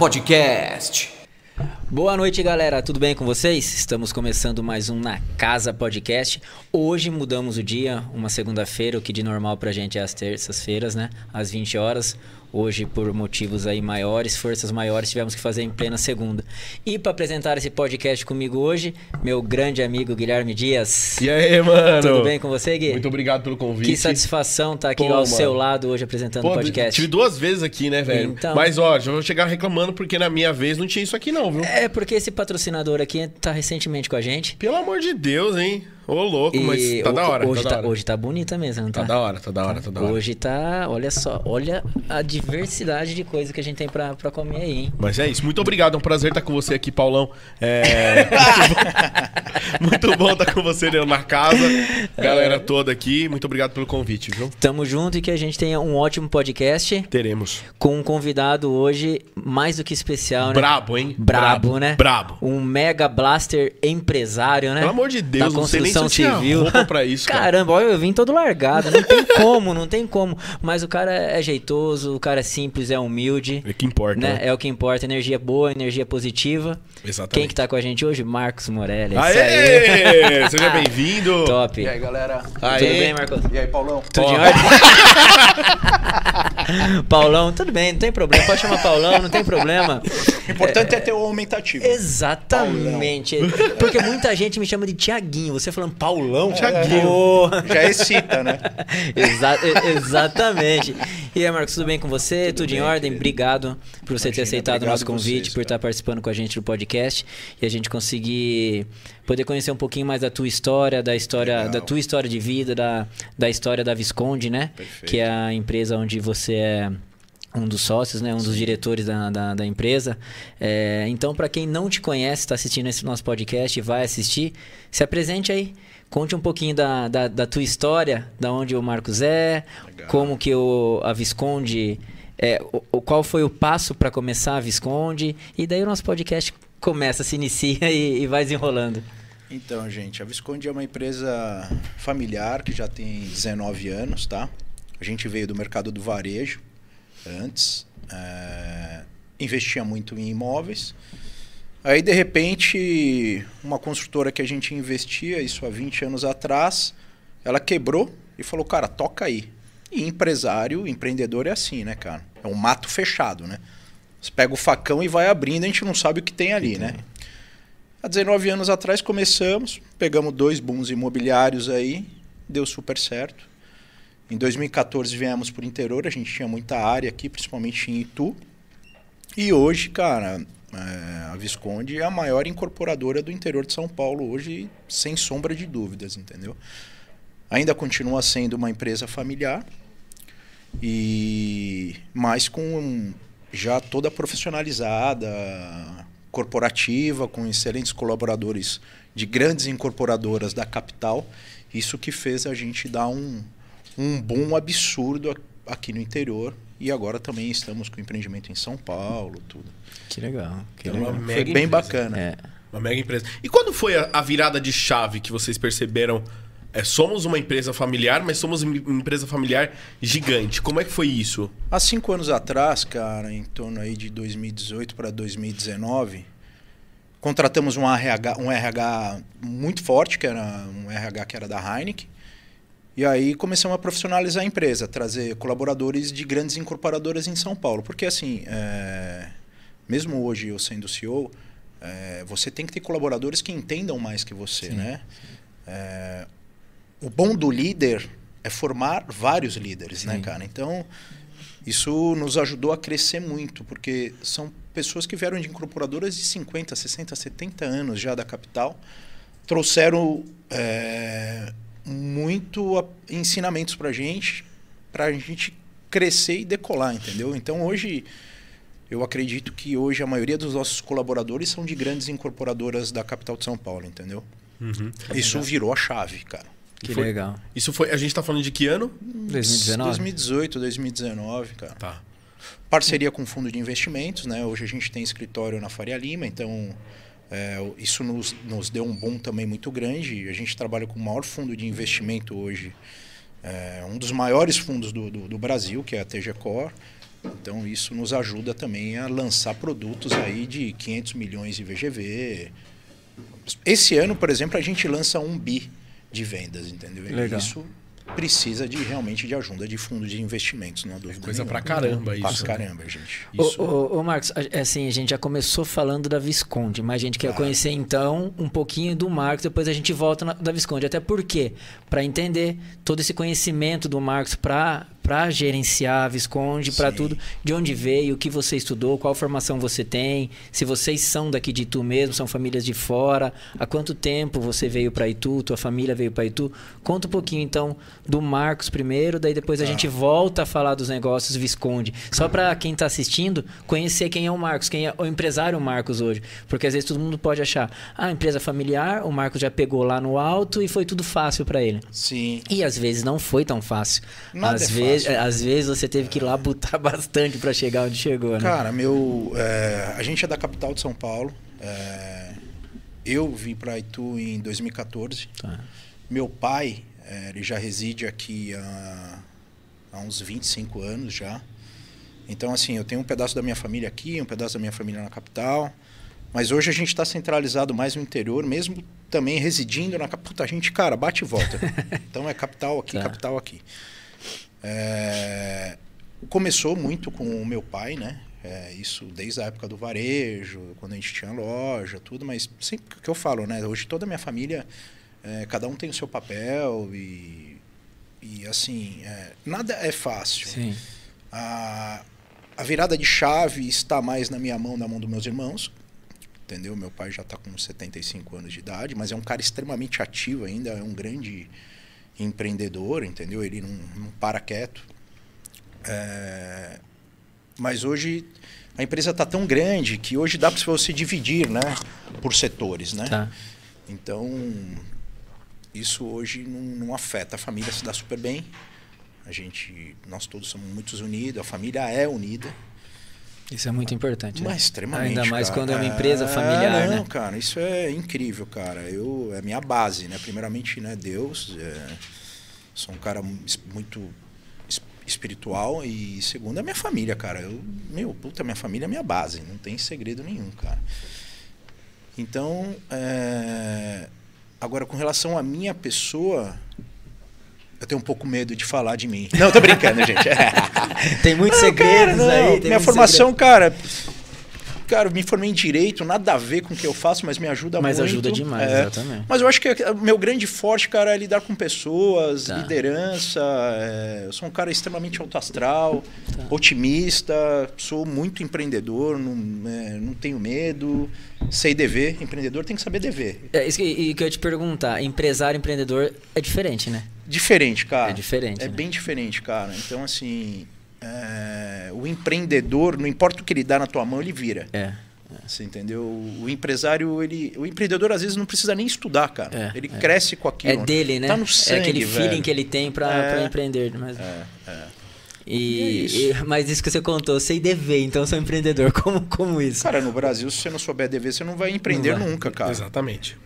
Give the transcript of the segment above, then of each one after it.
Podcast. Boa noite, galera. Tudo bem com vocês? Estamos começando mais um Na Casa Podcast. Hoje mudamos o dia, uma segunda-feira, o que de normal pra gente é às terças-feiras, né? Às 20 horas. Hoje, por motivos aí maiores, forças maiores, tivemos que fazer em plena segunda. E para apresentar esse podcast comigo hoje, meu grande amigo Guilherme Dias. E aí, mano? Tudo bem com você, Gui? Muito obrigado pelo convite. Que satisfação estar aqui Pô, ao mano. seu lado hoje apresentando o podcast. Tive duas vezes aqui, né, velho? Então. Mas, ó, já vou chegar reclamando porque na minha vez não tinha isso aqui, não, viu? É porque esse patrocinador aqui tá recentemente com a gente. Pelo amor de Deus, hein? Ô, louco, mas tá o- da hora. Hoje tá, tá, hora. hoje tá bonita mesmo, não Tá tá? da hora, tá da hora, tá da hora. Hoje tá, olha só, olha a diversidade de coisa que a gente tem pra, pra comer aí, hein? Mas é isso. Muito obrigado. É um prazer estar com você aqui, Paulão. É... Muito bom estar com você né, na casa. Galera toda aqui. Muito obrigado pelo convite, viu? Tamo junto e que a gente tenha um ótimo podcast Teremos. com um convidado hoje mais do que especial, né? Brabo, hein? Brabo, né? Brabo. Um mega blaster empresário, né? Pelo amor de Deus, da não sei nem se construção civil. roupa pra isso, cara. Caramba, olha, eu vim todo largado. Não tem como, não tem como. Mas o cara é jeitoso, o cara é simples, é humilde. É que importa, né? né? É o que importa. Energia boa, energia positiva. Exatamente. Quem que tá com a gente hoje? Marcos Morelli. É isso aí. Aê! Seja bem-vindo. Top. E aí, galera? Aê. Tudo bem, Marcos? E aí, Paulão? Tudo Ó. em ordem? Paulão, tudo bem, não tem problema. Pode chamar Paulão, não tem problema. O importante é, ter o aumentativo. Exatamente. Porque muita gente me chama de Tiaguinho. Você falando Paulão? Thiaguinho. Porra. Já excita, né? Exa- exatamente. E aí, Marcos, tudo bem com você? Tudo, em bem, ordem? querido. Obrigado por você ter Imagina, aceitado o nosso convite, vocês, por estar participando com a gente do podcast e a gente conseguir poder conhecer um pouquinho mais da tua história, da história, Legal. da tua história de vida, da, da história da Visconde, né? Perfeito. Que é a empresa onde você é um dos sócios, né? Um dos diretores da, da, da empresa. É, então, para quem não te conhece, está assistindo esse nosso podcast e vai assistir, se apresente aí. Conte um pouquinho da, da, da tua história, da onde o Marcos é, Legal. como que o, a Visconde... É, o, o- qual foi o passo para começar a Visconde. E daí o nosso podcast começa, se inicia e, e vai desenrolando. Então, gente, a Visconde é uma empresa familiar que já tem 19 anos, tá? A gente veio do mercado do varejo antes, é, investia muito em imóveis. Aí, de repente, uma construtora que a gente investia, isso há 20 anos atrás, ela quebrou e falou, cara, toca aí. E empresário, empreendedor é assim, né, cara? É um mato fechado, né? Você pega o facão e vai abrindo, a gente não sabe o que tem ali, né? Há 19 anos atrás começamos, pegamos dois bons imobiliários aí, deu super certo. Em 2014 viemos para o interior, a gente tinha muita área aqui, principalmente em Itu. E hoje, cara, é, a Visconde é a maior incorporadora do interior de São Paulo hoje, sem sombra de dúvidas, entendeu? Ainda continua sendo uma empresa familiar, e mas com já toda profissionalizada, corporativa, com excelentes colaboradores de grandes incorporadoras da capital. Isso que fez a gente dar um, um boom absurdo aqui no interior. E agora também estamos com empreendimento em São Paulo, tudo. Que legal. Que É uma legal. mega Foi bem empresa. bacana. É. Uma mega empresa. E quando foi a, a virada de chave que vocês perceberam? É, somos uma empresa familiar, mas somos uma empresa familiar gigante. Como é que foi isso? Há cinco anos atrás, cara, em torno aí de 2018 para 2019, contratamos um RH, um RH muito forte, que era um RH que era da Heineken. E aí começamos a profissionalizar a empresa, trazer colaboradores de grandes incorporadoras em São Paulo. Porque assim, é, mesmo hoje eu sendo CEO, é, você tem que ter colaboradores que entendam mais que você, né? É, o bom do líder é formar vários líderes, né, Sim. cara? Então, isso nos ajudou a crescer muito, porque são pessoas que vieram de incorporadoras de 50, 60, 70 anos já da capital, trouxeram é, muito ensinamentos para gente, para a gente crescer e decolar, entendeu? Então, hoje, eu acredito que hoje a maioria dos nossos colaboradores são de grandes incorporadoras da capital de São Paulo, entendeu? Isso virou a chave, cara. Que Foi- legal. Isso foi. A gente tá falando de que ano? 2019? 2018, 2019, cara. Tá. Parceria com fundo de investimentos, né? Hoje a gente tem escritório na Faria Lima, então é, isso nos, nos deu um boom também muito grande. A gente trabalha com o maior fundo de investimento hoje, é, um dos maiores fundos do, do, do Brasil, que é a TG Core. Então isso nos ajuda também a lançar produtos aí de 500 milhões de VGV. Esse ano, por exemplo, a gente lança um bi de vendas, entendeu? Legal. Isso precisa de realmente de ajuda de fundos de investimentos, não há dúvida Coisa nenhuma. pra caramba Pra isso. né? caramba, gente. Isso. Ô, ô, ô, Marcos, a- assim, a gente já começou falando da Visconde, mas a gente quer conhecer então um pouquinho do Marcos, depois a gente volta na, da Visconde. Até porque, para entender todo esse conhecimento do Marcos para para gerenciar a Visconde, para tudo, de onde veio, o que você estudou, qual formação você tem, se vocês são daqui de Itu mesmo, são famílias de fora, há quanto tempo você veio para Itu, tua família veio para Itu. Conta um pouquinho então do Marcos primeiro, daí depois a gente volta a falar dos negócios Visconde. Só para quem está assistindo conhecer quem é o Marcos, quem é o empresário Marcos hoje, porque às vezes todo mundo pode achar, ah, empresa familiar, o Marcos já pegou lá no alto e foi tudo fácil para ele. Sim. E às vezes não foi tão fácil. Nada às, é vezes, fácil. às vezes você teve que ir lá bastante para chegar onde chegou, né? Cara, meu, é, a gente é da capital de São Paulo. é, eu vim para Itu em 2014. Tá. Meu pai, é, ele já reside aqui há, há uns 25 anos já. Então, assim, eu tenho um pedaço da minha família aqui, um pedaço da minha família na capital. Mas hoje a gente está centralizado mais no interior, mesmo também residindo na capital. A gente, cara, bate e volta. então é capital aqui, Tá. capital aqui. É, começou muito com o meu pai, né? É, isso desde a época do varejo, quando a gente tinha loja, tudo, mas sempre que eu falo, né? Hoje toda a minha família, é, cada um tem o seu papel e, e assim, é, nada é fácil. Sim. A, a virada de chave está mais na minha mão, na mão dos meus irmãos. Entendeu? Meu pai já está com 75 anos de idade, mas é um cara extremamente ativo ainda, é um grande empreendedor, entendeu? Ele não, não para quieto. É, mas hoje a empresa está tão grande que hoje dá para você dividir, né? Por setores, né? Tá. Então, isso hoje não, não afeta. A família se dá super bem. A gente, nós todos somos muito unidos, a família é unida. Isso é muito importante. né? Mas extremamente. Ainda mais cara. quando é uma empresa familiar, não, né? cara, isso é incrível, cara. Eu, é minha base, né? Primeiramente, né, Deus. é, sou um cara muito es- espiritual e segundo é minha família, cara. Eu, meu, puta, minha família é minha base, não tem segredo nenhum, cara. Então, é, agora com relação à minha pessoa, eu tenho um pouco medo de falar de mim. Não, tô brincando, gente. Tem muitos Não, segredos cara, aí. Minha formação, cara. Cara, me formei em direito, nada a ver com o que eu faço, mas me ajuda Mas muito. ajuda demais, É. exatamente. Mas eu acho que o meu grande forte, cara, é lidar com pessoas, Tá. liderança. é, Eu sou um cara extremamente alto astral, Tá. otimista, sou muito empreendedor, não, é, não tenho medo, sei dever. Empreendedor tem que saber dever. É isso que, e que eu ia te perguntar, empresário, empreendedor é diferente, né? Diferente, cara. É diferente, É né? bem diferente, cara. Então, assim, é, o empreendedor, não importa o que ele dá na tua mão, ele vira. É. Você entendeu? O empresário, ele, o empreendedor às vezes não precisa nem estudar, cara. É, ele é. cresce com aquilo. É dele, né? Tá no sangue, é aquele feeling velho. que ele tem pra, É. pra empreender. Mas... É, é. E, E é isso. e- mas isso que você contou, sei dever, então sou empreendedor. Como, como isso? Cara, no Brasil, se você não souber dever, você não vai empreender Não vai. nunca, cara. Exatamente.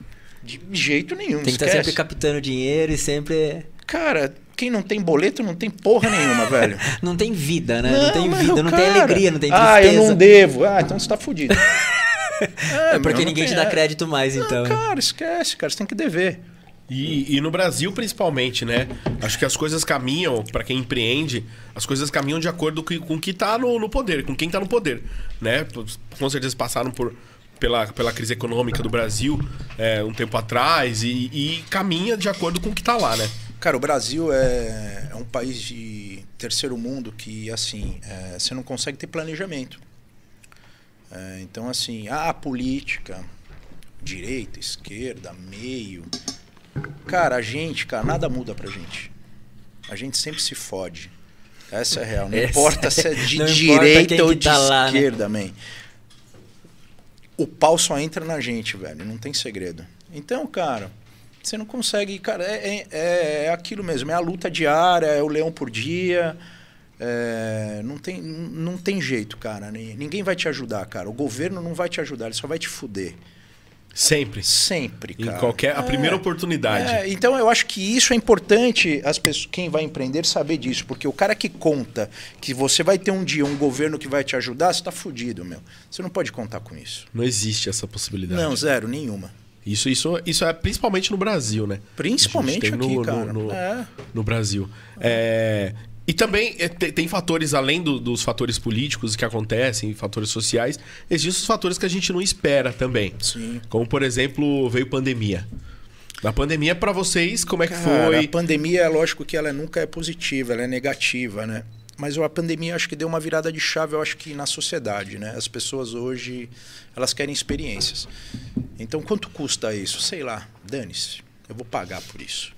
De jeito nenhum. Tem que estar esquece. sempre captando dinheiro e sempre. Cara, quem não tem boleto não tem porra nenhuma, velho. Não tem vida, né? Não, tem mas, vida, não tem cara, alegria, não tem tristeza. Ah, eu não devo. Ah, então você tá fudido. É porque meu, não ninguém te tem- dá é. crédito mais, Não, então. cara, esquece, cara. Você tem que dever. E, e no Brasil, principalmente, né? Acho que as coisas caminham, pra quem empreende, as coisas caminham de acordo com, com quem tá no, no poder, com quem tá no poder, né? Com certeza passaram por, pela, pela crise econômica do Brasil é, um tempo atrás e, e caminha de acordo com o que tá lá, né? Cara, o Brasil é, é um país de terceiro mundo que, assim, é, você não consegue ter planejamento. É, então, assim, a política, direita, esquerda, meio. Cara, a gente, cara, nada muda pra gente. A gente sempre se fode. Essa é a real. Não Essa- importa se é de não direita ou de tá lá, né? esquerda, man. O pau só entra na gente, velho. Não tem segredo. Então, cara, você não consegue. Cara, é, é, é aquilo mesmo. É a luta diária, é o leão por dia. é, não, tem, não tem jeito, cara. Ni- Ninguém vai te ajudar, cara. O governo não vai te ajudar, ele só vai te fuder. Sempre. Sempre, Em cara. qualquer. A primeira oportunidade. É, então eu acho que isso é importante as pessoas, quem vai empreender saber disso, porque o cara que conta que você vai ter um dia um governo que vai te ajudar, você está fudido, meu. Você não pode contar com isso. Não existe essa possibilidade. Não, zero, nenhuma. Isso, isso, isso é principalmente no Brasil, né? Principalmente tem aqui, no, cara. No, no- É. no Brasil. É, e também é, te- tem fatores, além do- dos fatores políticos que acontecem, fatores sociais, existem os fatores que a gente não espera também. Sim. Como, por exemplo, veio pandemia. Na pandemia, pra vocês, como é que Cara, foi? a pandemia, é lógico que ela nunca é positiva, ela é negativa, né? Mas a pandemia acho que deu uma virada de chave, eu acho que na sociedade, né? As pessoas hoje, elas querem experiências. Então, quanto custa isso? Sei lá, dane-se, eu vou pagar por isso.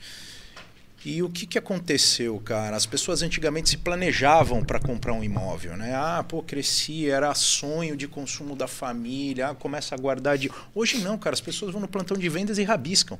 E o que, que aconteceu, cara? As pessoas antigamente se planejavam para comprar um imóvel, né? Ah, pô, cresci, era sonho de consumo da família, ah, começa a guardar de. Hoje não, cara, as pessoas vão no plantão de vendas e rabiscam.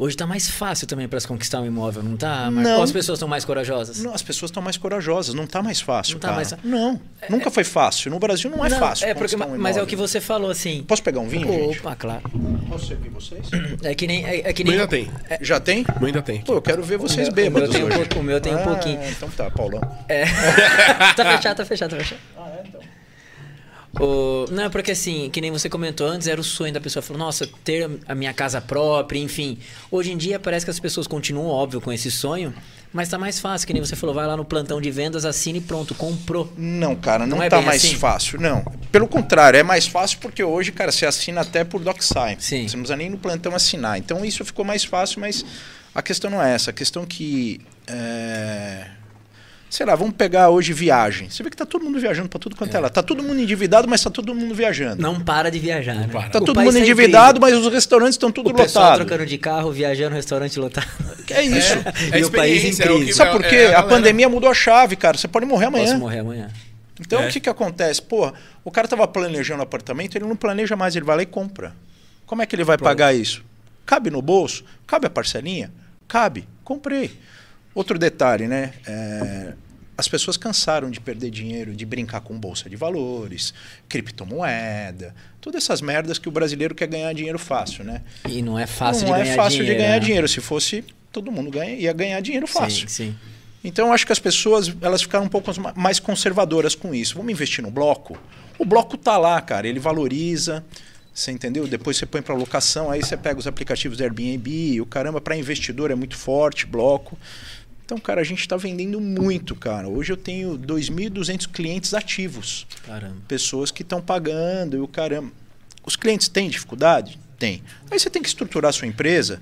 Hoje tá mais fácil também para se conquistar um imóvel, não tá? Marco? Não. Ou as pessoas estão mais corajosas? Não, as pessoas estão mais corajosas, não está mais fácil. Não tá cara. mais- Não, nunca foi fácil. No Brasil não é fácil. É porque, um mas é o que você falou assim. Posso pegar um vinho, gente? Opa, claro. Posso servir vocês? É que nem. É, é que nem ainda tem. Já tem? Mas ainda tem. Pô, eu quero ver vocês meu- bêbados o meu tem um pouco- o meu tem um Ah, pouquinho. Então tá, Paulão. É. tá fechado, tá fechado, tá fechado. Ah, é. O- Não, é porque assim, que nem você comentou antes, era o sonho da pessoa. Falou, nossa, ter a minha casa própria, enfim. Hoje em dia parece que as pessoas continuam, óbvio, com esse sonho, mas tá mais fácil, que nem você falou, vai lá no plantão de vendas, assine e pronto, comprou. Não, cara, não, Não é tá mais assim? fácil. Não. Pelo contrário, é mais fácil porque hoje, cara, você assina até por DocSign. Sim. Você não precisa nem no plantão assinar. Então isso ficou mais fácil, mas a questão não é essa. A questão que. é, Sei lá, vamos pegar hoje viagem. Você vê que tá todo mundo viajando para tudo quanto é. lá. Tá todo mundo endividado, mas tá todo mundo viajando. Não para de viajar, né? para. Tá O todo mundo tá endividado, mas os restaurantes estão tudo. O pessoal lotados. trocando de carro, viajando, restaurante lotado. É isso. É e o país experiência, é o incrível. que- Sabe por é, quê? a a, pandemia mudou a chave, cara. Você pode morrer amanhã. Posso morrer amanhã. Então É. o que, que acontece? Porra, o cara tava planejando apartamento, ele não planeja mais, ele vai lá e compra. Como é que ele vai pagar isso? Cabe no bolso? Cabe a parcelinha? Cabe. Comprei. Outro detalhe, né? É, as pessoas cansaram de perder dinheiro, de brincar com bolsa de valores, criptomoeda, todas essas merdas que o brasileiro quer ganhar dinheiro fácil, né? E não é fácil não de é ganhar fácil dinheiro. de ganhar né? dinheiro. Se fosse, todo mundo ganha, ia ganhar dinheiro fácil. Sim, sim. Então eu acho que as pessoas elas ficaram um pouco ma- mais conservadoras com isso. Vamos investir no bloco? O bloco tá lá, cara, ele valoriza, você entendeu? Depois você põe para locação, aí você pega os aplicativos do Airbnb, o caramba para investidor é muito forte, bloco. Então, cara, a gente está vendendo muito, cara. Hoje eu tenho 2.200 clientes ativos, Caramba. pessoas que estão pagando e o caramba. Os clientes têm dificuldade? Tem. Aí você tem que estruturar a sua empresa,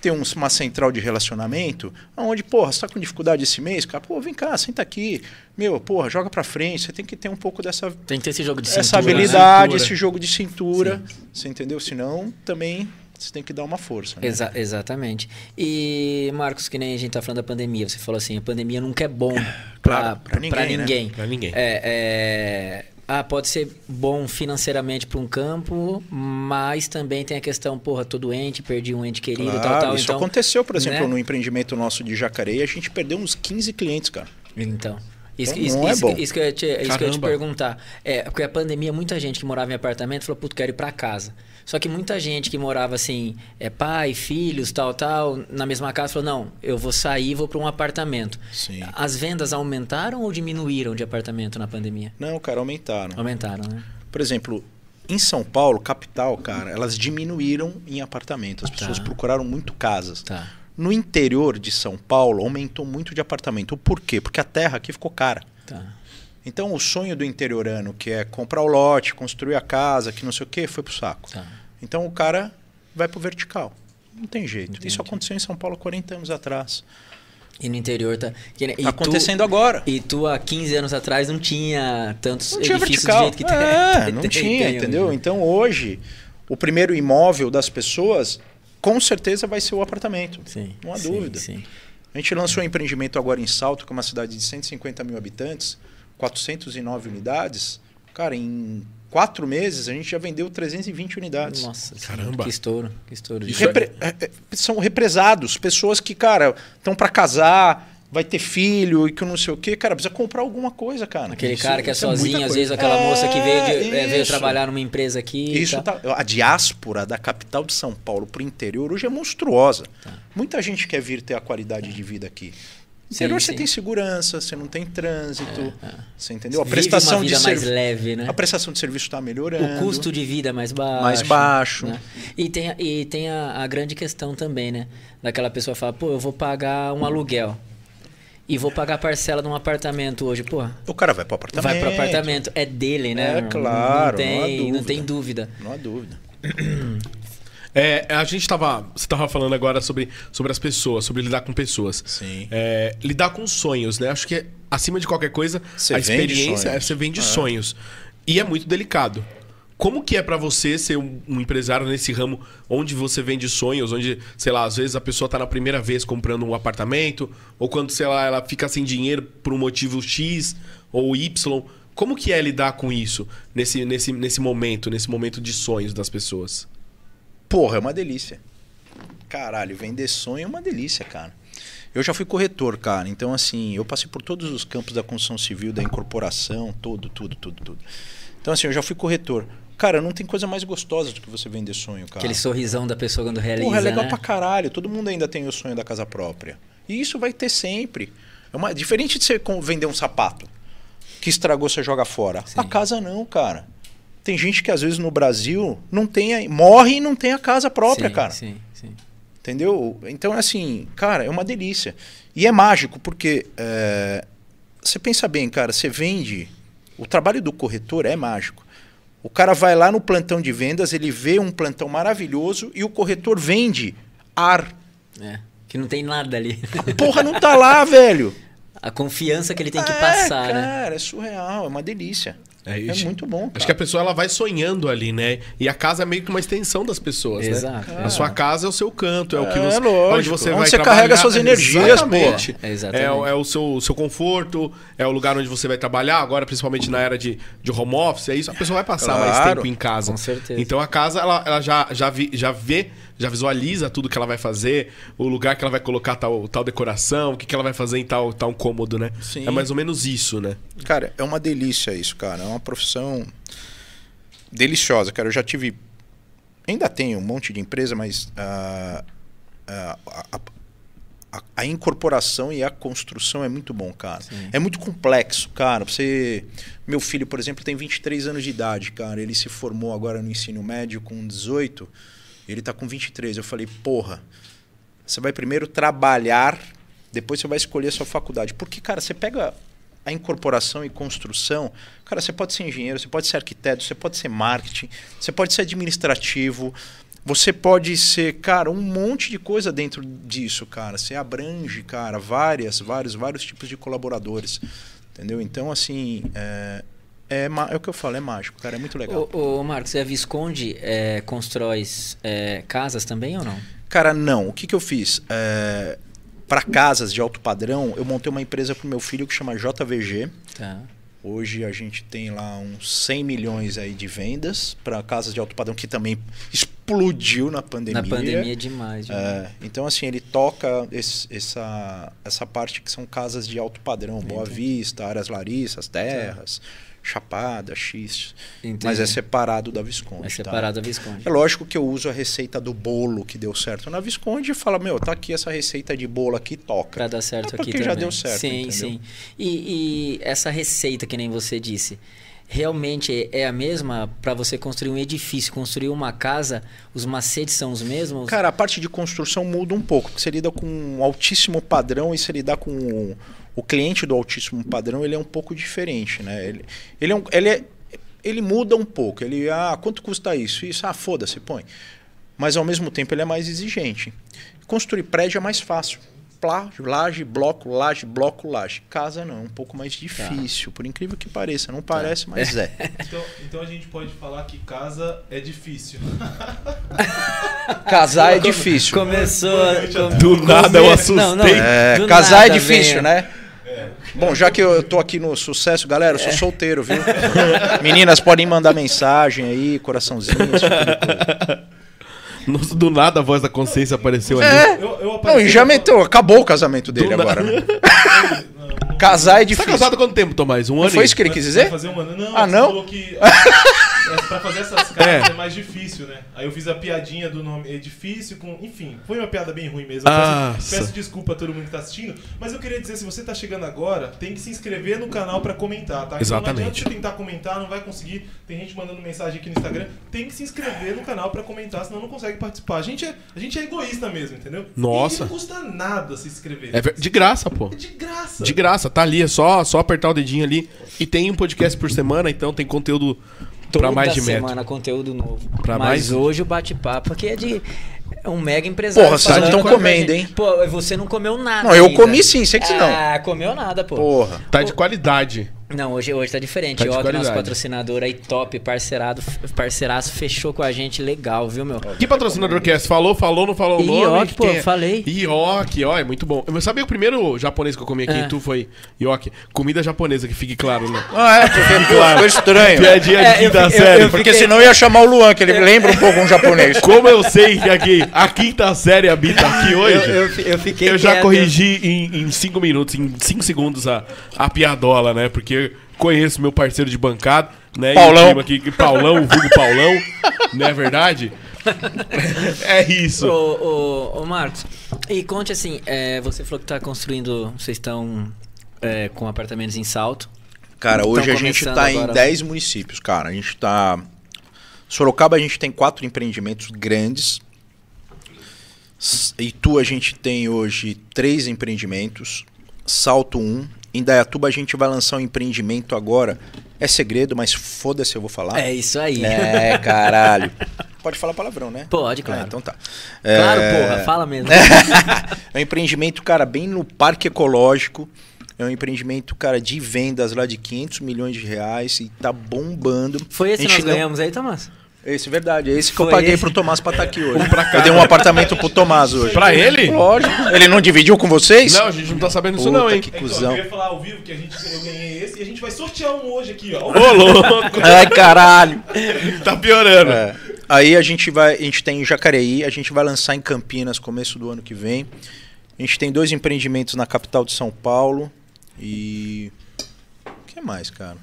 ter um- uma central de relacionamento, onde, porra, você está com dificuldade esse mês, cara, pô, vem cá, senta aqui. Meu, porra, joga para frente. Você tem que ter um pouco dessa Tem que ter esse jogo de essa cintura, né? habilidade, Cintura. esse jogo de cintura. Você entendeu? Senão, também você tem que dar uma força. Né? Exa- exatamente. E, Marcos, que nem a gente tá falando da pandemia, você falou assim, a pandemia nunca é bom Claro, pra, pra ninguém, né? ninguém. Pra ninguém. É, é, ah, pode ser bom financeiramente para um campo, mas também tem a questão, porra, tô doente, perdi um ente querido, Claro, tal, tal. isso então, aconteceu, por exemplo, né? no empreendimento nosso de Jacareí, a gente perdeu uns 15 clientes, cara. Então. Isso, Então, isso, não é isso, bom. isso que eu ia te, isso que eu ia te perguntar. É, porque a pandemia, muita gente que morava em apartamento falou, puto, quero ir pra casa. Só que muita gente que morava assim, é pai, filhos, tal, tal, na mesma casa, falou, não, eu vou sair e vou para um apartamento. Sim. As vendas aumentaram ou diminuíram de apartamento na pandemia? Não, cara, aumentaram. Aumentaram, né? Por exemplo, em São Paulo, capital, cara, elas diminuíram em apartamento. As pessoas Tá. procuraram muito casas. Tá. No interior de São Paulo, aumentou muito de apartamento. Por quê? Porque a terra aqui ficou cara. Tá. Então, o sonho do interiorano, que é comprar o lote, construir a casa, que não sei o quê, foi pro saco. Tá. Então, o cara vai pro vertical. Não tem jeito. Entendi. Isso aconteceu em São Paulo há 40 anos atrás. E no interior tá. nem- e Tá tu- acontecendo agora. E tu, há 15 anos atrás, não tinha tantos Não tinha edifícios vertical. do jeito que tem. é, não tem- tinha, tem entendeu? hoje. Então, hoje, o primeiro imóvel das pessoas, com certeza vai ser o apartamento. Sim. Não há sim, dúvida. Sim. A gente lançou um empreendimento agora em Salto, que é uma cidade de 150 mil habitantes, 409 unidades. Cara, em quatro meses a gente já vendeu 320 unidades. Nossa, Caramba. que estouro, que estouro. Repre- é- é- são represados, pessoas que, cara, estão para casar, vai ter filho e que não sei o quê, cara, precisa comprar alguma coisa, cara. Aquele Isso- cara que é muita sozinho, às coisa. vezes aquela É, moça que veio, de- é, veio trabalhar numa empresa aqui. Isso tal. tá, a diáspora da capital de São Paulo para o interior hoje é monstruosa. Tá. Muita gente quer vir ter a qualidade de vida aqui. Interior Sim, você sim. tem segurança, você não tem trânsito, você entendeu? A Vive prestação de mais leve, né? a prestação de serviço está melhorando. O custo de vida é mais baixo. Mais baixo. né? E tem, a- e tem a, a grande questão também, né? Daquela pessoa fala, pô, eu vou pagar um aluguel. E vou pagar a parcela de um apartamento hoje. Pô, o cara vai para apartamento. vai pro apartamento. É dele, né? É Não- claro, Não não tem, não dúvida. tem dúvida. Não há dúvida. É, a gente tava. Você tava falando agora sobre, sobre as pessoas, sobre lidar com pessoas. Sim. É, lidar com sonhos, né? Acho que acima de qualquer coisa, Você a experiência é você vende sonhos. E é muito delicado. Como que é pra você ser um, um empresário nesse ramo onde você vende sonhos, onde, sei lá, às vezes a pessoa tá na primeira vez comprando um apartamento, ou quando, sei lá, ela fica sem dinheiro por um motivo X ou Y. Como que é lidar com isso nesse, nesse, nesse momento, nesse momento de sonhos das pessoas? Porra, é uma delícia. Caralho, vender sonho é uma delícia, cara. Eu já fui corretor, cara. Então, assim, eu passei por todos os campos da construção civil, da incorporação, tudo, tudo, tudo, tudo. Então, assim, eu já fui corretor. Cara, não tem coisa mais gostosa do que você vender sonho, cara. Aquele sorrisão da pessoa quando realiza, Porra, é legal né? pra caralho. Todo mundo ainda tem o sonho da casa própria. E isso vai ter sempre. É uma... Diferente de você vender um sapato que estragou, você joga fora. Sim. A casa não, cara. Tem gente que às vezes no Brasil não tem morre e não tem a casa própria, sim, cara. Sim, sim. Entendeu? Então, assim, cara, é uma delícia. E é mágico, porque é, você pensa bem, cara, você vende. O trabalho do corretor é mágico. O cara vai lá no plantão de vendas, ele vê um plantão maravilhoso e o corretor vende ar. É, que não tem nada ali. A porra não tá lá, velho. A confiança que ele tem que É, passar, né? cara, é surreal, é uma delícia. É É, muito bom, cara. Acho que a pessoa ela vai sonhando ali, né? E a casa é meio que uma extensão das pessoas, Exato. né? A sua casa é o seu canto, é, o que É, você, lógico. onde você Onde vai você trabalhar. carrega suas energias, Exatamente. pô. Exatamente. É, o- é o seu, seu conforto, é o lugar onde você vai trabalhar, agora principalmente na era de, de home office, é isso. A pessoa vai passar mais Claro. tempo em casa. Com certeza. Então a casa, ela, ela já, já, vi- já vê, já visualiza tudo que ela vai fazer, o lugar que ela vai colocar tal, tal decoração, o que, que ela vai fazer em tal, tal cômodo, né? Sim. É mais ou menos isso, né? Cara, é uma delícia isso, cara. É uma profissão deliciosa, cara. Eu já tive. Ainda tenho um monte de empresa, mas ah, ah, a, a- a incorporação e a construção é muito bom, cara. Sim. É muito complexo, cara. Você. Meu filho, por exemplo, tem 23 anos de idade, cara. Ele se formou agora no ensino médio com 18. Ele tá com 23. Eu falei, porra, você vai primeiro trabalhar, depois você vai escolher a sua faculdade. Porque, cara, você pega a incorporação e construção, cara, você pode ser engenheiro, você pode ser arquiteto, você pode ser marketing, você pode ser administrativo, você pode ser, cara, um monte de coisa dentro disso, cara. Você abrange, cara, várias, vários, vários tipos de colaboradores. Entendeu? Então, assim, é, é, é o que eu falo, é mágico, cara, é muito legal. Ô, ô, Marcos, e a Visconde é, constrói é, casas também ou não? Cara, não. O que, que eu fiz? É, para casas de alto padrão, eu montei uma empresa pro meu filho que chama JVG. Tá. Hoje a gente tem lá uns 100 milhões aí de vendas para casas de alto padrão que também explodiu na pandemia. Na pandemia demais. demais. É, então, assim, ele toca esse- essa, essa parte que são casas de alto padrão, Boa Vista, Áreas Larissas, Terras, Chapada, X. Entendi. Mas é separado da Visconde. É tá? separado a Visconde. É lógico que eu uso a receita do bolo que deu certo na Visconde e falo, meu, tá aqui essa receita de bolo aqui, toca. Pra dar certo É aqui porque também. já deu certo, Sim, entendeu? sim. E, e essa receita que nem você disse, realmente é a mesma para você construir um edifício, construir uma casa, os macetes são os mesmos? Cara, a parte de construção muda um pouco, porque você lida com um altíssimo padrão e você lidar com o, o cliente do altíssimo padrão, ele é um pouco diferente, né? Ele, ele, é um- ele, é- ele muda um pouco. Ele, ah, quanto custa isso? Isso, ah, foda-se, põe. Mas ao mesmo tempo ele é mais exigente. Construir prédio é mais fácil. Plá, laje, bloco, laje, bloco, laje. Casa não, é um pouco mais difícil, por incrível que pareça. Não parece, mas é. Então, então a gente pode falar que casa é difícil. Casar é difícil. Começou. com- Do nada eu assustei. Não, não. É, casar é difícil, né? Bom, já que eu tô aqui no sucesso, galera, eu sou solteiro, viu? Meninas podem mandar mensagem aí, coraçãozinho, esse tipo de coisa. No- Do nada a voz da consciência apareceu ali. É. Eu, eu Não, e já meteu, acabou o casamento dele Do agora. né? Casar é Você tá difícil. casado há quanto tempo, Tomás? Um ano? foi e- isso que ele quis dizer? fazer um ano. Não, Ah, você não? falou que é, pra fazer essas cartas É. é. mais difícil, né? Aí eu fiz a piadinha do nome difícil com. Enfim, foi uma piada bem ruim mesmo. Eu Nossa. peço, peço desculpa a todo mundo que tá assistindo. Mas eu queria dizer, se você tá chegando agora, tem que se inscrever no canal pra comentar, tá? Então Exatamente. não adianta você tentar comentar, não vai conseguir. Tem gente mandando mensagem aqui no Instagram. Tem que se inscrever no canal pra comentar, senão não consegue participar. A gente é, a gente é egoísta mesmo, entendeu? Nossa. E não custa nada se inscrever. É de graça, pô. É de graça. De graça, tá ali, é só, só apertar o dedinho ali. E tem um podcast por semana, então tem conteúdo pra mais de metro. semana conteúdo novo. Pra Mas mais- hoje o bate-papo aqui é de é um mega empresário. Porra, vocês falando tão com a comendo, hein? Pô, você não comeu nada. Não, eu ainda. comi sim, sei que não. Ah, comeu nada, pô. Porra. Tá de qualidade. Não, hoje, hoje tá diferente. Tá que nosso patrocinador aí, top, parceirado, parceiraço, fechou com a gente, legal, viu, meu? Que patrocinador que é? Você falou, falou, não falou o nome? Ioki, pô, é? falei. Ioki, ó, é muito bom. Eu sabia que o primeiro japonês que eu comi aqui É. em Tu foi Ioki. Comida japonesa, que fique claro, né? Ah, é, porque pô, ficou estranho. Piadinha É, eu fiquei- eu- série. eu Porque fiquei- senão eu ia chamar o Luan, que ele lembra um pouco um japonês. Como eu sei que aqui, a quinta série habita aqui hoje, Eu, eu, eu fiquei eu já quieto. corrigi em, em cinco minutos, em cinco segundos a, a piadola, né? Porque conheço meu parceiro de bancada, né? E Paulão. o clima aqui, Paulão, o vulgo Paulão, não é verdade? É isso. Ô, ô, ô, Marcos, e conte assim, é, você falou que tá construindo, vocês estão é, com apartamentos em salto. Cara, hoje a gente começando tá em agora. 10 municípios, cara. A gente tá. Sorocaba a gente tem quatro empreendimentos grandes. Itu a gente tem hoje três empreendimentos. Salto um. Em Dayatuba a gente vai lançar um empreendimento agora. É segredo, mas foda-se, eu vou falar. É isso aí. É, caralho. Pode falar palavrão, né? Pode, claro. Ah, então tá. Claro, É, porra, fala mesmo. é um empreendimento, cara, bem no parque ecológico. É um empreendimento, cara, de vendas lá de 500 milhões de reais e tá bombando. Foi esse que nós não- ganhamos aí, Tomás? Esse, verdade. É esse que Foi eu paguei esse? pro Tomás pra estar aqui hoje. Um pra Eu cada. dei um apartamento pro Tomás hoje. Pra ele? Lógico. Ele não dividiu com vocês? Não, a gente não tá sabendo disso Puta não, hein? que Então, cuzão. eu ia falar ao vivo que a gente, eu ganhei esse e a gente vai sortear um hoje aqui, ó. Ô, louco. Ai, caralho. Tá piorando. É. Aí a gente vai, a gente tem em Jacareí, a gente vai lançar em Campinas começo do ano que vem. A gente tem dois empreendimentos na capital de São Paulo e o que mais, cara?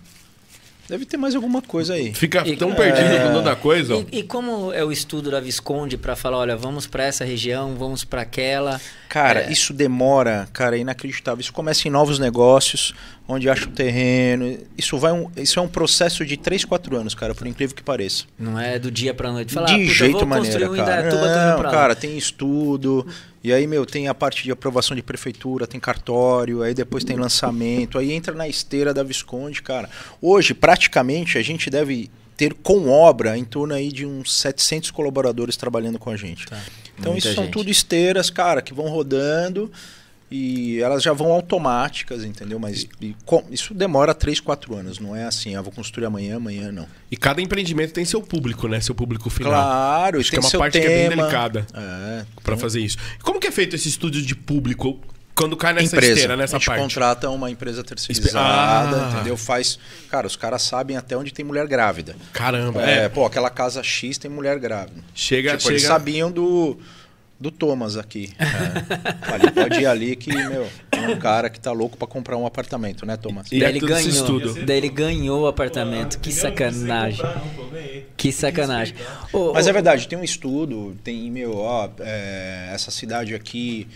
Deve ter mais alguma coisa aí. Fica E- tão perdido É. com tanta coisa, ó. E, e como é o estudo da Visconde pra falar, olha, vamos pra essa região, vamos pra aquela? Cara, É. isso demora, cara, é inacreditável. Isso começa em novos negócios, onde acha o terreno. Isso vai um, isso é um processo de 3, 4 anos, cara, por incrível que pareça. Não é do dia pra noite. Falar, de ah, puta, jeito vou maneira, cara. Indaiatuba, Não, cara, tem estudo. E aí, meu, tem a parte de aprovação de prefeitura, tem cartório, aí depois tem lançamento, aí entra na esteira da Visconde, cara. Hoje, praticamente, a gente deve ter com obra em torno aí de uns 700 colaboradores trabalhando com a gente. Tá. Então, Muita isso são gente. tudo esteiras, cara, que vão rodando e elas já vão automáticas, entendeu? Mas e com- isso demora 3, 4 anos, não é assim, ah, vou construir amanhã, amanhã não. E cada empreendimento tem seu público, né? Seu público final. Claro, Acho e que é uma parte que é bem tema. delicada É, pra fazer isso. E como que é feito esse estudo de público quando cai nessa empresa. esteira, nessa a gente parte? contrata uma empresa terceirizada, Ah. entendeu? Faz. Cara, os caras sabem até onde tem mulher grávida. Caramba, É, é. pô, aquela casa X tem mulher grávida. Chega, tipo, eles chega. sabiam do. Do Thomas aqui. É. Ali, pode ir ali que, meu, tem um cara que tá louco pra comprar um apartamento, né, Thomas? E Daí é ele ganhou. estudo. Daí ele ganhou o apartamento. Que sacanagem. Que sacanagem. Ô, Mas é verdade, tem um estudo, tem, meu, ó, é, essa cidade aqui,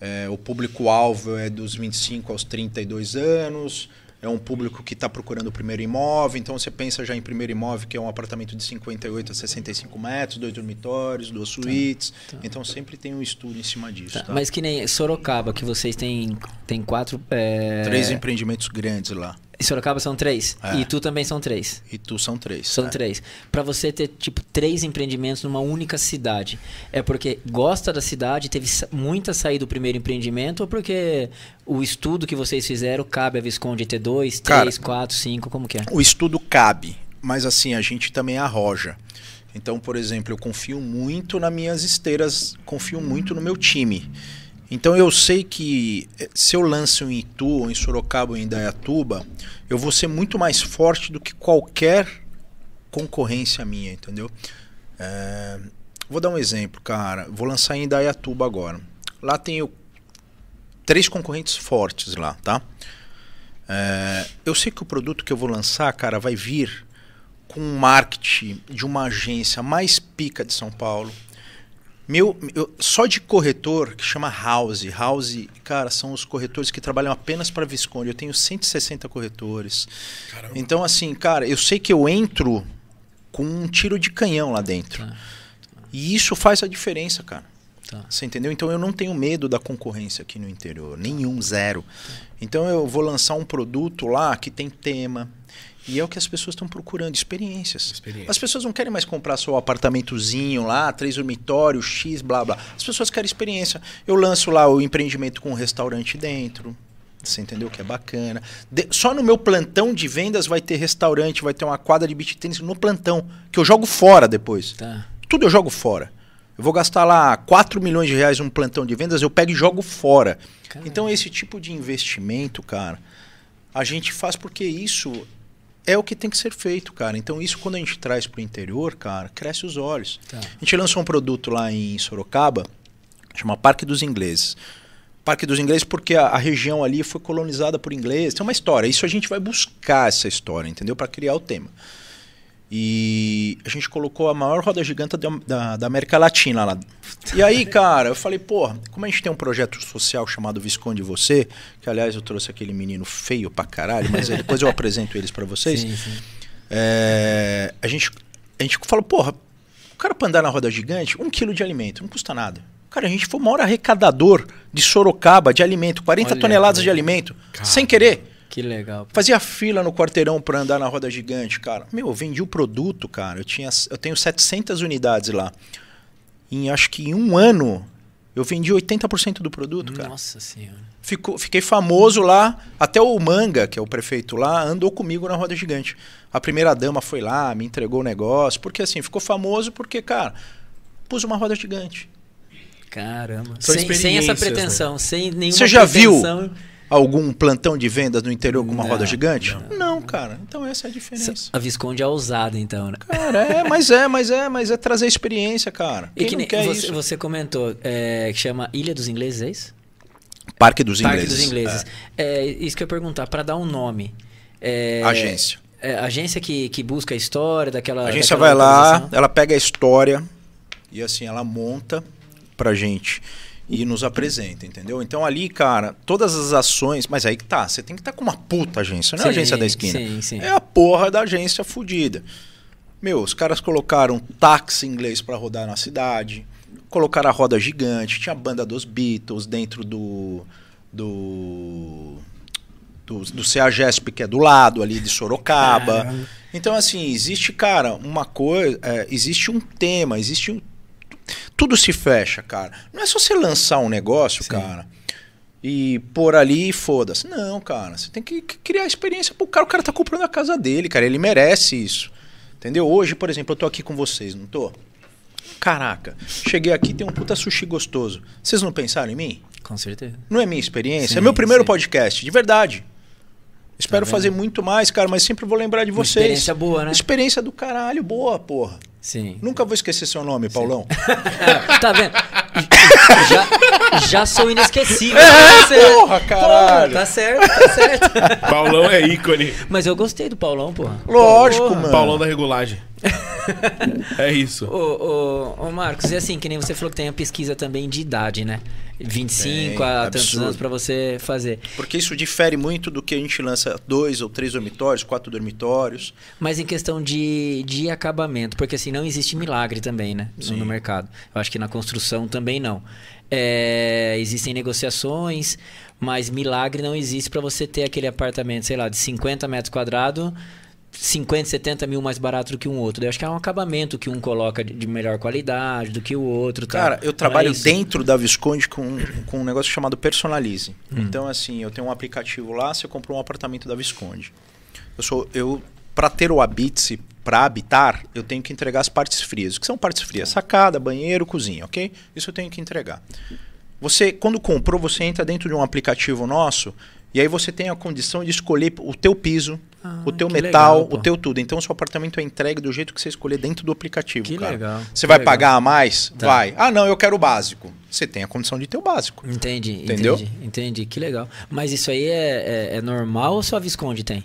é, o público-alvo é dos 25 aos 32 anos, é um público que está procurando o primeiro imóvel, então você pensa já em primeiro imóvel, que é um apartamento de 58 a 65 metros, dois dormitórios, duas suítes, então sempre tem um estudo em cima disso. tá, Tá? Mas que nem Sorocaba, que vocês têm, têm quatro. é, Três empreendimentos grandes lá, Em Sorocaba são três. É. E tu também são três. e tu são três. São é. três. Pra você ter, tipo, três empreendimentos numa única cidade. É porque gosta da cidade, teve muita saída do primeiro empreendimento, ou porque o estudo que vocês fizeram cabe a Visconde ter dois, Cara, três, quatro, cinco, como que é? O estudo cabe, mas assim, a gente também arroja. Então, por exemplo, eu confio muito nas minhas esteiras, confio muito no meu time. Então eu sei que eh, se eu lanço em Itu, ou em Sorocaba, ou em Indaiatuba, eu vou ser muito mais forte do que qualquer concorrência minha, entendeu? É, Vou dar um exemplo, cara. Vou lançar em Indaiatuba agora. Lá tem o- três concorrentes fortes lá, tá? É, eu sei que o produto que eu vou lançar, cara, vai vir com um marketing de uma agência mais pica de São Paulo. Meu, eu- só de corretor que chama House. House, cara, são os corretores que trabalham apenas para Visconde. Eu tenho 160 corretores. Caramba. Então, assim, cara, eu sei que eu entro com um tiro de canhão lá dentro. Tá. E isso faz a diferença, cara. Tá. Você entendeu? Então eu não tenho medo da concorrência aqui no interior. Nenhum, zero. Então eu vou lançar um produto lá que tem tema. E é o que as pessoas estão procurando, experiências. Experiência. As pessoas não querem mais comprar só o apartamentozinho lá, três dormitórios, X, blá blá. As pessoas querem experiência. Eu lanço lá o empreendimento com um restaurante dentro. Você entendeu que é bacana. De- só no meu plantão de vendas vai ter restaurante, vai ter uma quadra de beach tênis no plantão, que eu jogo fora depois. Tá. Tudo eu jogo fora. Eu vou gastar lá 4 milhões de reais num plantão de vendas, eu pego e jogo fora. Caramba. Então esse tipo de investimento, cara, a gente faz porque isso é o que tem que ser feito, cara. Então isso quando a gente traz pro interior, cara, cresce os olhos. Tá. A gente lançou um produto lá em Sorocaba, chama Parque dos Ingleses. Parque dos Ingleses porque a, a região ali foi colonizada por ingleses. Tem uma história. Isso a gente vai buscar essa história, entendeu? Para criar o tema. E a gente colocou a maior roda gigante da, da, da América Latina lá. E aí, cara, eu falei, pô, como a gente tem um projeto social chamado Visconde Você, que aliás eu trouxe aquele menino feio pra caralho, mas depois eu apresento eles para vocês. Sim, sim. É, a, gente, a gente falou, porra, o cara pra andar na roda gigante, um quilo de alimento, não custa nada. Cara, a gente foi o maior arrecadador de Sorocaba de alimento, 40 Olha, toneladas de alimento, sem querer. Que legal. pô. Fazia fila no quarteirão pra andar na roda gigante, cara. Meu, eu vendi o produto, cara. Eu, tinha, eu tenho 700 unidades lá. Em acho que em um ano, eu vendi 80% do produto, cara. Nossa senhora. Ficou, fiquei famoso lá. Até o Manga, que é o prefeito lá, andou comigo na roda gigante. A primeira dama foi lá, me entregou o negócio. Porque assim, ficou famoso porque, cara, pus uma roda gigante. Caramba. Sem, sem essa experiências, pretensão, sem nenhuma Você já viu? Algum plantão de vendas no interior com uma Não, roda gigante? Não. cara. Então essa é a diferença. A Visconde é ousada, então, né? Cara, é, mas é, mas é, mas é trazer experiência, cara. E Quem que não nem quer você, isso? você comentou, é, que chama Ilha dos Ingleses, é isso? Parque dos Parque Ingleses. dos Ingleses. É. isso que eu ia perguntar, para dar um nome. É, Agência. é, agência que, que busca a história daquela. A agência daquela vai lá, ela pega a história e assim, ela monta pra gente e nos apresenta, entendeu? Então ali, cara, todas as ações, mas aí que tá, você tem que estar com uma puta agência, não é a Sim, agência da esquina. sim, sim. É a porra da agência fudida. Meu, os caras colocaram táxi inglês pra rodar na cidade, colocaram a roda gigante, tinha a banda dos Beatles dentro do do do, do CEAGESP, que é do lado ali de Sorocaba. Caramba. Então, assim, existe, cara, uma coisa. é, existe um tema, existe um. Tudo se fecha, cara. Não é só você lançar um negócio, Sim. cara, e pôr ali e foda-se. Não, cara. Você tem que criar experiência pro cara. O cara tá comprando a casa dele, cara. Ele merece isso. Entendeu? Hoje, por exemplo, eu tô aqui com vocês, não tô? Caraca, cheguei aqui tem um puta sushi gostoso. Vocês não pensaram em mim? Com certeza. Não é minha experiência? Sim, é meu primeiro sim. podcast, de verdade. Espero vendo? fazer muito mais, cara, mas sempre vou lembrar de Uma vocês. experiência boa, né? Experiência do caralho, boa, porra. Sim. Nunca vou esquecer seu nome, Paulão. tá vendo? Já, já sou inesquecível. É, Tá porra, caralho. Pô, tá certo, tá certo. Paulão é ícone. Mas eu gostei do Paulão, porra. Lógico, Porra. mano. Paulão da regulagem. é isso. Ô, ô, ô, Marcos, e assim, que nem você falou que tem a pesquisa também de idade, né? 25 Tem, a tantos absurdo. anos pra você fazer. Porque isso difere muito do que a gente lança dois ou três dormitórios, quatro dormitórios. Mas em questão de, de acabamento, porque assim, não existe milagre também, né? No, no mercado. Eu acho que na construção também não. É, existem negociações, mas milagre não existe pra você ter aquele apartamento, sei lá, de 50 metros quadrados, 50, 70 mil mais barato do que um outro. Eu acho que é um acabamento que um coloca de, melhor qualidade do que o outro. tal. Cara, eu é trabalho isso? dentro da Visconde com, com um negócio chamado Personalize. Hum. Então, assim, eu tenho um aplicativo lá, você comprou um apartamento da Visconde. Eu sou. Eu, para ter o Habite, para habitar, eu tenho que entregar as partes frias. O que são partes frias? Sacada, banheiro, cozinha, ok? Isso eu tenho que entregar. Você, quando comprou, você entra dentro de um aplicativo nosso e aí você tem a condição de escolher o teu piso, Ah, o teu metal, legal, o teu tudo. Então, o seu apartamento é entregue do jeito que você escolher dentro do aplicativo, Que cara. legal, Você que vai legal. pagar a mais? Tá. Vai. Ah, não, eu quero o básico. Você tem a condição de ter o básico. Entendi, Entendeu? entendi, entendi. Que legal. Mas isso aí é, é, é normal ou só a Visconde tem?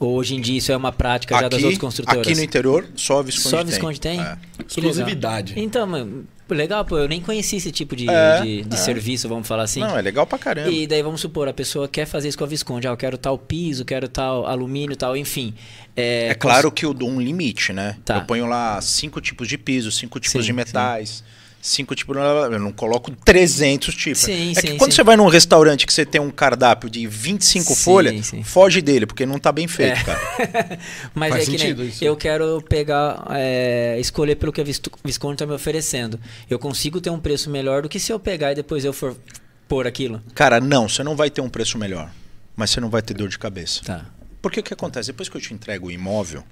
Ou hoje em dia isso é uma prática já das outras construtoras? aqui no interior, só a Visconde Só a tem. Visconde tem? É. Que legal. Exclusividade. Então, mano, legal, pô, eu nem conhecia esse tipo de, É, de, de é. serviço, vamos falar assim. Não, é legal pra caramba. E daí vamos supor, a pessoa quer fazer isso com a Visconde, ah, eu quero tal piso, quero tal alumínio, tal, enfim. É, É claro que eu dou um limite, né? Tá. Eu ponho lá cinco tipos de piso, cinco tipos Sim, de metais, cinco tipos. Eu não coloco 300 tipos. Sim, é sim, que quando sim. você vai num restaurante que você tem um cardápio de 25 Sim, folhas, sim. foge dele, porque não tá bem feito, É. cara. Mas Faz é que sentido nem, isso. eu quero pegar, é, escolher pelo que a Vis- Visconde está me oferecendo. Eu consigo ter um preço melhor do que se eu pegar e depois eu for pôr aquilo. Cara, não, você não vai ter um preço melhor. Mas você não vai ter dor de cabeça. Tá. Porque o que acontece? Depois que eu te entrego o imóvel,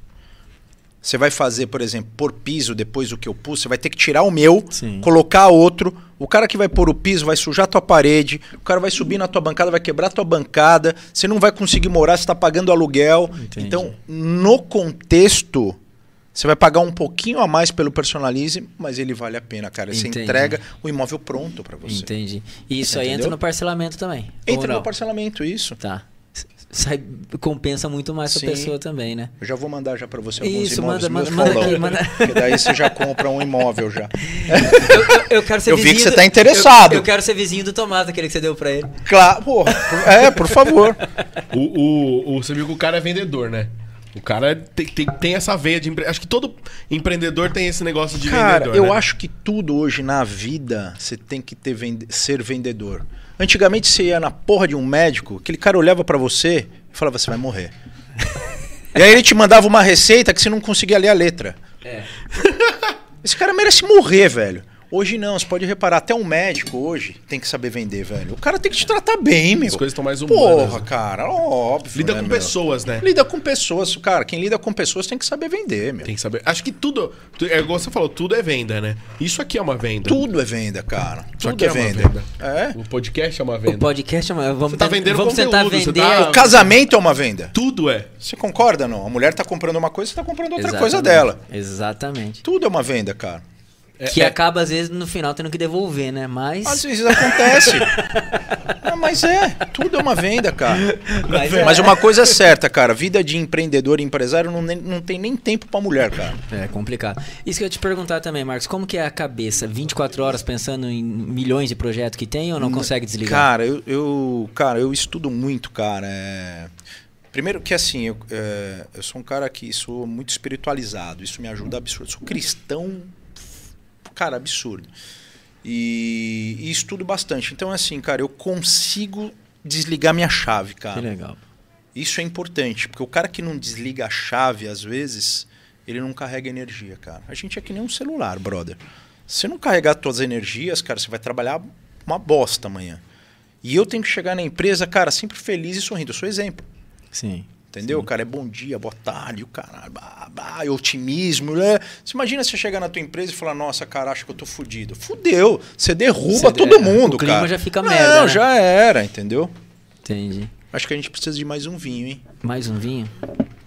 você vai fazer, por exemplo, por piso, depois do que eu pus, você vai ter que tirar o meu, Sim. colocar outro. O cara que vai pôr o piso vai sujar a tua parede, o cara vai subir na tua bancada, vai quebrar a tua bancada, você não vai conseguir morar, você está pagando aluguel. Entendi. Então, no contexto, você vai pagar um pouquinho a mais pelo personalize, mas ele vale a pena, cara. Você Entendi. entrega o imóvel pronto para você. Entendi. E isso aí Entendeu? entra no parcelamento também. Entra no parcelamento, isso. Tá. Sai, compensa muito mais Sim. pra pessoa também, né? Eu já vou mandar já para você alguns Isso, imóveis manda- meus manda- manda aqui, manda. Porque daí você já compra um imóvel já. Eu, eu- eu quero ser Eu vi que vizinho você do- tá interessado. Eu, eu quero ser vizinho do Tomás, aquele que você deu pra ele. Claro, porra. É, por favor. O, o, o, você viu que o cara é vendedor, né? O cara tem, tem, tem essa veia de empre... Acho que todo empreendedor tem esse negócio de Cara, vendedor. eu né? acho que tudo hoje na vida você tem que ter vende- ser vendedor. Antigamente você ia na porra de um médico, aquele cara olhava pra você e falava, você vai morrer. e aí ele te mandava uma receita que você não conseguia ler a letra. É. Esse cara merece morrer, velho. Hoje não, você pode reparar, até um médico hoje tem que saber vender, velho. O cara tem que te tratar bem, meu. As coisas estão mais humanas. Porra, né? cara, óbvio. Lida né, com meu? pessoas, né? Lida com pessoas, cara. Quem lida com pessoas tem que saber vender, meu. Tem que saber. Acho que tudo. tu- É igual você falou, tudo é venda, né? Isso aqui é uma venda. Tudo é venda, cara. Isso Tudo aqui é é venda. venda. É. O podcast é uma O venda. podcast, é uma- vamos, Você tá vendendo vamos tentar conteúdo, você vender. tá- O casamento é uma venda. Tudo é. Você concorda, não? A mulher tá comprando uma coisa, você tá comprando outra Exatamente, coisa dela. Exatamente. Tudo é uma venda, cara. Que é- acaba, às vezes, no final tendo que devolver, né? Mas. Às vezes acontece. Não, mas é, tudo é uma venda, cara. Mas é. Mas uma coisa é certa, cara. Vida de empreendedor e empresário não, nem- não tem nem tempo pra mulher, cara. É complicado. Isso que eu ia te perguntar também, Marcos. Como que é a cabeça? 24 horas pensando em milhões de projetos que tem ou não consegue desligar? Cara, eu, eu- cara, eu estudo muito, cara. é. Primeiro que assim, eu, é, eu sou um cara que sou muito espiritualizado. Isso me ajuda absurdo. Sou cristão, cara, absurdo. E, e estudo bastante. Então, assim, cara, eu consigo desligar minha chave, que cara. legal. Isso é importante, porque o cara que não desliga a chave, às vezes, ele não carrega energia, cara. A gente é que nem um celular, brother. Se você não carregar todas as energias, cara, você vai trabalhar uma bosta amanhã. E eu tenho que chegar na empresa, cara, sempre feliz e sorrindo. Eu sou exemplo. Sim. Entendeu? Cara, é bom dia, boa tarde, o caralho, bah, bah, e otimismo, né? Você imagina você chegar na tua empresa e falar, nossa, cara, acho que eu tô fudido. Fudeu. Você derruba Você- todo é, mundo, o clima cara. já fica Não, merda, né? já era, entendeu? Entendi. Acho que a gente precisa de mais um vinho, hein? Mais um vinho?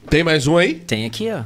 Tem mais um aí? Tem aqui, ó.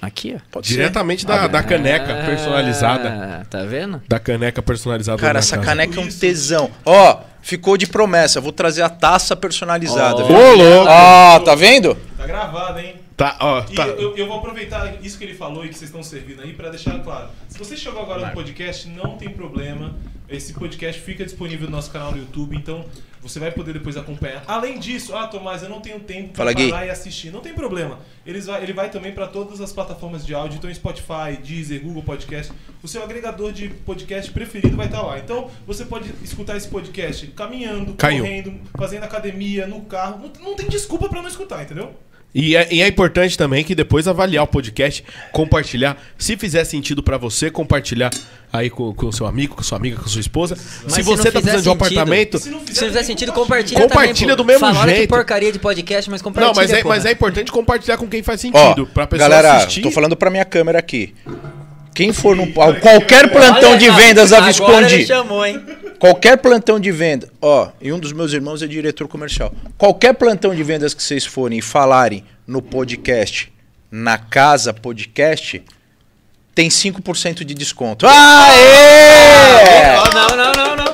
Aqui, ó. Pode ser? Diretamente da, da caneca Ah, personalizada. Tá vendo? Da caneca personalizada. Cara, essa casa. caneca é um tesão. Ó, ficou de promessa. Vou trazer a taça personalizada. Ô, louco! Ah, tá vendo? Tá gravado, hein? Tá, ó, E tá. eu, eu vou aproveitar isso que ele falou e que vocês estão servindo aí para deixar claro. Se você chegou agora no podcast, não tem problema. Esse podcast fica disponível no nosso canal no YouTube, então você vai poder depois acompanhar. Além disso, ah, Tomás, eu não tenho tempo para parar e assistir. Não tem problema. Eles vai, ele vai também para todas as plataformas de áudio, então Spotify, Deezer, Google Podcast. O seu agregador de podcast preferido vai estar lá. Então você pode escutar esse podcast caminhando, Caiu. correndo, fazendo academia, no carro. Não, não tem desculpa para não escutar, entendeu? E é, e é importante também que depois avaliar o podcast, compartilhar. Se fizer sentido pra você, compartilhar aí com o seu amigo, com sua amiga, com sua esposa. Mas se se você tá fizer precisando de um sentido- apartamento. Se não Se não fizer sentido, compartilha, Compartilha também, do mesmo Fala, olha que jeito. porcaria de podcast, mas compartilha, Não, mas é, mas é importante compartilhar com quem faz Ó, sentido. pra pessoa galera, assistir. tô falando pra minha câmera aqui. Quem for no qualquer plantão Olha, de vendas da Agora Visconde, ele chamou, hein? Qualquer plantão de venda, ó, e um dos meus irmãos é diretor comercial. Qualquer plantão de vendas que vocês forem e falarem no podcast, na Casa Podcast, tem 5% de desconto. Aê! Oh, não, não, não, não.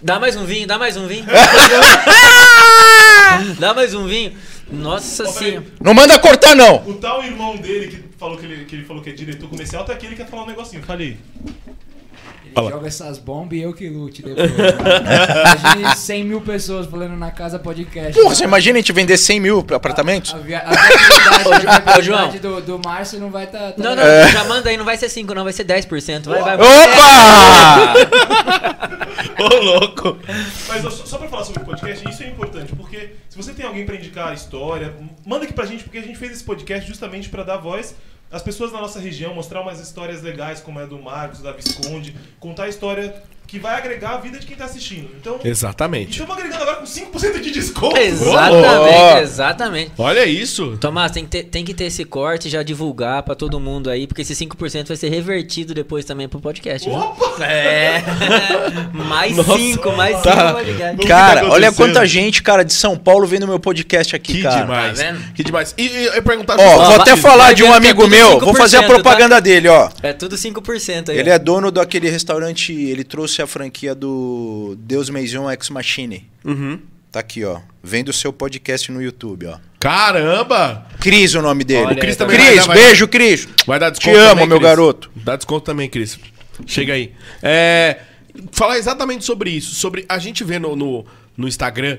Dá mais um vinho, dá mais um vinho. dá mais um vinho. Nossa senhora. Não manda cortar, não. O tal irmão dele que falou que ele, que ele falou que é diretor comercial, tá aqui, ele quer falar um negocinho. Falei. Ele joga essas bombas e eu que lute depois. Imagine 100 mil pessoas falando na casa podcast. Porra, você imagina a gente vender 100 mil apartamentos? A, via- a viabilidade, a viabilidade Ô, João. do, do Márcio não vai estar. Tá, Não, não, É. já manda aí, não vai ser 5, não, vai ser 10%. Vai, vai, vai. Opa! Ô, louco. Mas só, só pra falar sobre o podcast, isso é importante, porque se você tem alguém pra indicar a história, manda aqui pra gente, porque a gente fez esse podcast justamente pra dar voz às pessoas da nossa região, mostrar umas histórias legais, como é do Marcos, da Visconde, contar a história que vai agregar a vida de quem tá assistindo. Então, Exatamente. estamos agregando agora com 5% de desconto. Exatamente, Ó. exatamente. Olha isso. Tomás, tem que, ter, tem que ter esse corte e já divulgar pra todo mundo aí, porque esse 5% vai ser revertido depois também pro podcast. viu? Opa! É. mais Nossa. 5, mais 5 Tá. podcast. que Cara, tá olha quanta gente, cara, de São Paulo vendo meu podcast aqui, Que cara. demais. Tá vendo? que demais. E, e eu perguntar Ó, Ó, vou vai- até falar vai de um é amigo tudo meu, vou fazer a 5%, propaganda dele, ó. É tudo 5% aí. Ele é dono daquele restaurante, ele trouxe a franquia do Deus Maison Ex Machine. Uhum. Tá aqui, ó. Vendo o seu podcast no YouTube, ó. Caramba! Cris o nome dele. Olha, O Cris também Cris, vai, beijo, Cris. Vai dar Te desconto amo, também, meu Cris. garoto. Dá desconto também, Cris. Chega aí. É, falar exatamente sobre isso. Sobre a gente vê no, no, no Instagram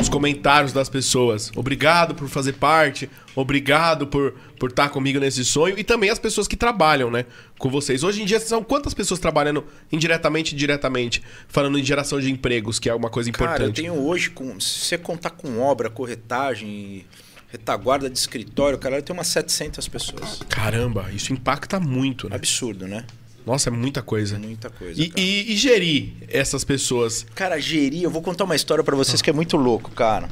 os comentários das pessoas. Obrigado por fazer parte. Obrigado por por estar comigo nesse sonho. E também as pessoas que trabalham, né? Com vocês. Hoje em dia são quantas pessoas trabalhando indiretamente e diretamente? Falando em geração de empregos, que é uma coisa importante. Cara, eu tenho hoje, com, se você contar com obra, corretagem, retaguarda de escritório, cara, eu tenho umas 700 pessoas. Caramba, isso impacta muito, né? Absurdo, né? Nossa, é muita coisa. Muita coisa. E, e- e gerir essas pessoas. Cara, gerir, eu vou contar uma história pra vocês que é muito louco, cara.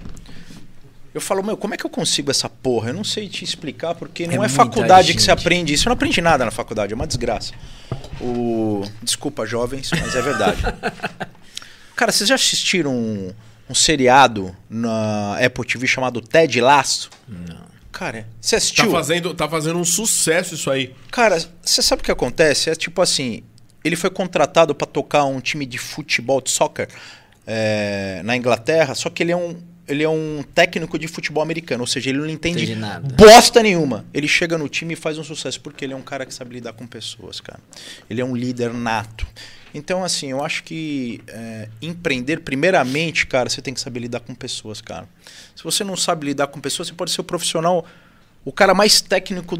Eu falo, meu, como é que eu consigo essa porra? Eu não sei te explicar, porque não é, muita faculdade que você gente. aprende isso. Eu não aprendi nada na faculdade, é uma desgraça. O... Desculpa, jovens, mas é verdade. Cara, vocês já assistiram um, um seriado na Apple TV chamado Ted Lasso? Não. Cara, você Tá assistiu? fazendo, tá fazendo um sucesso isso aí. Cara, você sabe o que acontece? É tipo assim, ele foi contratado para tocar um time de futebol, de soccer, é, na Inglaterra, só que ele é um ele é um técnico de futebol americano, ou seja, ele não entende Entende nada. bosta nenhuma. Ele chega no time e faz um sucesso porque ele é um cara que sabe lidar com pessoas, cara. Ele é um líder nato. Então, assim, eu acho que é, empreender, primeiramente, cara, você tem que saber lidar com pessoas, cara. Se você não sabe lidar com pessoas, você pode ser o profissional, o cara mais técnico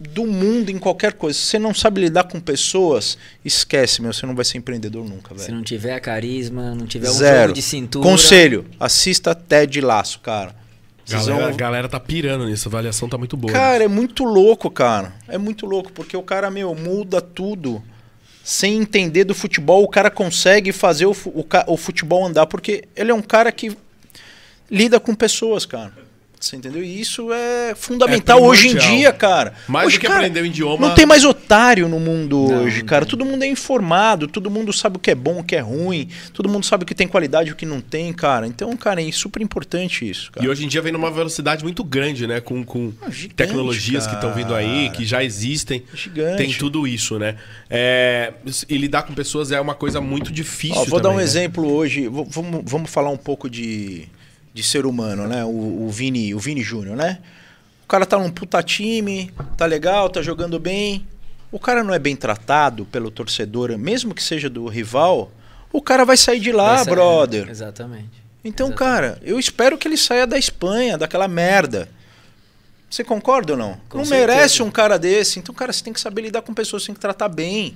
do mundo em qualquer coisa. Se você não sabe lidar com pessoas, esquece, meu, você não vai ser empreendedor nunca, Se velho. não tiver carisma, não tiver um Zero. jogo de cintura. Conselho, assista Ted Laço, cara. Galera, vão- A galera tá pirando nisso, a avaliação tá muito boa. Cara, é muito louco, cara. É muito louco, porque o cara, meu, muda tudo. Sem entender do futebol, o cara consegue fazer o, o, o futebol andar, porque ele é um cara que lida com pessoas, cara. Você entendeu? E isso é fundamental É hoje em dia, cara. Mais hoje, do que cara, aprender o idioma. Não tem mais otário no mundo Não, hoje, cara. Todo mundo é informado, todo mundo sabe o que é bom, o que é ruim, todo mundo sabe o que tem qualidade e o que não tem, cara. Então, cara, é super importante isso, cara. E hoje em dia vem numa velocidade muito grande, né? Com, com Ah, gigante, tecnologias que estão vindo aí, cara. que já existem. Gigante. Tem tudo isso, né? É, e lidar com pessoas é uma coisa muito difícil. Ó, vou dar um também, né? exemplo hoje. Vamos, vamos falar um pouco de, de ser humano, né? O, o Vini, o Vini Júnior, né? O cara tá num puta time, tá legal, tá jogando bem. O cara não é bem tratado pelo torcedor, mesmo que seja do rival, o cara vai sair de lá, sair, brother. Exatamente. Então, Exatamente. cara, eu espero que ele saia da Espanha, daquela merda. Você concorda ou não? Com não certeza. merece um cara desse. Então, cara, você tem que saber lidar com pessoas, você tem que tratar bem.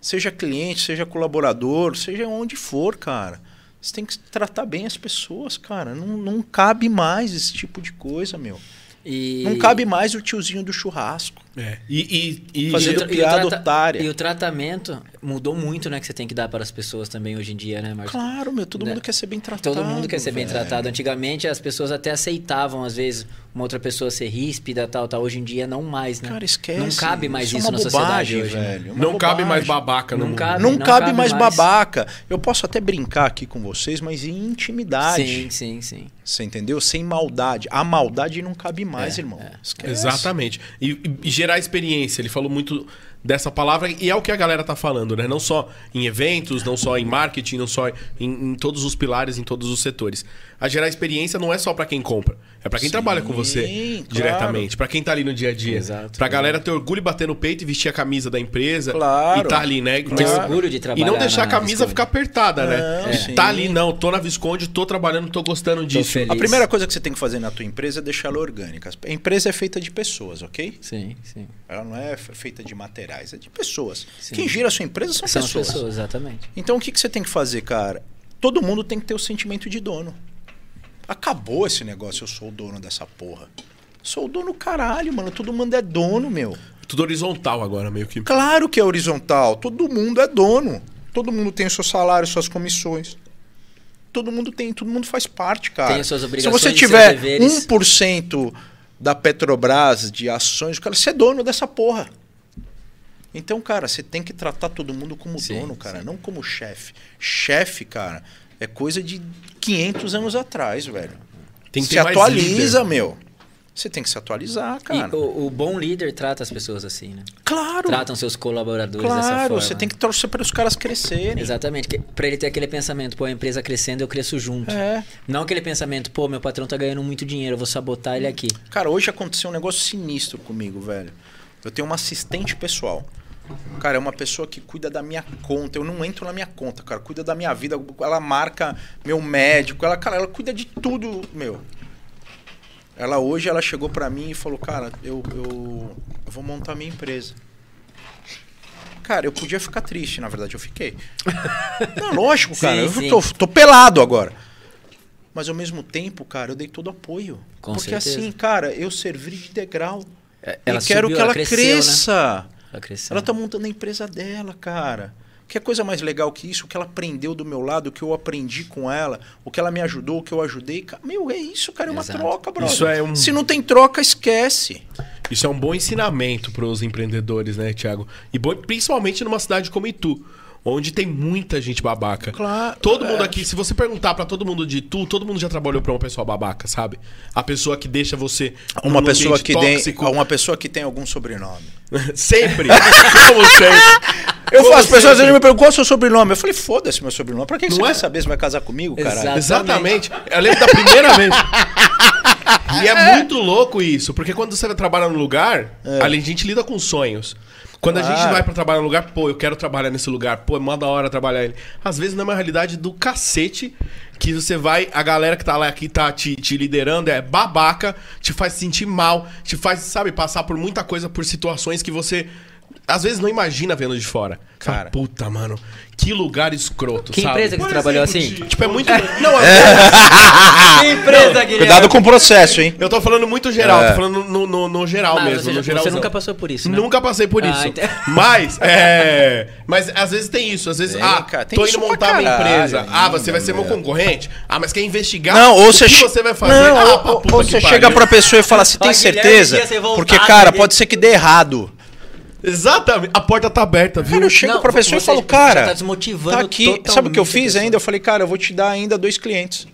Seja cliente, seja colaborador, seja onde for, cara. Você tem que tratar bem as pessoas, cara. Não, não cabe mais esse tipo de coisa, meu. E... Não cabe mais o tiozinho do churrasco. É. E, e, e Fazendo E piada e otária. E o tratamento mudou muito, né? Que você tem que dar para as pessoas também hoje em dia, né, Marcos? Claro, meu, todo Né? mundo quer ser bem tratado. Todo mundo quer ser bem velho. tratado. Antigamente as pessoas até aceitavam, às vezes, uma outra pessoa ser ríspida, tal, tal. Hoje em dia não mais, né? Cara, esquece. Não cabe mais é isso, uma na sociedade bobagem, hoje. né? velho. uma não cabe mais bobagem. babaca no Não mundo. cabe. Não, Não cabe, cabe mais, mais. babaca. Eu posso até brincar aqui com vocês, mas em intimidade. Sim, sim, sim. Você entendeu? Sem maldade. A maldade não cabe mais, É, irmão. é. Esquece. Exatamente. E, e- e gerar experiência. Ele falou muito dessa palavra e é o que a galera tá falando, né? Não só em eventos, não só em marketing, não só em, em todos os pilares, em todos os setores. A gerar experiência não é só pra quem compra, é pra quem Sim, trabalha com você claro. diretamente, pra quem tá ali no dia a dia. Exato. Pra galera ter orgulho e bater no peito e vestir a camisa da empresa Claro. e tá ali, né? Ter Mas- orgulho de E trabalhar não deixar a camisa Visconde. ficar apertada, né? Não, E sim. Tá ali, não, tô na Visconde, tô trabalhando, tô gostando disso. feliz. A primeira coisa que você tem que fazer na tua empresa é deixar ela orgânica. A empresa é feita de pessoas, ok? Sim, sim. Ela não é fe- feita de materiais, é de pessoas. Sim. Quem gira a sua empresa são, São as pessoas. pessoas, exatamente. Então o que, que você tem que fazer, cara? Todo mundo tem que ter o sentimento de dono. Acabou esse negócio, eu sou o dono dessa porra. Sou o dono caralho, mano. Todo mundo é dono, meu. Tudo horizontal agora, meio que. Claro que é horizontal. Todo mundo é dono. Todo mundo tem o seu salário, suas comissões. Todo mundo tem, todo mundo faz parte, cara. Tem as suas Se obrigações você e seus tiver deveres. 1% da Petrobras de ações, cara, você é dono dessa porra. Então, cara, você tem que tratar todo mundo como Sim, dono, cara, não como chefe. Chefe, cara, é coisa de 500 anos atrás, velho. Tem que se atualiza, meu. Você tem que se atualizar, cara. E o, o bom líder trata as pessoas assim, né? Claro. Tratam seus colaboradores dessa Claro, forma. você tem que torcer para os caras crescerem. Exatamente, pra ele ter aquele pensamento, pô, a empresa crescendo, eu cresço junto. É. Não aquele pensamento, pô, meu patrão tá ganhando muito dinheiro, eu vou sabotar ele aqui. Cara, hoje aconteceu um negócio sinistro comigo, velho. Eu tenho uma assistente pessoal. Cara, é uma pessoa que cuida da minha conta. Eu não entro na minha conta, cara. Cuida da minha vida. Ela marca meu médico. Ela, cara, ela cuida de tudo, meu. Ela hoje ela chegou pra mim e falou, cara, eu, eu, eu vou montar minha empresa. Cara, eu podia ficar triste, na verdade, eu fiquei. Não, lógico, cara. Sim, eu sim. tô, tô pelado agora. Mas ao mesmo tempo, cara, eu dei todo apoio. Com Porque certeza. assim, cara, eu servi de degrau. É, e quero subiu, que ela, cresceu, né? cresça. Ela Ela tá montando a empresa dela, cara. Que coisa mais legal que isso? O que ela aprendeu do meu lado, o que eu aprendi com ela, o que ela me ajudou, o que eu ajudei. Meu, é isso, cara. É uma Exato. troca, brother. Isso é um- Se não tem troca, esquece. Isso é um bom ensinamento para os empreendedores, né, Thiago? E bom, principalmente numa cidade como Itu, onde tem muita gente babaca. Claro, Todo é. mundo aqui, se você perguntar para todo mundo de Itu, todo mundo já trabalhou para uma pessoa babaca, sabe? A pessoa que deixa você Uma num pessoa, que tem, uma pessoa que tem algum sobrenome. sempre. Como sempre. Eu Como faço, pessoas sempre. me perguntam qual é o seu sobrenome. Eu falei, foda-se meu sobrenome. Pra que Não você é? quer saber se vai casar comigo, caralho? Exatamente. Eu lembro da primeira vez. E é muito louco isso, porque quando você trabalha num lugar, ali a gente lida com sonhos. Quando a gente Claro. vai pra trabalhar num lugar, pô, eu quero trabalhar nesse lugar, pô, é mó da hora trabalhar ele. Às vezes não é uma realidade do cacete que você vai, a galera que tá lá aqui tá te, te liderando é babaca, te faz se sentir mal, te faz, sabe, passar por muita coisa, por situações que você às vezes não imagina vendo de fora. Fala, Cara. puta, mano, que lugar escroto, Que sabe? empresa que Por você trabalhou assim? Ti- Tipo, é muito. Não, é- Que empresa, Guilherme? Cuidado com o processo, hein? eu tô falando muito geral, É. tô falando no, no, no geral Mas mesmo. você, no geral você nunca passou por isso, né? Nunca passei por Ah, isso. então- Mas, é. Mas às vezes tem isso. Às vezes, ah, cara, tem tô indo montar caralho empresa. Ah, ainda, você vai ser meu concorrente? Ah, mas quer investigar? Não, ou o você, que che- você vai fazer? Não, ah, ou- ou, você pariu. chega pra pessoa e fala, você tem certeza? Porque, cara, pode ser que dê errado. Exatamente. A porta tá aberta, viu? Cara, eu chego Não, pra pessoa e falo, cara, tá desmotivando tá aqui. Sabe o que eu fiz ainda? Eu falei, cara, eu vou te dar ainda dois clientes.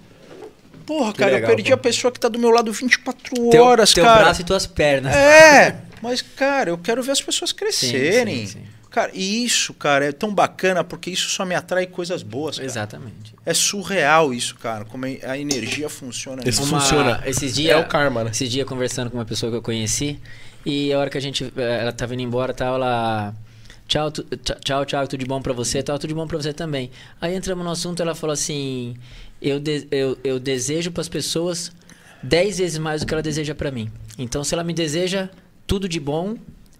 Porra, cara, legal, eu perdi pô. a pessoa que tá do meu lado 24 Teu, horas, teu cara. braço e tuas pernas. É, mas, cara, eu quero ver as pessoas crescerem. sim, sim. Cara, e isso, cara, é tão bacana porque isso só me atrai coisas boas. Cara. Exatamente. É surreal isso, cara, como a energia funciona. Uma- funciona. Esses dias, É o karma, né? Esses dias conversando com uma pessoa que eu conheci e a hora que a gente eh, ela tava indo embora, tal, ela Tchau, tu- tchau, tchau, tudo de bom pra você, tal, tudo de bom pra você também. Aí entramos no assunto, ela falou assim: "Eu de- eu, eu desejo pras pessoas 10 vezes mais do que ela deseja pra mim. Então, se ela me deseja tudo de bom,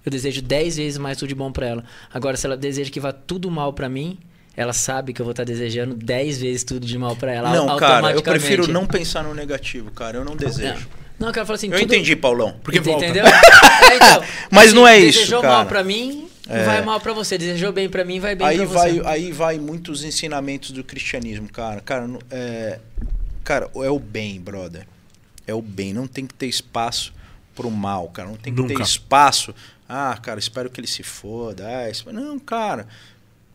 eu desejo 10 vezes mais tudo de bom pra ela. Agora, se ela deseja que vá tudo mal pra mim, ela sabe que eu vou estar desejando 10 vezes tudo de mal pra ela. Não, cara, eu prefiro não pensar no negativo, cara. Eu não desejo. Não, Não, eu quero falar assim. Eu tudo- entendi, Paulão. Porque volta. Entendeu? É, então, Mas não é isso, Desejou cara. mal pra mim, vai mal pra você. Desejou bem pra mim, vai bem aí pra vai, você. aí vai muitos ensinamentos do cristianismo, cara. Cara, é, cara, é o bem, brother. É o bem. Não tem que ter espaço pro mal, cara. Não tem que ter Nunca. espaço. Ah, cara, espero que ele se foda. Ah, Não, cara.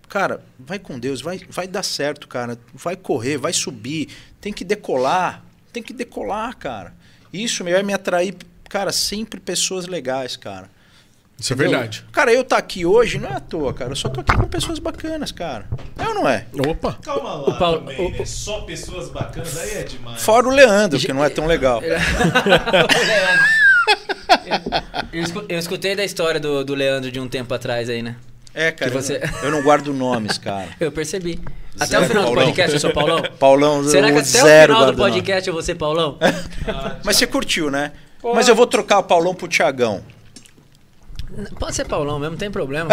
Cara, vai com Deus, vai, vai dar certo, cara. Vai correr, vai subir. Tem que decolar. Tem que decolar, cara. Isso vai me atrair, cara, sempre pessoas legais, cara. Isso é Entendeu? verdade. Cara, eu tá aqui hoje não é à toa, cara. Eu só tô aqui com pessoas bacanas, cara. É ou não é? Opa. Calma lá O Paulo- também, o- né? Só pessoas bacanas, aí é demais. Fora o Leandro, que não é tão legal. Eu, escu- eu escutei da história do, do Leandro de um tempo atrás aí, né? É, cara. Que você- eu não guardo nomes, cara. Eu percebi. Até Zero o final do Paulão. podcast eu sou Paulão? Paulão, Será que até o final do podcast eu vou ser Paulão? Mas você curtiu, né? Mas eu vou trocar o Paulão pro Tiagão. Pode ser Paulão mesmo, não tem problema.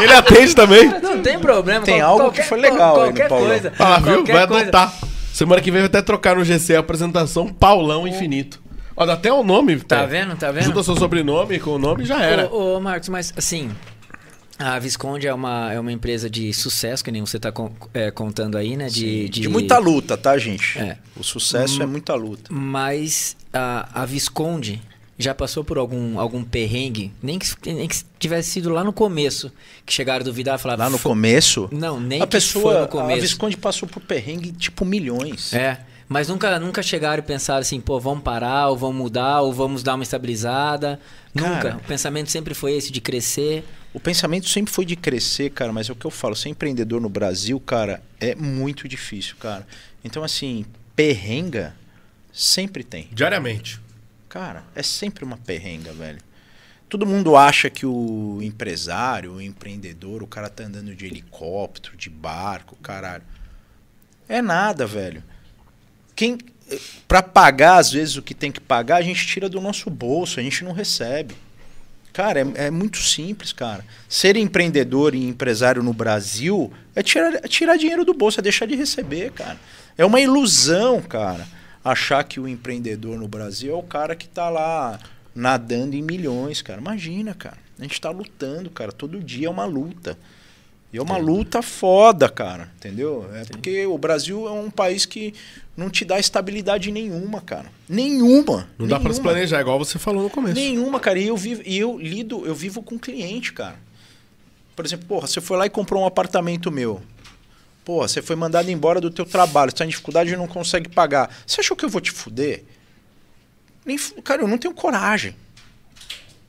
Ele atende também. Não tem problema. Tem qual- algo qualquer- que foi legal aí no Qualquer Paulão. coisa. Ah, viu? qualquer Vai coisa. adotar. Semana que vem vai até trocar no GC a apresentação Paulão Infinito. Ó, dá até o nome. Tá pô. vendo? Tá vendo? Junta seu sobrenome com o nome e já era. Ô, ô, Marcos, mas assim, a Visconde é uma, é uma empresa de sucesso, que nem você está contando aí, né? De, De muita luta, tá, gente? É. O sucesso é muita luta. Mas a, a Visconde já passou por algum, algum perrengue, nem que, nem que tivesse sido lá no começo, que chegaram a duvidar e falaram... Lá no "Fo- começo, Não, nem a que pessoa, foi no a. Visconde passou por perrengue tipo milhões. É, mas nunca, nunca chegaram e pensaram assim, pô, vamos parar, ou vamos mudar, ou vamos dar uma estabilizada. Nunca. Cara. O pensamento sempre foi esse de crescer. O pensamento sempre foi de crescer, cara, mas é o que eu falo, ser empreendedor no Brasil, cara, é muito difícil, cara. Então, assim, perrenga sempre tem. Diariamente. Cara, é sempre uma perrenga, velho. Todo mundo acha que o empresário, o empreendedor, o cara tá andando de helicóptero, de barco, caralho. É nada, velho. Quem para pagar às vezes o que tem que pagar, a gente tira do nosso bolso, a gente não recebe. Cara, é, é muito simples, cara. Ser empreendedor e empresário no Brasil é tirar, é tirar dinheiro do bolso, é deixar de receber, cara. É uma ilusão, cara, achar que o empreendedor no Brasil é o cara que tá lá nadando em milhões, cara. Imagina, cara. A gente tá lutando, cara. Todo dia é uma luta. E é uma luta foda, cara. Entendeu? É porque o Brasil é um país que não te dá estabilidade nenhuma, cara. Nenhuma. Não dá pra se nenhuma. planejar, igual você falou no começo. Nenhuma, cara. E eu vivo, e eu lido, eu vivo com cliente, cara. Por exemplo, porra, você foi lá e comprou um apartamento meu. Porra, você foi mandado embora do teu trabalho, você tá em dificuldade e não consegue pagar. Você achou que eu vou te fuder? Nem, cara, eu não tenho coragem.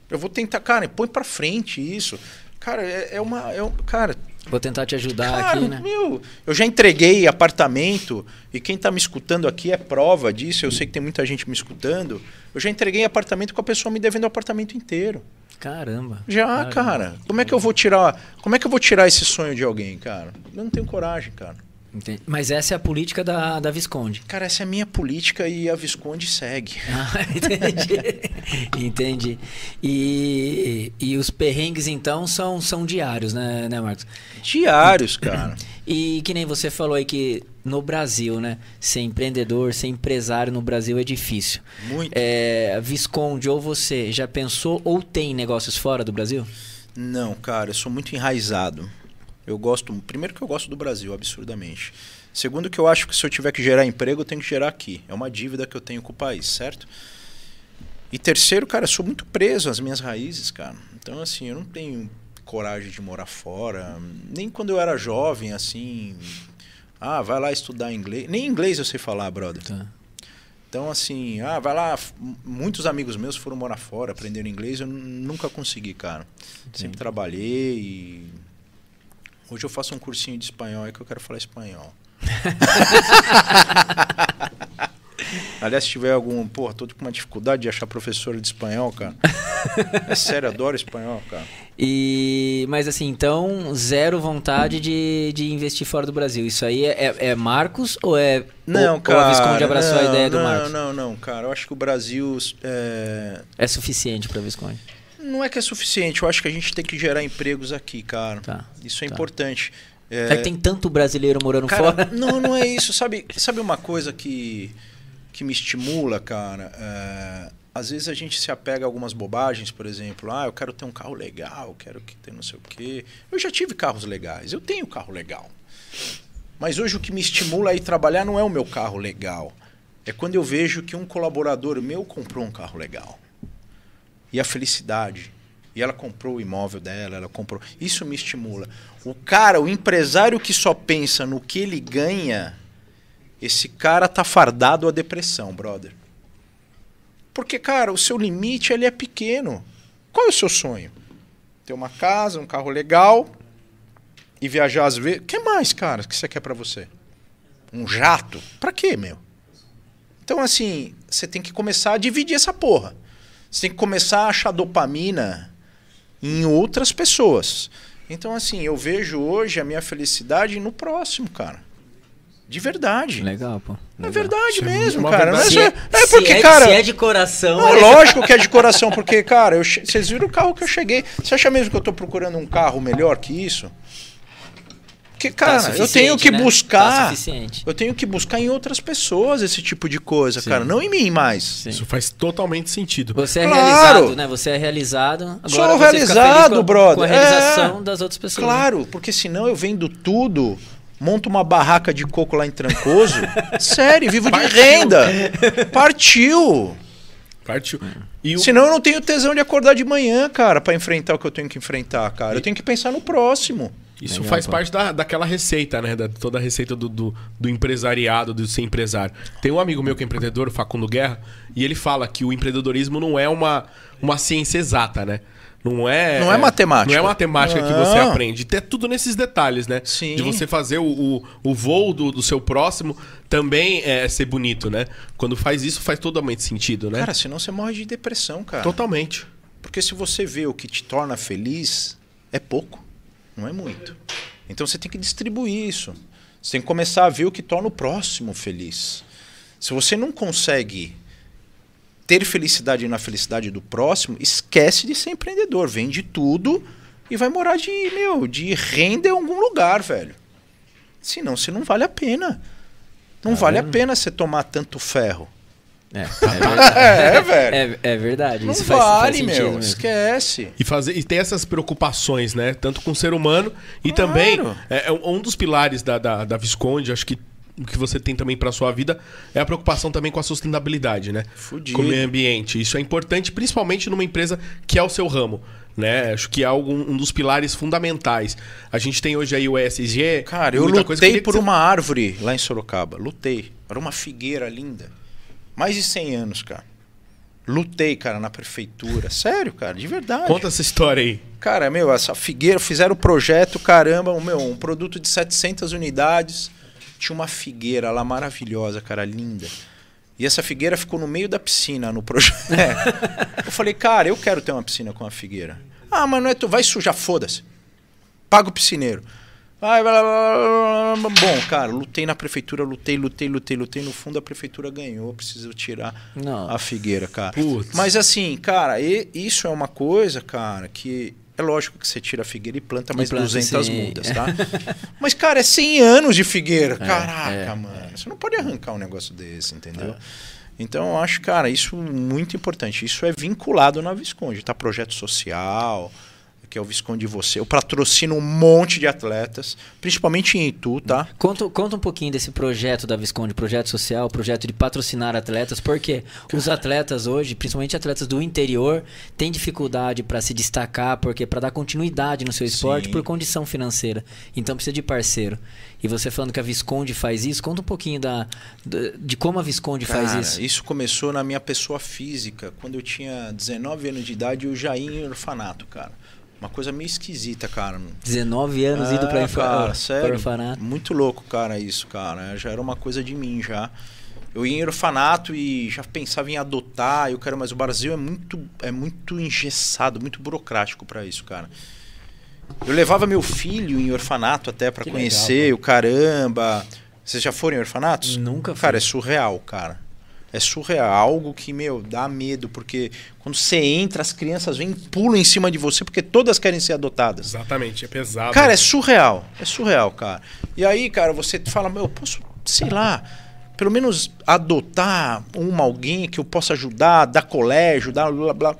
Eu vou tentar, cara, põe pra frente isso. Cara, é, é uma. É cara, Vou tentar te ajudar Cara, aqui, né? meu, eu já entreguei apartamento e quem tá me escutando aqui é prova disso. Eu sei que tem muita gente me escutando. Eu já entreguei apartamento com a pessoa me devendo o apartamento inteiro. Caramba. Já, Caramba. cara. Como é que eu vou tirar? Como é que eu vou tirar esse sonho de alguém, cara? Eu não tenho coragem, cara. Entendi. Mas essa é a política da, da Visconde. Cara, essa é a minha política e a Visconde segue. Ah, entendi. entendi. E, e os perrengues, então, são, são diários, né, né, Marcos? Diários, cara. E que nem você falou aí que no Brasil, né? Ser empreendedor, ser empresário no Brasil é difícil. Muito. É, Visconde ou você já pensou ou tem negócios fora do Brasil? Não, cara, eu sou muito enraizado. Eu gosto. Primeiro que eu gosto do Brasil, absurdamente. Segundo que eu acho que se eu tiver que gerar emprego, eu tenho que gerar aqui. É uma dívida que eu tenho com o país, certo? E terceiro, cara, eu sou muito preso às minhas raízes, cara. Então, assim, eu não tenho coragem de morar fora. Nem quando eu era jovem, assim. Ah, vai lá estudar inglês. Nem inglês eu sei falar, brother. Tá. Então, assim, ah, vai lá. Muitos amigos meus foram morar fora, aprenderam inglês. Eu nunca consegui, cara. Sempre trabalhei e. Hoje eu faço um cursinho de espanhol, é que eu quero falar espanhol. Aliás, se tiver algum. Porra, tô com uma dificuldade de achar professor de espanhol, cara. É sério, adoro espanhol, cara. E, mas assim, então, zero vontade de, de investir fora do Brasil. Isso aí é, é- é Marcos ou é. Não, ou, cara. Ou a Visconde abraçou a não, ideia do não, Marcos? Não, não, cara. Eu acho que o Brasil. É, É suficiente pra Visconde. Não é que é suficiente. Eu acho que a gente tem que gerar empregos aqui, cara. Tá. Isso é tá. importante. É que tem tanto brasileiro morando Cara, fora. não, não é isso. Sabe, sabe uma coisa que que me estimula, cara, é, às vezes a gente se apega a algumas bobagens, por exemplo, ah, eu quero ter um carro legal, quero que tenha não sei o quê. Eu já tive carros legais, eu tenho carro legal. Mas hoje o que me estimula a ir trabalhar não é o meu carro legal. É quando eu vejo que um colaborador meu comprou um carro legal. E a felicidade. E ela comprou o imóvel dela, ela comprou. Isso me estimula. O cara, o empresário que só pensa no que ele ganha, esse cara tá fardado à depressão, brother. Porque, cara, o seu limite ele é pequeno. Qual é o seu sonho? Ter uma casa, um carro legal, e viajar às vezes. O que mais, cara, que você quer para você? Um jato? Pra quê, meu? Então, assim, você tem que começar a dividir essa porra. Você tem que começar a achar dopamina em outras pessoas. Então, assim, eu vejo hoje a minha felicidade no próximo, cara. De verdade. Legal, pô. Legal. É verdade Isso é mesmo, uma cara. verdade. É, só- é se porque, é, cara. Se é de coração. Não, é- lógico que é de coração, porque, cara, eu che- vocês viram o carro que eu cheguei. Você acha mesmo que eu tô procurando um carro melhor que isso? Porque, Tá cara, eu suficiente, tenho que né? Tá buscar. suficiente. eu tenho que buscar em outras pessoas esse tipo de coisa, Sim. cara. Não em mim mais. Sim. Isso faz totalmente sentido. Você é Claro. realizado, né? Você é realizado. Agora Sou você fica feliz realizado, com a, brother. Com a realização É. das outras pessoas. né? Claro, porque senão eu vendo tudo, monto uma barraca de coco lá em Trancoso. Sério, vivo de renda. Partiu. Partiu. E o, Senão eu não tenho tesão de acordar de manhã, cara, pra enfrentar o que eu tenho que enfrentar, cara. Eu tenho que pensar no próximo. Isso Legal, faz pô. parte da, daquela receita, né? Da, toda a receita do, do, do empresariado, do ser empresário. Tem um amigo meu que é empreendedor, o Facundo Guerra, e ele fala que o empreendedorismo não é uma, uma ciência exata, né? Não é, Não é matemática. Não é matemática que você Não. aprende. É tudo nesses detalhes, né? Sim. De você fazer o, o, o voo do, do seu próximo também é ser bonito, né? Quando faz isso, faz totalmente sentido, né? Cara, senão você morre de depressão, cara. Totalmente. Porque se você vê o que te torna feliz, é pouco, não é muito. Então você tem que distribuir isso. Você tem que começar a ver o que torna o próximo feliz. Se você não consegue ter felicidade na felicidade do próximo, esquece de ser empreendedor. Vende tudo e vai morar de, meu, de renda em algum lugar, velho. Senão você não vale a pena. Não vale a pena você tomar tanto ferro. É, é verdade. É, velho. É, é verdade. Não Isso faz, faz vale, sentido meu. mesmo. Esquece. E, fazer, e ter essas preocupações, né? Tanto com o ser humano e Claro. também é, é um dos pilares da, da, da Visconde, acho que o que você tem também para sua vida é a preocupação também com a sustentabilidade, né? Fudido. Com o meio ambiente. Isso é importante, principalmente numa empresa que é o seu ramo. Né? Acho que é um dos pilares fundamentais. A gente tem hoje aí o ESG. Cara, eu muita coisa. lutei que por você- uma árvore lá em Sorocaba. Lutei. Era uma figueira linda. Mais de 100 anos, cara. Lutei, cara, na prefeitura. Sério, cara, de verdade. Conta essa história aí. Cara, meu, essa figueira, fizeram o projeto, caramba, um, meu, um produto de 700 unidades. Tinha uma figueira lá maravilhosa, cara, linda. E essa figueira ficou no meio da piscina no projeto. eu falei, cara, eu quero ter uma piscina com uma figueira. Ah, mas não é tu, vai sujar, foda-se. Paga o piscineiro. Vai, vai, vai, vai. Bom, cara, lutei na prefeitura, lutei, lutei, lutei, lutei. No fundo a prefeitura ganhou, preciso tirar Não. a figueira, cara. Putz. Mas assim, cara, e- isso é uma coisa, cara, que é lógico que você tira a figueira e planta mais planta, 200 sim. mudas, tá? Mas, cara, é 100 anos de figueira. Caraca, é, mano. Você não pode arrancar um negócio desse, entendeu? Então, eu acho, cara, isso muito importante. Isso é vinculado na Visconde, tá? Projeto social, que é o Visconde Você. Eu patrocino um monte de atletas, principalmente em Itu, tá? Conta, conta um pouquinho desse projeto da Visconde, projeto social, projeto de patrocinar atletas, porque os atletas hoje, principalmente atletas do interior, têm dificuldade para se destacar, porque para dar continuidade no seu esporte Sim. por condição financeira. Então precisa de parceiro. E você falando que a Visconde faz isso, conta um pouquinho da, de como a Visconde faz Cara, isso. começou na minha pessoa física. Quando eu tinha 19 anos de idade, eu já ia em orfanato, cara. Uma coisa meio esquisita, cara. 19 anos indo É, para cara, sério. orfanato. Muito louco, cara, isso, cara. Já era uma coisa de mim já. Eu ia em orfanato e já pensava em adotar, eu quero, mas o Brasil é muito é muito engessado, muito burocrático pra isso, cara. Eu levava meu filho em orfanato até pra Que conhecer o caramba. Vocês já foram em orfanatos? Nunca fui. Cara, é surreal, cara. É surreal, algo que, meu, dá medo, porque quando você entra, as crianças vêm e pulam em cima de você, porque todas querem ser adotadas. Exatamente, é pesado. Cara, é surreal. É surreal, cara. E aí, cara, você fala, meu, eu posso, sei lá, pelo menos adotar uma alguém que eu possa ajudar, dar colégio, dar blá blá.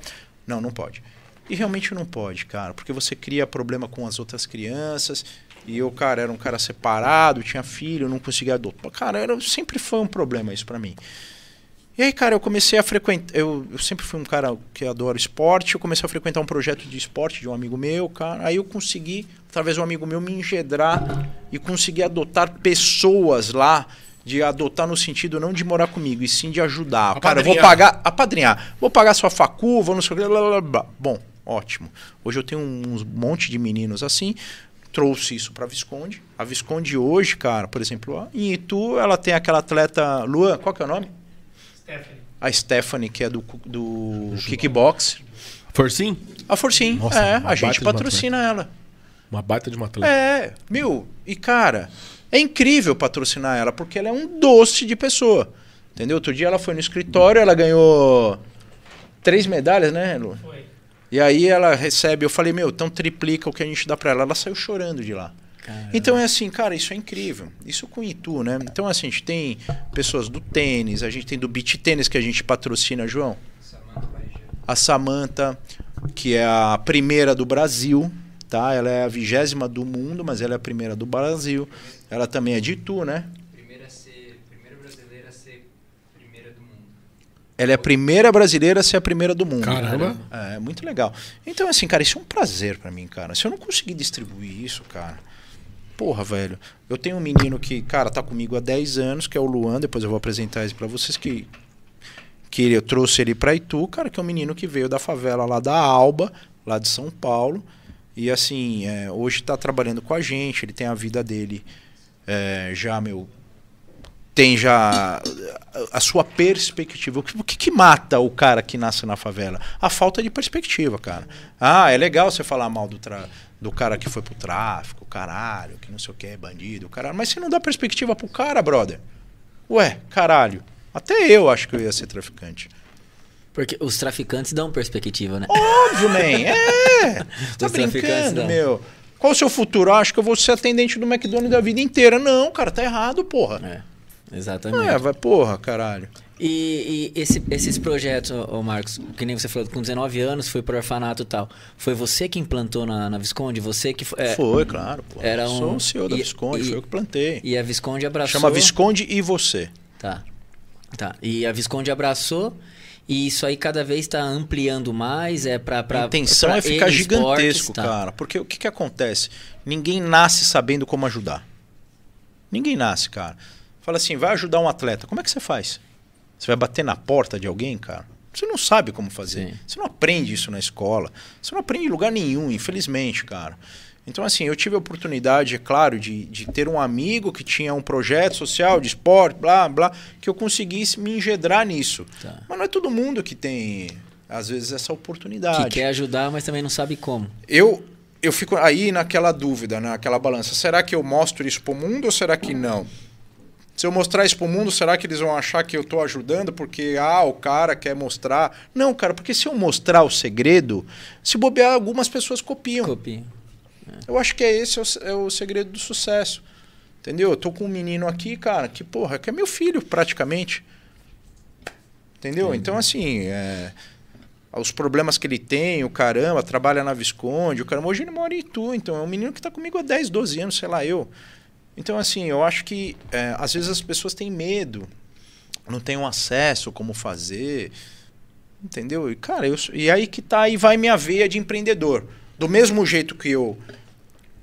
Não, não pode. E realmente não pode, cara, porque você cria problema com as outras crianças. E eu, cara, era um cara separado, tinha filho, não conseguia adotar. Cara, era, sempre foi um problema isso para mim. E aí, cara, eu comecei a frequentar. Eu, eu sempre fui um cara que adora esporte. Eu comecei a frequentar um projeto de esporte de um amigo meu, cara. Aí eu consegui, através de um amigo meu, me engedrar e conseguir adotar pessoas lá. De adotar no sentido não de morar comigo, e sim de ajudar. Cara, eu vou pagar. Apadrinhar. Vou pagar sua facu, vou seu. Blá, blá, blá. Bom, ótimo. Hoje eu tenho um monte de meninos assim trouxe isso para Visconde. A Visconde hoje, cara, por exemplo, em Itu, ela tem aquela atleta Luan, qual que é o nome? Stephanie. A Stephanie, que é do, do kickbox. Forcim? A Forcim, Nossa, é. A gente patrocina ela. Uma baita de uma atleta. É, meu, e cara, é incrível patrocinar ela, porque ela é um doce de pessoa. Entendeu? Outro dia ela foi no escritório, ela ganhou três medalhas, né, Lu? Foi. E aí ela recebe, eu falei, meu, então triplica o que a gente dá para ela. Ela saiu chorando de lá. Caramba. Então é assim, cara, isso é incrível. Isso com Itu, né? Então assim, a gente tem pessoas do tênis, a gente tem do beach tênis que a gente patrocina, João. A Samanta, que é a primeira do Brasil, tá? Ela é a vigésima do mundo, mas ela é a primeira do Brasil. Ela também é de Itu, né? Ela é a primeira brasileira a ser a primeira do mundo. Caramba. É, é muito legal. Então, assim, cara, isso é um prazer para mim, cara. Se eu não conseguir distribuir isso, cara. Porra, velho. Eu tenho um menino que, cara, tá comigo há 10 anos, que é o Luan. Depois eu vou apresentar ele pra vocês. Que, que eu trouxe ele pra Itu, cara, que é um menino que veio da favela lá da Alba, lá de São Paulo. E, assim, é, hoje tá trabalhando com a gente. Ele tem a vida dele é, já, meu, tem já a sua perspectiva. O que, que, mata o cara que nasce na favela? A falta de perspectiva, cara. Ah, é legal você falar mal do, tra do cara que foi pro tráfico, caralho, que não sei o que, bandido, caralho. Mas você não dá perspectiva pro cara, brother. Ué, caralho. Até eu acho que eu ia ser traficante. Porque os traficantes dão perspectiva, né? Óbvio, man. É. tá brincando, meu. Qual o seu futuro? Eu acho que eu vou ser atendente do McDonald's da vida inteira. Não, cara, tá errado, porra. É. Exatamente. É, vai, porra, caralho. E, e esse, esses projetos, ô Marcos, que nem você falou, com 19 anos foi pro orfanato e tal. Foi você que implantou na, na Visconde? Você que é, Foi, claro. Pô. Era um... Sou o CEO da e, Visconde, e, foi eu que plantei. E a Visconde abraçou. Chama Visconde e você. Tá. Tá. E a Visconde abraçou. E isso aí cada vez está ampliando mais, é para A intenção pra é ficar gigantesco, tá. cara. Porque o que, que acontece? Ninguém nasce sabendo como ajudar. Ninguém nasce, cara. Fala assim, vai ajudar um atleta. Como é que você faz? Você vai bater na porta de alguém, cara? Você não sabe como fazer. Sim. Você não aprende isso na escola. Você não aprende em lugar nenhum, infelizmente, cara. Então, assim, eu tive a oportunidade, é claro, de, de ter um amigo que tinha um projeto social de esporte, blá, blá, que eu conseguisse me engedrar nisso. Tá. Mas não é todo mundo que tem, às vezes, essa oportunidade. Que quer ajudar, mas também não sabe como. Eu, eu fico aí naquela dúvida, naquela balança. Será que eu mostro isso para o mundo ou será que não? Se eu mostrar isso pro mundo, será que eles vão achar que eu estou ajudando porque ah, o cara quer mostrar? Não, cara, porque se eu mostrar o segredo, se bobear, algumas pessoas copiam. Copiam. É. Eu acho que é esse é o, é o, segredo do sucesso. Entendeu? Eu tô com um menino aqui, cara, que, porra, que é meu filho, praticamente. Entendeu? Entendi. Então, assim, é, os problemas que ele tem, o caramba, trabalha na Visconde, o caramba, hoje ele mora em Itu, então é um menino que está comigo há 10, 12 anos, sei lá, eu. Então, assim, eu acho que é, às vezes as pessoas têm medo, não têm um acesso, como fazer, entendeu? E, cara, eu, e aí que tá, aí vai minha veia de empreendedor. Do mesmo jeito que eu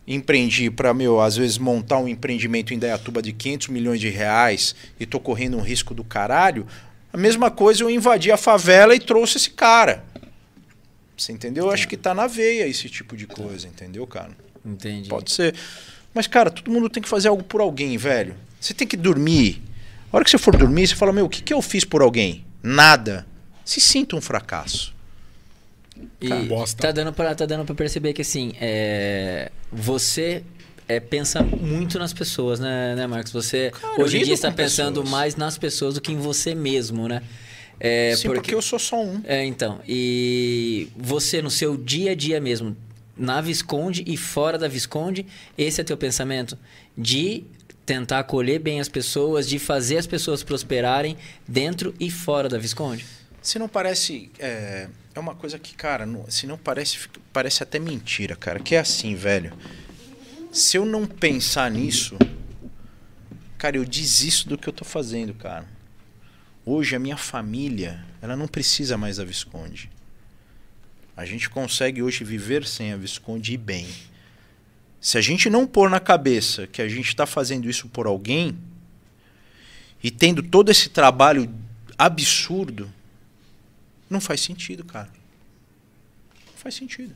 empreendi para, meu, às vezes montar um empreendimento em Dayatuba de 500 milhões de reais e tô correndo um risco do caralho, a mesma coisa eu invadi a favela e trouxe esse cara. Você entendeu? Eu acho que tá na veia esse tipo de coisa, entendeu, cara? Entendi. Pode ser. Mas, cara, todo mundo tem que fazer algo por alguém, velho. Você tem que dormir. A hora que você for dormir, você fala, meu, o que, que eu fiz por alguém? Nada. Se sinta um fracasso. E tá dando para tá dando para perceber que assim, é, você é, pensa muito nas pessoas, né, né Marcos? Você Cara, hoje em dia está pensando pessoas. mais nas pessoas do que em você mesmo, né? É, Sim, porque, porque eu sou só um. É, então. E você no seu dia a dia mesmo, na Visconde e fora da Visconde, esse é teu pensamento de tentar acolher bem as pessoas, de fazer as pessoas prosperarem dentro e fora da Visconde? Se não parece. É, é uma coisa que, cara, não, se não parece. Parece até mentira, cara. Que é assim, velho. Se eu não pensar nisso, cara, eu desisto do que eu tô fazendo, cara. Hoje a minha família, ela não precisa mais da Visconde. A gente consegue hoje viver sem a Visconde e bem. Se a gente não pôr na cabeça que a gente está fazendo isso por alguém e tendo todo esse trabalho absurdo, não faz sentido, cara. Não faz sentido.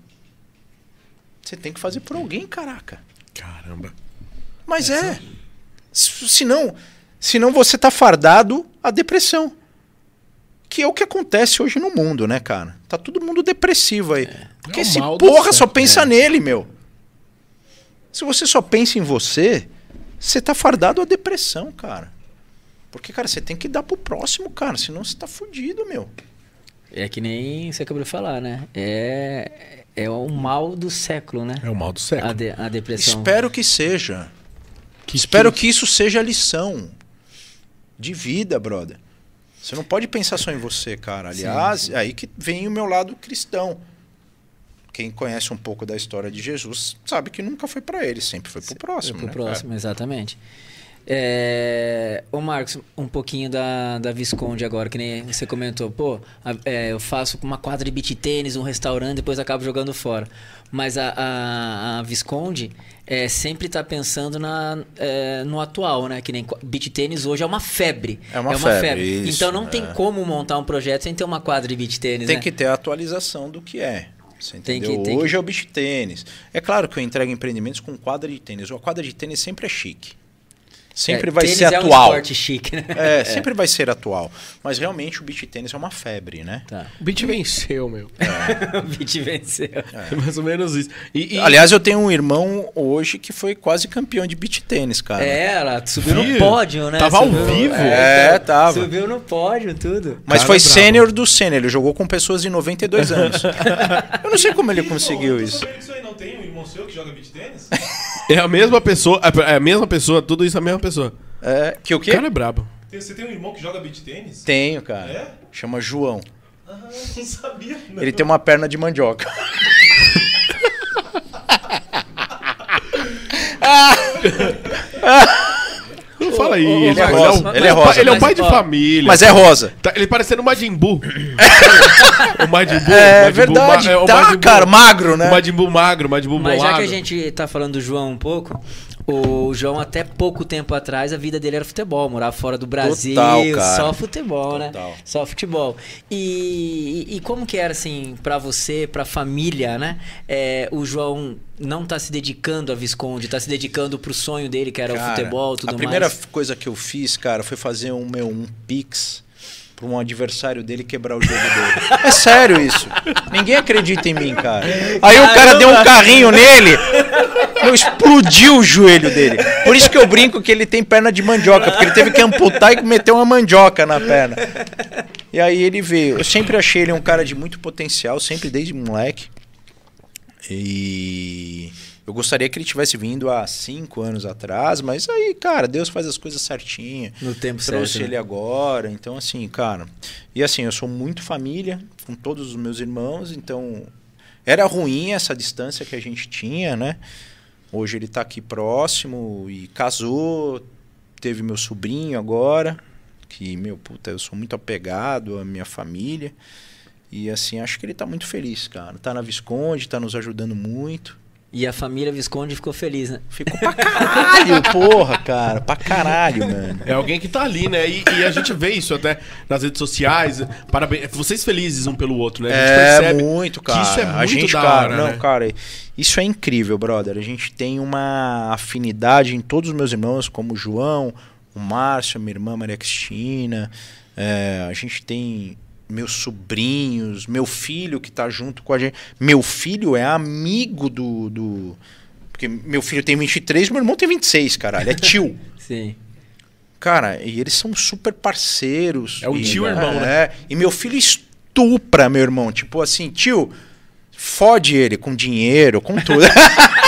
Você tem que fazer por alguém, caraca. Caramba. Mas é. Se- Senão, senão você tá fardado à depressão. Que é o que acontece hoje no mundo, né, cara? Tá todo mundo depressivo aí. Porque É esse porra só pensa nele, meu. Se você só pensa em você, você tá fardado à depressão, cara. Porque, cara, você tem que dar pro próximo, cara. Senão você tá fudido, meu. É que nem você acabou de falar, né? É, é o mal do século, né? É o mal do século. A, de- a depressão. Espero que seja. Que- Espero que- que isso seja lição de vida, brother. Você não pode pensar só em você, cara. Aliás, é aí que vem o meu lado cristão. Quem conhece um pouco da história de Jesus sabe que nunca foi pra ele, sempre foi pro próximo. Pro né, próximo, exatamente. É, ô Marcos, um pouquinho da, da Visconde agora, que nem você comentou, pô, a- é, eu faço uma quadra de beach tênis, um restaurante, depois acabo jogando fora. Mas a, a, a Visconde é, sempre tá pensando na, é, no atual, né? Que nem beach tênis hoje é uma febre. É uma febre, isso, então não tem é. como montar um projeto sem ter uma quadra de beach tênis, Tem né? que ter a atualização do que é. Você Tem entendeu? que- tem Hoje que- é o beach tênis. É claro que eu entrego empreendimentos com quadra de tênis. A quadra de tênis sempre é chique. Sempre É, vai tênis ser é um atual. esporte chique, né? É, sempre vai ser atual. Mas realmente o beach tênis é uma febre, né? Tá. O beat venceu, meu. o beach venceu. É mais ou menos isso. E, e- Aliás, eu tenho um irmão hoje que foi quase campeão de beach tênis, cara. É, ela subiu Viu? no pódio, né? Tava ao Subiu no- vivo? É, tava. Subiu no pódio, tudo. Mas Cara foi sênior do sênior. Ele jogou com pessoas de 92 anos. eu não sei como ele conseguiu isso. não tem um irmão seu que joga beat tênis? É a mesma pessoa, é a mesma pessoa, tudo isso é a mesma pessoa. É, que o O quê? cara é brabo. Você tem um irmão que joga beat tênis? Tenho, cara. É? Chama João. Ah, não sabia. Não. Ele tem uma perna de mandioca. Não fala isso. ele é rosa, ele é um pai- rosa. Ele é um pai de família. Mas é rosa. Tá- ele parecendo o Majin Buu. o Majin Buu. É Majin Buu verdade. ma- é o tá, Majin Buu- cara, magro, né? O Majin Buu magro, o Majin Buu Mas já que a gente tá falando do João um pouco, o João até pouco tempo atrás a vida dele era futebol, morava fora do Brasil, Total, só futebol, né? Total. Só futebol. E, e, e como que era assim pra você, pra família, né? É, o João não tá se dedicando a Visconde, tá se dedicando pro sonho dele que era o Cara, futebol, tudo A primeira mais. coisa que eu fiz, cara, foi fazer um meu um pix pra um adversário dele quebrar o jogo dele. É sério isso. Ninguém acredita em mim, cara. Aí o cara deu um carrinho nele, explodiu o joelho dele. Por isso que eu brinco que ele tem perna de mandioca, porque ele teve que amputar e meter uma mandioca na perna. E aí ele veio. Eu sempre achei ele um cara de muito potencial, sempre desde moleque. E eu gostaria que ele tivesse vindo há cinco anos atrás, mas aí, cara, Deus faz as coisas certinho. No tempo Trouxe certo. né? ele agora, então assim, cara. E assim, eu sou muito família com todos os meus irmãos, então era ruim essa distância que a gente tinha, né? Hoje ele tá aqui próximo e casou, teve meu sobrinho agora, que, meu, puta, eu sou muito apegado à minha família. E assim, acho que ele tá muito feliz, cara. Tá na Visconde, tá nos ajudando muito. E a família Visconde ficou feliz, né? Ficou pra caralho, porra, cara. Pra caralho, mano. É alguém que tá ali, né? E, e a gente vê isso até nas redes sociais. Parabéns. Vocês felizes um pelo outro, né? A gente É percebe muito, cara. Que isso é a muito gente, da cara, hora, não, né? cara, isso é incrível, brother. A gente tem uma afinidade em todos os meus irmãos, como o João, o Márcio, a minha irmã Maria Cristina. É, a gente tem meus sobrinhos, meu filho que tá junto com a gente. Meu filho é amigo do. do porque meu filho tem 23, meu irmão tem 26, caralho. É tio. Sim. Cara, e eles são super parceiros. É um E- tio irmão, é, né? E meu filho estupra meu irmão. Tipo assim, tio, fode ele com dinheiro, com tudo.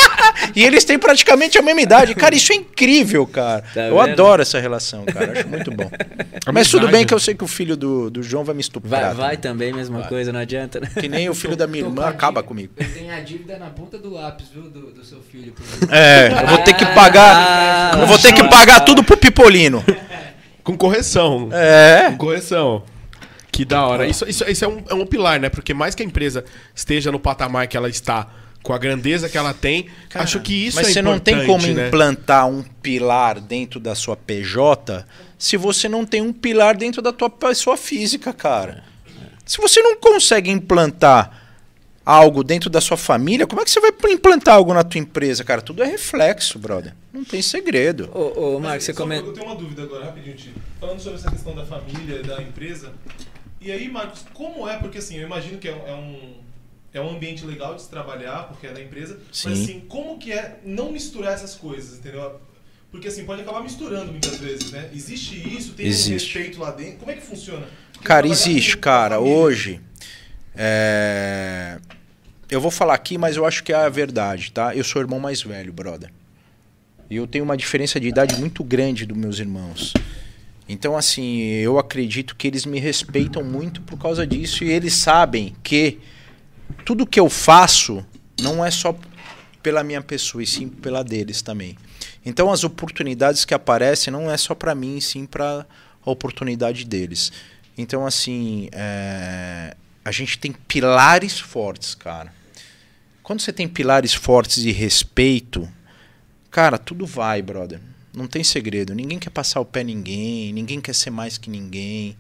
E eles têm praticamente a mesma idade. Cara, isso é incrível, cara. Tá eu vendo? adoro essa relação, cara. Acho muito bom. Mas tudo bem que eu sei que o filho do, do João vai me estuprar. Vai, vai também, mesma coisa, não adianta, né? Que nem o filho da minha irmã com acaba dívida- comigo. Ele tem a dívida na ponta do lápis, viu, do, do seu filho. É, eu vou ter que pagar. Ah, eu vou ter que pagar tudo pro Pipolino. Com correção. É. Com correção. Que da hora. Isso, isso, isso é, um, é um pilar, né? Porque mais que a empresa esteja no patamar que ela está, com a grandeza que ela tem, acho que isso Mas é você não tem como né? implantar um pilar dentro da sua PJ se você não tem um pilar dentro da tua pessoa física, cara. Se você não consegue implantar algo dentro da sua família, como é que você vai implantar algo na tua empresa, cara? Tudo é reflexo, brother. Não tem segredo. Ô, ô Mas, Marcos, você comenta. Eu tenho uma dúvida agora, rapidinho, Tito. Falando sobre essa questão da família, da empresa. E aí, Marcos, como é? Porque assim, eu imagino que é, um- é um. Ambiente legal de se trabalhar, porque é da empresa. Sim. Mas assim, como que é não misturar essas coisas, entendeu? Porque assim, pode acabar misturando muitas vezes, né? Existe isso, tem Existe. um respeito lá dentro. Como é que funciona? Porque Cara, existe, cara. Hoje, é, eu vou falar aqui, mas eu acho que é a verdade, tá? Eu sou o irmão mais velho, brother. E eu tenho uma diferença de idade muito grande dos meus irmãos. Então, assim, eu acredito que eles me respeitam muito por causa disso e eles sabem que tudo que eu faço não é só pela minha pessoa, e sim pela deles também. Então, as oportunidades que aparecem não é só para mim, e sim para a oportunidade deles. Então, assim, é, a gente tem pilares fortes, cara. Quando você tem pilares fortes de respeito, cara, tudo vai, brother. Não tem segredo. Ninguém quer passar o pé ninguém, ninguém quer ser mais que ninguém.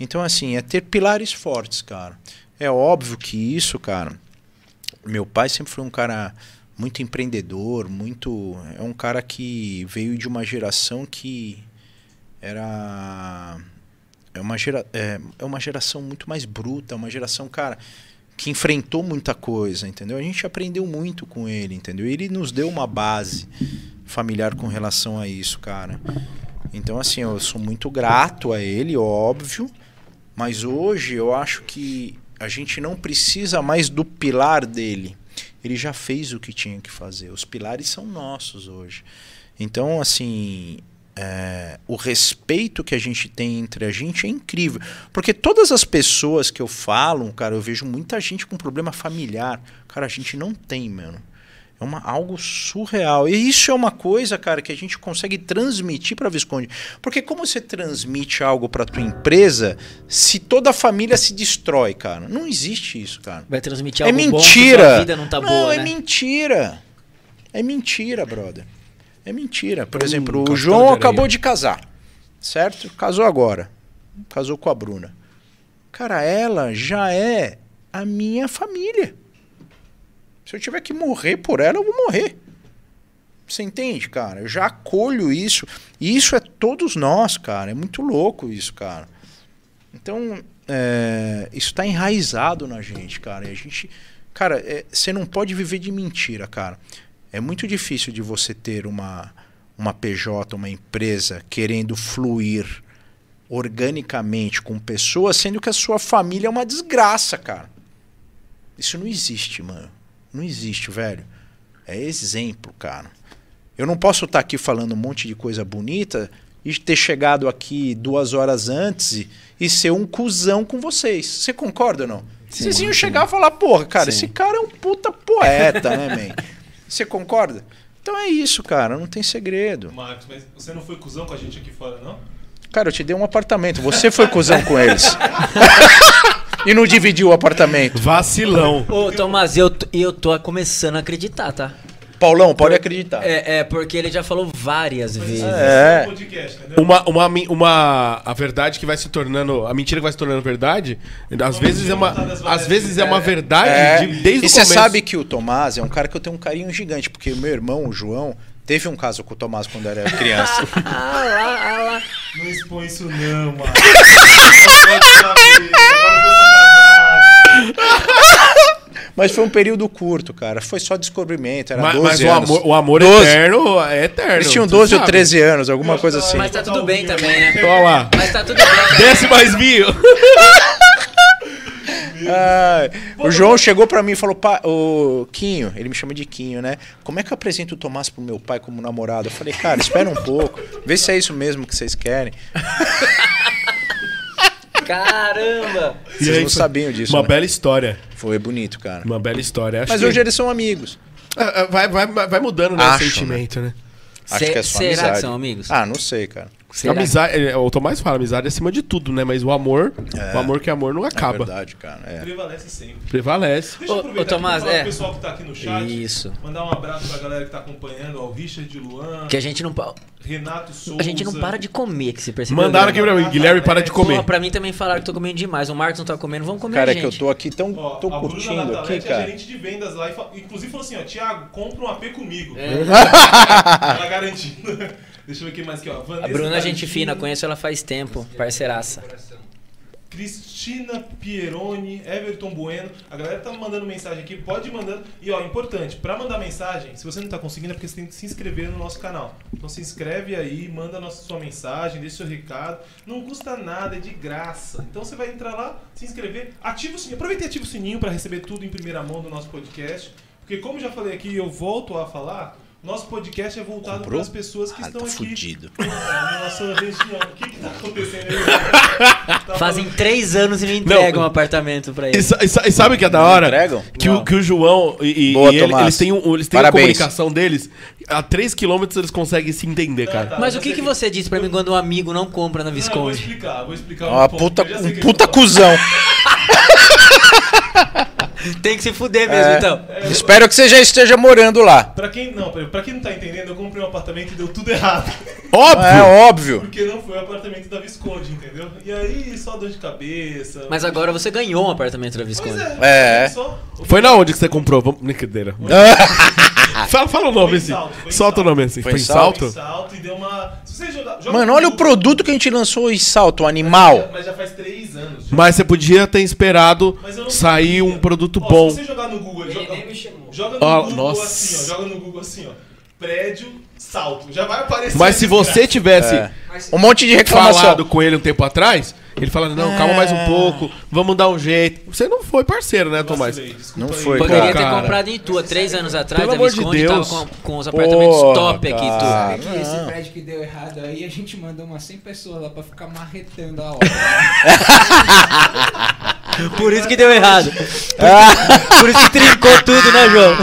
Então, assim, é ter pilares fortes, cara. É óbvio que isso, cara. Meu pai sempre foi um cara muito empreendedor, muito. É um cara que veio de uma geração que era. É uma, gera, é, é uma geração muito mais bruta, uma geração, cara, que enfrentou muita coisa, entendeu? A gente aprendeu muito com ele, entendeu? Ele nos deu uma base familiar com relação a isso, cara. Então, assim, eu sou muito grato a ele, óbvio, mas hoje eu acho que a gente não precisa mais do pilar dele. Ele já fez o que tinha que fazer. Os pilares são nossos hoje. Então, assim, é, o respeito que a gente tem entre a gente é incrível. Porque todas as pessoas que eu falo, cara, eu vejo muita gente com problema familiar. Cara, a gente não tem, mano. É uma, algo surreal. E isso é uma coisa, cara, que a gente consegue transmitir para Visconde. Porque como você transmite algo para tua empresa se toda a família se destrói, cara? Não existe isso, cara. Vai transmitir É algo bom mentira. sua vida não tá boa, é né? mentira. É mentira, brother. É mentira. Por Um exemplo, o João de acabou de casar, certo? Casou agora. Casou com a Bruna. Cara, ela já é a minha família. Se eu tiver que morrer por ela, eu vou morrer. Você entende, cara? Eu já acolho isso. E isso é todos nós, cara. É muito louco isso, cara. Então, é, isso está enraizado na gente, cara. E a gente. Cara, é, você não pode viver de mentira, cara. É muito difícil de você ter uma, uma PJ, uma empresa querendo fluir organicamente com pessoas, sendo que a sua família é uma desgraça, cara. Isso não existe, mano. Não existe, velho. É exemplo, cara. Eu não posso estar aqui falando um monte de coisa bonita e ter chegado aqui duas horas antes e, ser um cuzão com vocês. Você concorda ou não? Sim, vocês iam sim. chegar e falar, porra, cara, Sim. esse cara é um puta poeta, né, man? Você concorda? Então é isso, cara, não tem segredo. Marcos, mas você não foi cuzão com a gente aqui fora, não? Cara, eu te dei um apartamento, você foi cuzão com eles. e não dividiu o apartamento. Vacilão. Ô, Tomás, eu, eu tô começando a acreditar, tá? Paulão, pode acreditar. É, é, porque ele já falou várias vezes. É. Entendeu? Uma, uma, uma, a verdade que vai se tornando, a mentira que vai se tornando verdade, às vezes é uma, às vezes é uma verdade É. de- desde e o você começo. sabe que o Tomás é um cara que eu tenho um carinho gigante, porque o meu irmão, o João, teve um caso com o Tomás quando era criança. Ah lá, ah lá. Não expõe isso não, mano. Não pode saber, Mas foi um período curto, cara. Foi só descobrimento, era mas, 12 mas o anos. amor, o amor 12. eterno é eterno. Eles tinham tu 12 ou sabe. 13 anos, alguma coisa assim. Mas tá tudo bem também, né? Olha lá. Mas tá tudo bem. Desce mais mil. Ai, o João chegou pra mim e falou, "Pai, o Quinho, ele me chama de Quinho, né? Como é que eu apresento o Tomás pro meu pai como namorado? Eu falei, cara, espera um pouco, vê se é isso mesmo que vocês querem. Caramba! E Vocês aí, não foi sabiam disso, Uma né? bela história. Foi bonito, cara. Uma bela história. Acho Mas que- hoje eles são amigos. É, é, vai, vai, vai mudando né, Acho, o sentimento, né? Acho Se- que é só será amizade. que são amigos? Ah, não sei, cara. Será? Amizade, é, o Tomás fala, amizade é acima de tudo, né? Mas o amor, o amor que é amor não É acaba. verdade, cara. É. Prevalece sempre. Prevalece. Deixa eu aproveitar ô, Tomás, aqui é. pro pessoal que tá aqui no chat. Isso. Mandar um abraço pra galera que tá acompanhando, ao Richard Luan, Que a gente não. Renato Souza. A gente não para de comer, que você percebeu. Mandaram né? aqui pra mim, Guilherme, para de comer. Porra, pra mim também falaram que tô comendo demais. O Marcos não tá comendo, vamos comer, Cara, é gente. que eu tô aqui tão, Ó, tô a Bruna curtindo aqui, Natalete é cara. gerente de vendas lá e fa- inclusive falou assim, ó, Thiago, compra um AP comigo. É. Ela garantindo. Deixa eu ver aqui mais aqui, ó. Vanessa A Bruna é gente fina, conheço ela faz tempo, parceiraça. Cristina Pieroni, Everton Bueno. A galera tá mandando mensagem aqui, pode ir mandando. E ó, importante, pra mandar mensagem, se você não tá conseguindo é porque você tem que se inscrever no nosso canal. Então se inscreve aí, manda a nossa, sua mensagem, deixa seu recado. Não custa nada, é de graça. Então você vai entrar lá, se inscrever, ativa o sininho. Aproveita e ativa o sininho pra receber tudo em primeira mão do nosso podcast. Porque como já falei aqui, eu volto a falar, nosso podcast é voltado para as pessoas que Ah, estão tá aqui fudido. é, na nossa região. O que que tá acontecendo aí? Tá Fazem falando- três anos e me entregam um apartamento pra E, ele. sa- e e sabe o que é da hora? entregam? Que, Não. o, que o João e, Boa, e ele- Tomás. eles têm, um, eles têm a comunicação deles. A 3 km eles conseguem se entender, Tá, cara. tá. Mas o que, que você disse pra mim quando um amigo não compra na Não, eu vou Visconde? explicar, vou explicar Uma um puta, um puta cuzão. Tem que se fuder mesmo, É. então. É, eu- Espero que você já esteja morando lá. Pra quem, não, pra, quem não tá entendendo, eu comprei um apartamento e deu tudo errado. Óbvio! É óbvio. Porque não foi o apartamento da Visconde, entendeu? E aí, só dor de cabeça. Mas agora você ganhou um apartamento da Pois Visconde. é. É. Só... Foi na onde que você comprou? Vamos... Brincadeira. fala, fala o nome assim. Solta o nome assim. Foi Foi, em Salto? Foi em salto? e deu uma. Se você jogar. joga Mano, no olha o produto que a gente lançou em salto, animal. Mas já faz três anos. já. Mas você podia ter esperado Mas sair um produto Ó, bom. Se você jogar no Google, joga, nem me chamou. joga no Ó, Google nossa. assim, ó. Joga no Google assim, ó. Prédio, salto. Já vai aparecer. Mas se a você desgraça. tivesse É. Um monte de reclamação. falado com ele um tempo atrás, ele falando, não, calma mais um pouco, vamos dar um jeito. Você não foi parceiro, né, Tomás? Não aí. foi, Poderia ter cara. comprado em Tua três anos atrás, Pelo de Visconde Deus. tava com, com os apartamentos Porra, top aqui, tu. Sabe que esse prédio que deu errado aí, a gente mandou umas 100 pessoas lá pra ficar marretando a obra. Por isso que deu errado. Por isso que trincou tudo, né, João?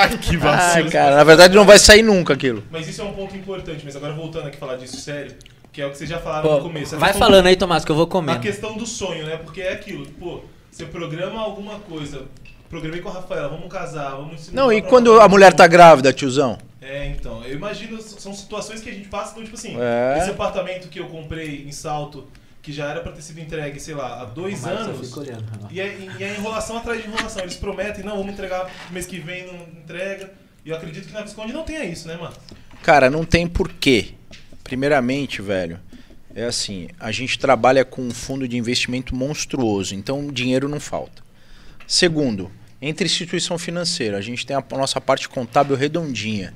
Ai, que Ah, vacilo. cara, na verdade não vai sair nunca aquilo. Mas isso é um ponto importante. Mas agora voltando aqui a falar disso sério, que é o que vocês já falaram Pô, no começo. a vai falando aí, Tomás, que eu vou A comer. questão do sonho, né? Porque é aquilo. Pô, você programa alguma coisa. Programei com a Rafaela, vamos casar, vamos se Não, e quando a mulher tá grávida, tiozão? É, então. Eu imagino, são situações que a gente passa, então, tipo assim, É. esse apartamento que eu comprei em Salto, que já era pra ter sido entregue, sei lá, há dois anos. E é, e é enrolação atrás de enrolação. Eles prometem, não, vamos entregar mês que vem, não entrega. E eu acredito que na Visconde não tenha isso, né, mano? Cara, não tem porquê. Primeiramente, velho, é assim, a gente trabalha com um fundo de investimento monstruoso, então dinheiro não falta. Segundo, entre instituição financeira, a gente tem a nossa parte contábil redondinha.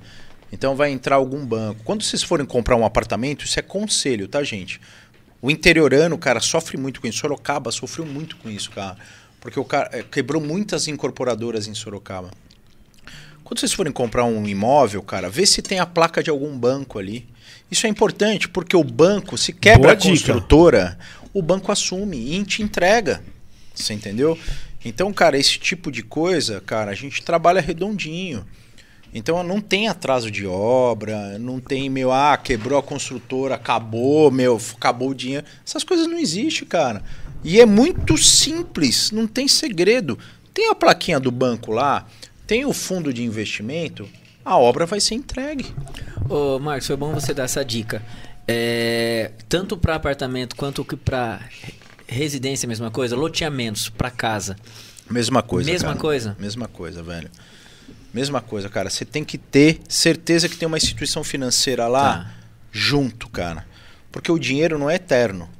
Então vai entrar algum banco. Quando vocês forem comprar um apartamento, isso é conselho, tá, gente? O interiorano, cara, sofre muito com isso. Sorocaba sofreu muito com isso, cara. Porque o cara eh, quebrou muitas incorporadoras em Sorocaba. Quando vocês forem comprar um imóvel, cara, vê se tem a placa de algum banco ali. Isso é importante, porque o banco, se quebra a construtora, o banco assume e te entrega. Você entendeu? Então, cara, esse tipo de coisa, cara, a gente trabalha redondinho. Então não tem atraso de obra, não tem, meu, ah, quebrou a construtora, acabou, meu, acabou o dinheiro. Essas coisas não existem, cara. E é muito simples, não tem segredo. Tem a plaquinha do banco lá, tem o fundo de investimento, a obra vai ser entregue. Ô, Marcos, foi bom você dar essa dica. É, tanto para apartamento quanto para residência, mesma coisa, loteamentos para casa. Mesma coisa, Mesma cara. coisa? Mesma coisa, velho. Mesma coisa, cara. Você tem que ter certeza que tem uma instituição financeira lá Tá. junto, cara. Porque o dinheiro não é eterno.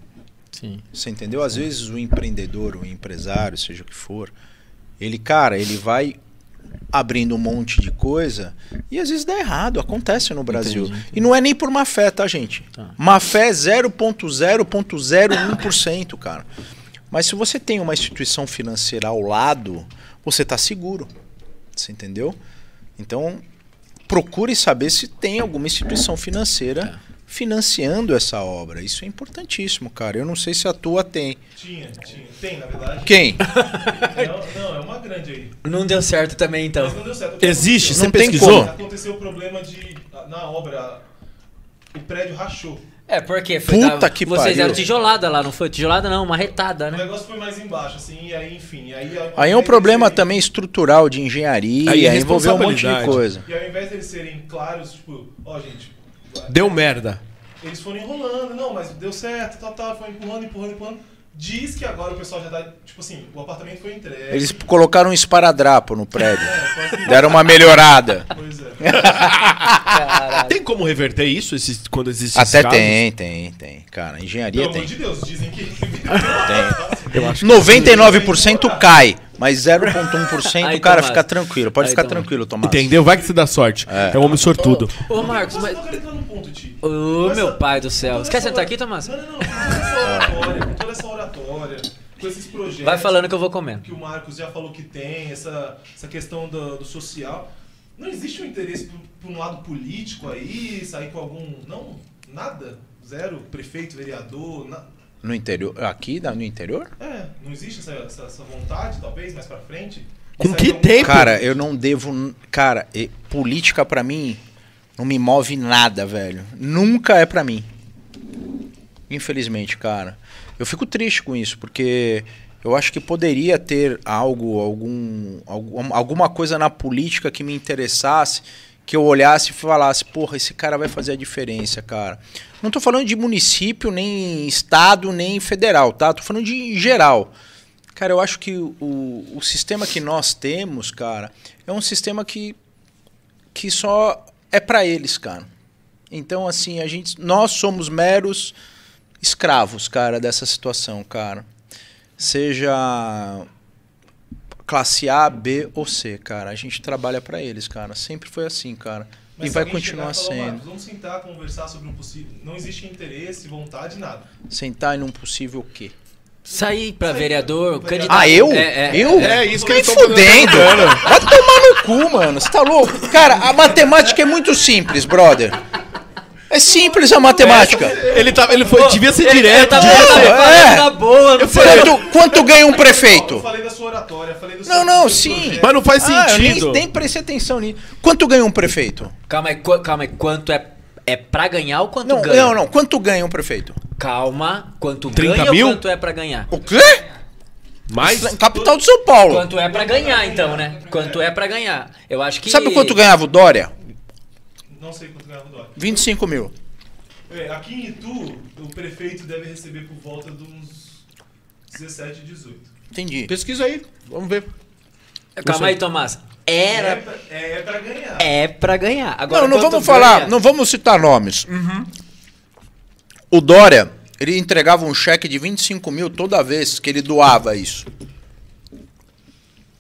Sim. Você entendeu? Às vezes o empreendedor, o empresário, seja o que for, ele, cara, ele vai abrindo um monte de coisa e às vezes dá errado, acontece no Brasil. Entendi, entendi. E não é nem por má fé, tá, gente? Tá. Má fé é 0.0.01%, cara. Mas se você tem uma instituição financeira ao lado, você está seguro. Você entendeu? Então, procure saber se tem alguma instituição financeira financiando essa obra. Isso é importantíssimo, cara. Eu não sei se a tua tem. Tinha, tinha. Tem, na verdade. Quem? Não, não, é uma grande aí. Não deu certo também, então. Mas não deu certo. Existe? aconteceu? Você Não tem pesquisou? como. Aconteceu o problema de. Na obra, o prédio rachou. É, porque foi Puta da- que vocês pariu. deram tijolada lá, não foi? Tijolada não, uma retada, O né? negócio foi mais embaixo, assim, e aí, enfim. Aí, Aí é um problema serem- também estrutural de engenharia, Aí é aí envolveu um monte de coisa. E ao invés deles serem claros, tipo, ó, gente. Deu merda. Eles foram enrolando, não, mas deu certo, tal, tal, foi empurrando, empurrando, empurrando. Diz que agora o pessoal já tá. Tipo assim, o apartamento foi entregue. Eles colocaram um esparadrapo no prédio. É, Deram uma melhorada. Pois é. Tem como reverter isso esses, quando existe Até esses casos? tem, tem, tem. Cara, engenharia Pelo amor tem. de Deus, dizem que. Eu acho que 99% cai, mas 0,1% Aí, o cara Tomás. fica tranquilo. Pode Aí, ficar Tomás. tranquilo, Tomás. Entendeu? Vai que você dá sorte. É, um homem sortudo. Ô, Marcos, mas... Ô, meu pai do céu. Você quer sentar aqui, Tomás? Não, não, não. Com toda essa oratória, com esses projetos. Vai falando que eu vou comendo. que o Marcos já falou que tem, essa, essa questão do, do social. Não existe um interesse por, por um lado político aí, sair com algum. Não, nada. Zero, prefeito, vereador. na- No interior, aqui da- no interior? é, não existe essa, essa, essa vontade, talvez, mais pra frente. Com sair que algum- tempo? Cara, eu não devo. Cara, e- política pra mim não me move nada, velho. Nunca é pra mim. Infelizmente, cara. Eu fico triste com isso, porque eu acho que poderia ter algo, algum, algum- alguma coisa na política que me interessasse, que eu olhasse e falasse, porra, esse cara vai fazer a diferença, cara. Não tô falando de município, nem estado, nem federal, tá? Tô falando de geral. Cara, eu acho que o, o sistema que nós temos, cara, é um sistema que, que só é pra eles, cara. Então, assim, a gente, nós somos meros escravos, cara, dessa situação, cara. Seja classe A, B ou C, cara. A gente trabalha pra eles, cara. Sempre foi assim, cara. Mas e se vai continuar chegar e sendo. "Marcos, Vamos sentar, conversar sobre um possível. Não existe interesse, vontade, nada. Sentar em um possível quê? Sair pra Sair vereador, pra- candidato. Ah, eu? É, é. eu? É, isso que eles tão fudendo. Vai tomar no cu, mano. Você tá louco? Cara, a matemática é muito simples, brother. É simples a matemática. Ele, tá, ele foi, devia ser direto. Eu tava eu é. boa, não sei. Quanto, quanto ganha um Eu prefeito? falei da sua oratória, falei do seu Não, não, sim. Mas não faz Ah, eu sentido. nem, nem prestei atenção nisso. Quanto ganha um prefeito? Calma aí, calma aí. Quanto é, é pra ganhar ou quanto Não, ganha? não, não. Quanto ganha um prefeito? Calma, quanto 30 ganha mil? ou quanto é pra ganhar? O quê? Mas Capital de São Paulo. Quanto é pra ganhar, então, né? Quanto é pra ganhar? Eu acho que... Sabe quanto ganhava o Dória? Não sei quanto ganhava o dólar. 25 mil. É, aqui em Itu, o prefeito deve receber por volta de uns 17, 18. Entendi. pesquisa aí. Vamos ver. Calma aí, Tomás. Era... É, pra- é pra ganhar. É pra ganhar. Agora, Não, não vamos falar, ganha? não vamos citar nomes. O Dória, ele entregava um cheque de 25 mil toda vez que ele doava isso.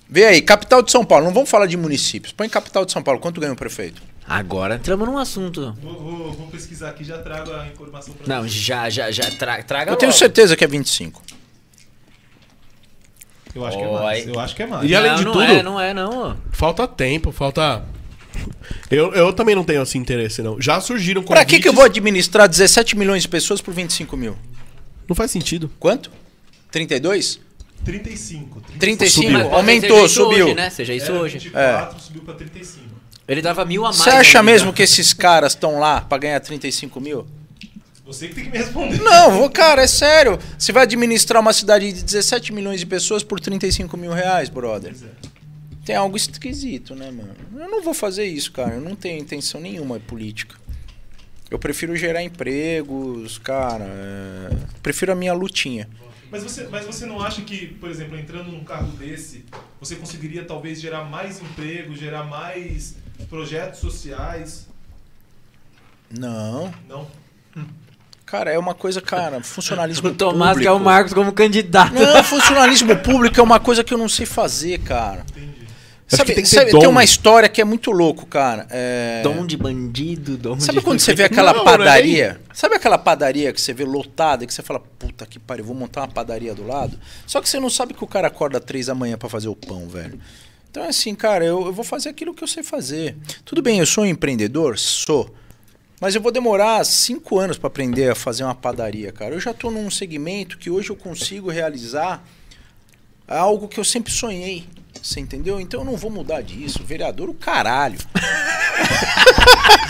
Vê aí, capital de São Paulo, não vamos falar de municípios. Põe capital de São Paulo, quanto ganha o prefeito? Agora entramos num assunto. Vou, vou- vou pesquisar aqui já trago a informação pra Não, você. já, já, já. Tra, traga Eu tenho logo. certeza que é 25. Eu acho que é mais. Eu acho que é mais. E além não, de não tudo- É, não é, não. Falta tempo, falta. Eu, eu também não tenho assim interesse, não. Já surgiram Pra que, que eu convites- vou administrar 17 milhões de pessoas por 25 mil? Não faz sentido. Quanto? 32? 35. 35? Subiu. Mas pode Aumentou, subiu. Hoje, né? Seja isso Era hoje. 24, subiu pra 35. Ele dava mil a mais. Você acha ainda. mesmo que esses caras estão lá pra ganhar 35 mil? Você que tem que me responder. Não, vou, cara, é sério. Você vai administrar uma cidade de 17 milhões de pessoas por 35 mil reais, brother. É. Tem algo esquisito, né, mano? Eu não vou fazer isso, cara. Eu não tenho intenção nenhuma política. Eu prefiro gerar empregos, cara. é, Prefiro a minha lutinha. Mas você, mas você não acha que, por exemplo, entrando num cargo desse, você conseguiria talvez gerar mais emprego, gerar mais projetos sociais? Não. Não? Cara, é uma coisa, cara, funcionalismo O Tomás público. que é o Marcos como candidato. Não, funcionalismo público é uma coisa que eu não sei fazer, cara. Entendi. Sabe, tem que ter sabe, dom. tem uma história que é muito louco, cara. É... Dom de bandido, dom Sabe de... quando você vê aquela Não, não é padaria? Sabe aquela padaria que você vê lotada e que você fala, puta que pariu, vou montar uma padaria do lado? Só que você não sabe que o cara acorda três da manhã pra fazer o pão, velho. Então é assim, cara, eu, eu vou fazer aquilo que eu sei fazer. Tudo bem, eu sou um empreendedor? Sou. Mas eu vou demorar cinco anos pra aprender a fazer uma padaria, cara. Eu já tô num segmento que hoje eu consigo realizar algo que eu sempre sonhei. Você entendeu? Então eu não vou mudar disso. Vereador, o caralho.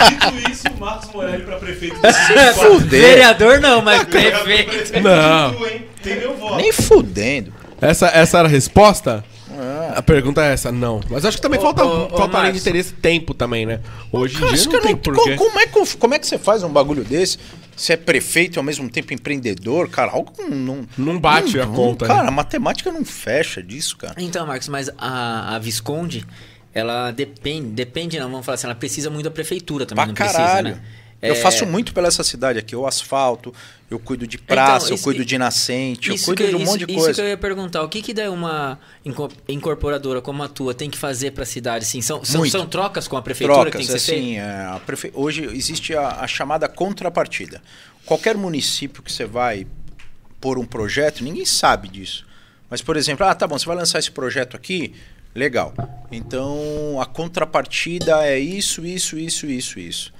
Dito isso, Marcos Morelli pra prefeito do Rio Fuder. Vereador não, mas prefeito. Não. hein? Tem meu voto. Nem fudendo. Essa, essa era a resposta? Ah. A pergunta é essa, não. Mas acho que também Ô, falta, ô, ô, falta além de interesse tempo também, né? Hoje em dia não tem não- porquê. como, é que, como é que você faz um bagulho desse? Você é prefeito e ao mesmo tempo empreendedor, cara, algo não. Não bate a conta, né? Cara, a matemática não fecha disso, cara. Então, Marcos, mas a, a Visconde, ela depende, depende não, vamos falar assim, ela precisa muito da prefeitura também, Pra não caralho. precisa, né? Eu É, faço muito pela essa cidade aqui. Eu asfalto, eu cuido de praça, Então, eu isso- cuido de nascente, eu Isso cuido que, de um isso, monte de isso coisa. que eu ia perguntar, o que que daí uma inco- incorporadora como a tua tem que fazer pra cidade, assim? São, são, são trocas com a prefeitura que tem Trocas, que ser assim, é, a prefe- hoje existe a, a chamada contrapartida. Qualquer município que você vai pôr um projeto, ninguém sabe disso. Mas, por exemplo, ah, tá bom, você vai lançar esse projeto aqui, legal. Então, a contrapartida é isso, isso, isso, isso, isso.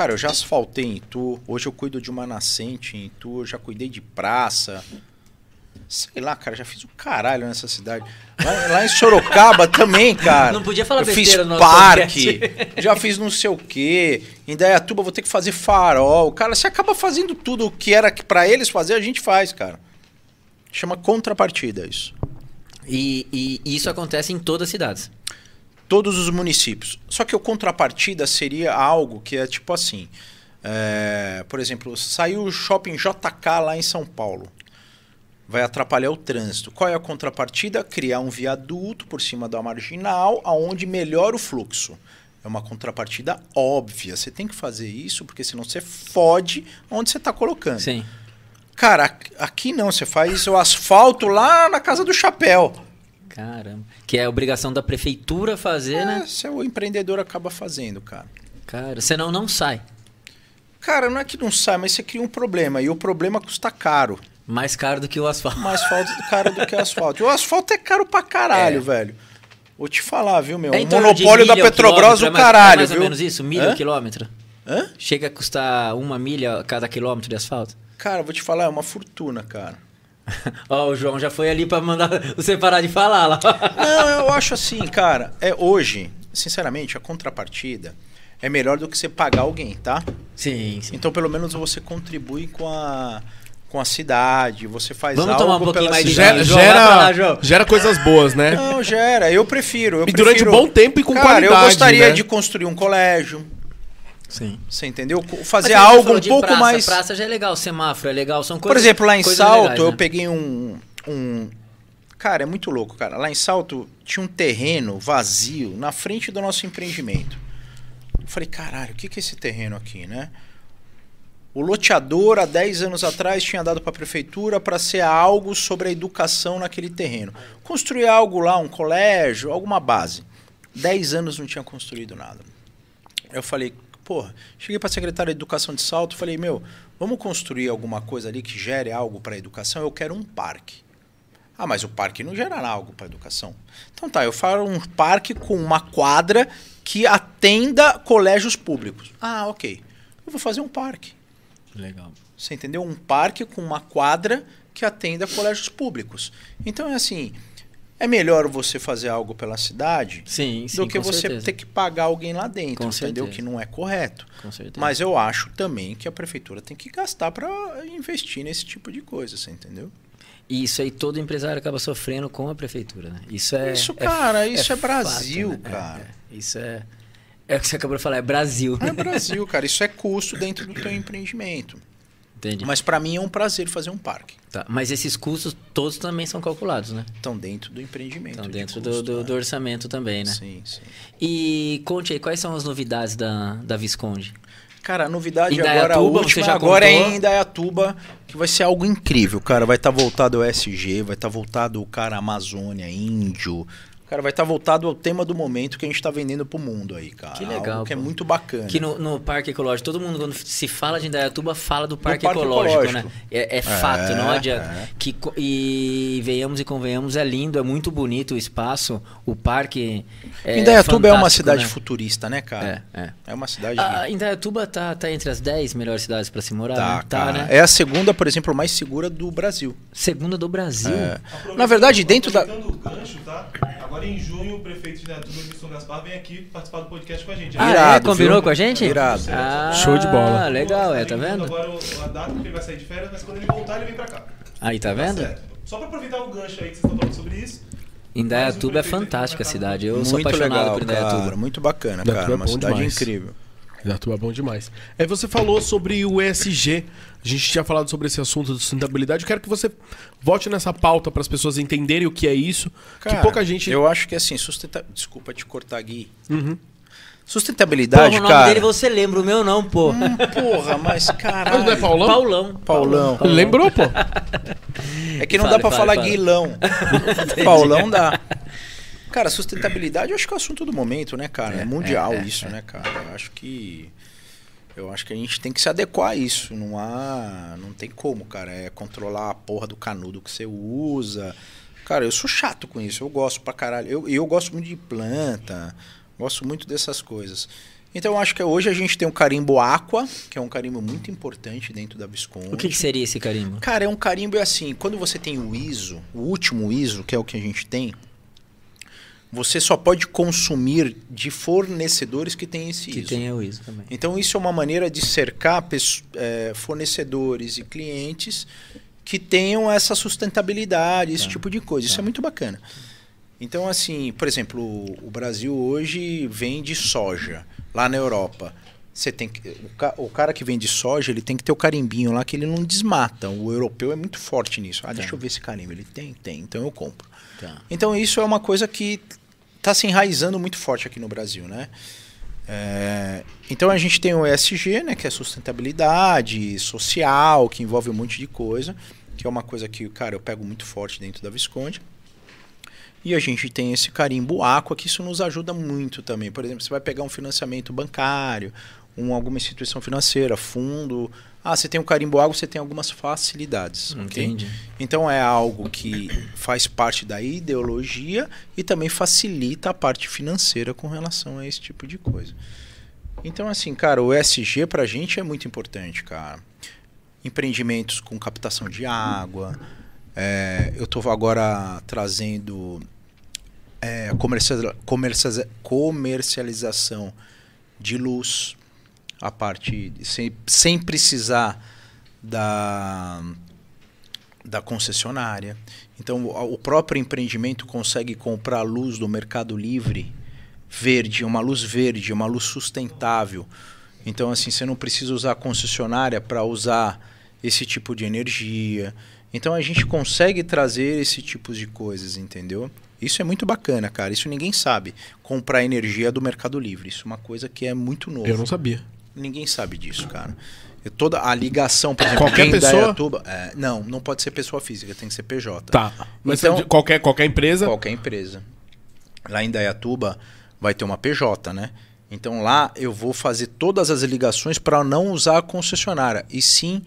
Cara, eu já asfaltei em Itu, hoje eu cuido de uma nascente em Itu, eu já cuidei de praça. Sei lá, cara, já fiz o caralho nessa cidade. Lá, lá em Sorocaba também, cara. Não podia falar eu fiz besteira no nosso parque, podcast. já fiz não sei o quê. Em Dayatuba vou ter que fazer farol. Cara, você acaba fazendo tudo o que era para eles fazer, a gente faz, cara. Chama contrapartida isso. E, e- e isso acontece em todas as cidades. Todos os municípios. Só que o contrapartida seria algo que é tipo assim. é, por exemplo, saiu o shopping JK lá em São Paulo. Vai atrapalhar o trânsito. Qual é a contrapartida? Criar um viaduto por cima da marginal, aonde melhora o fluxo. É uma contrapartida óbvia. Você tem que fazer isso, porque senão você fode onde você está colocando. Sim. Cara, aqui- aqui não. Você faz o asfalto lá na casa do chapéu. Caramba. Que é obrigação da prefeitura fazer, É, né? se o empreendedor acaba fazendo, cara. Cara, senão não sai. Cara, não é que não sai, mas você cria um problema. E o problema custa caro. Mais caro do que o asfalto. Mais caro do que asfalto. E o asfalto é caro pra caralho, É. velho. Vou te falar, viu, meu? É o monopólio da Petrobras, quilômetro, o é mais- caralho, É mais ou viu? menos isso? Milha ao quilômetro? Hã? Chega a custar uma milha a cada quilômetro de asfalto? Cara, vou te falar, é uma fortuna, cara. Ó, o João já foi ali pra mandar você parar de falar lá. Não, eu acho assim, cara. É hoje, sinceramente, a contrapartida é melhor do que você pagar alguém, tá? Sim, sim. Então, pelo menos você contribui com a com a cidade, você faz Vamos algo tomar um pouquinho pela mais de cidade. Gera, João, pra lá, João. gera, gera coisas boas, né? Não, gera. Eu prefiro. Eu E durante prefiro- um bom tempo e com Cara, qualidade. eu gostaria né? de construir um colégio. Sim. Você entendeu? Fazer algo um pouco praça. mais. Praça já é legal, semáforo é legal, são Por coisas exemplo, lá em Salto, legais, eu né? peguei um, um. Cara, é muito louco, cara. Lá em Salto tinha um terreno vazio na frente do nosso empreendimento. Eu falei, caralho, o que, que é esse terreno aqui, né? O loteador, há 10 anos atrás, tinha dado para a prefeitura para ser algo sobre a educação naquele terreno. Construir algo lá, um colégio, alguma base. 10 anos não tinha construído nada. Eu falei, porra, cheguei para a secretária de Educação de Salto, falei, meu, vamos construir alguma coisa ali que gere algo para a educação? Eu quero um parque. Ah, mas o parque não gera algo para a educação. Então tá, eu falo um parque com uma quadra que atenda colégios públicos. Ah, ok. Eu vou fazer um parque. Legal. Você entendeu? Um parque com uma quadra que atenda colégios públicos. Então é assim, é melhor você fazer algo pela cidade Sim, sim, do que você certeza. ter que pagar alguém lá dentro, Com entendeu? certeza. Que não é correto. Mas eu acho também que a prefeitura tem que gastar para investir nesse tipo de coisa, você entendeu? E isso aí todo empresário acaba sofrendo com a prefeitura, né? Isso é. Isso, cara, isso é fato, Brasil, né? É, cara. é. isso é. É o que você acabou de falar, é Brasil. É Brasil, cara. Isso é custo dentro do teu empreendimento. Entendi. Mas para mim é um prazer fazer um parque. Tá, Mas esses custos todos também são calculados, né? Estão dentro do empreendimento. Estão de dentro custo, do, do, né? do orçamento também, né? Sim, sim. E conte aí, quais são as novidades da, da Visconde? Cara, a novidade Em agora, a última, já agora é contou? em Indaiatuba, que vai ser algo incrível, cara. Vai estar voltado ao SG, vai estar voltado o cara Amazônia, índio. Cara, vai estar voltado ao tema do momento que a gente está vendendo pro mundo aí, cara. Que legal, Algo que é pô. muito bacana. Que no, no Parque Ecológico, todo mundo quando se fala de Indaiatuba fala do Parque, Parque Ecológico, Ecológico. né? É, é fato, não adianta. é. Que, e venhamos e convenhamos, é lindo, é muito bonito o espaço, o parque é Indaiatuba é uma cidade né? futurista, né, cara? É, é. É uma cidade. A Indaiatuba tá, tá entre as 10 melhores cidades para se morar, Tá, né? Tá, cara. né? É a segunda, por exemplo, mais segura do Brasil. Segunda do Brasil. É. Na verdade, dentro da. Gancho, tá? Agora em junho, o prefeito de Netuba, Wilson Gaspar, vem aqui participar do podcast com a gente. Ah, é? Irado, Combinou viu? com a gente? Irado. Ah, Show de bola. legal, é, tá vendo? Agora a data que ele vai sair de férias, mas quando ele voltar, ele vem pra cá. Aí, tá vendo? certo. Só pra aproveitar o gancho aí que vocês estão falando sobre isso. Indaiatuba é fantástica a cidade. Eu sou muito apaixonado legal, por Indaiatuba. cara. Muito bacana, Indaiatuba cara. é Uma cidade demais. incrível. Indaiatuba é bom demais. É, você falou sobre o ESG. A gente tinha falado sobre esse assunto de sustentabilidade. Eu quero que você volte nessa pauta para as pessoas entenderem o que é isso. Cara, que pouca gente. Eu acho que assim, sustenta... desculpa te cortar, Gui. Uhum. Sustentabilidade, Porra, o nome cara. dele você lembra, o meu não, pô. Hum, porra, mas caralho. Mas não é Paulão? Paulão. Paulão. Lembrou, pô? É que não Fale, dá pra fale, falar fale. guilão. Paulão dá. Cara, sustentabilidade eu acho que é o assunto do momento, né, cara? É, mundial isso, né, cara? Eu acho que. Eu acho que a gente tem que se adequar a isso. Não há. Não tem como, cara. É controlar a porra do canudo que você usa. Cara, eu sou chato com isso. Eu gosto pra caralho. Eu, eu gosto muito de planta. Gosto muito dessas coisas. Então eu acho que hoje a gente tem o carimbo Aqua, que é um carimbo muito importante dentro da Visconde. O que, que seria esse carimbo? Cara, é um carimbo é assim, quando você tem o ISO, o último ISO, que é o que a gente tem, você só pode consumir de fornecedores que têm esse Que ISO. tem o ISO também. Então isso é uma maneira de cercar eh, fornecedores e clientes que tenham essa sustentabilidade, esse Tá. tipo de coisa. Isso é muito bacana. Então, assim, por exemplo, o- Brasil hoje vende soja lá na Europa. Você tem que, o, ca- o cara que vende soja, ele tem que ter o carimbinho lá que ele não desmata. O europeu é muito forte nisso. Ah, deixa eu ver esse carimbo. Ele tem, tem. Então eu compro. Tá. Então isso é uma coisa que está se enraizando muito forte aqui no Brasil, né? É, então a gente tem o ESG, né, que é sustentabilidade social, que envolve um monte de coisa, que é uma coisa que, cara, eu pego muito forte dentro da Visconde. E a gente tem esse carimbo Aqua, que isso nos ajuda muito também. Por exemplo, você vai pegar um financiamento bancário, um, alguma instituição financeira, fundo. Ah, você tem um carimbo Aqua, você tem algumas facilidades. ok? Entendi. Então é algo que faz parte da ideologia e também facilita a parte financeira com relação a esse tipo de coisa. Então, assim, cara, o ESG pra gente é muito importante, cara. Empreendimentos com captação de água. é, eu estou agora trazendo é, comercializa- comercializa- comercialização de luz, a parte sem, sem precisar da da concessionária. Então, o o próprio empreendimento consegue comprar luz do Mercado Livre verde, uma luz verde, uma luz sustentável. Então, assim, você não precisa usar a concessionária para usar esse tipo de energia. Então, a gente consegue trazer esse tipo de coisas, entendeu? Isso é muito bacana, cara. Isso ninguém sabe. Comprar energia do Mercado Livre. Isso é uma coisa que é muito novo. Eu não sabia. Ninguém sabe disso, cara. Eu- toda a ligação, por exemplo, Qualquer pessoa? Indaiatuba- é, não, não pode ser pessoa física, tem que ser PJ. Tá. Mas Então- qualquer, qualquer empresa. Qualquer empresa. Lá em Dayatuba vai ter uma PJ, né? Então lá eu vou fazer todas as ligações para não usar a concessionária e sim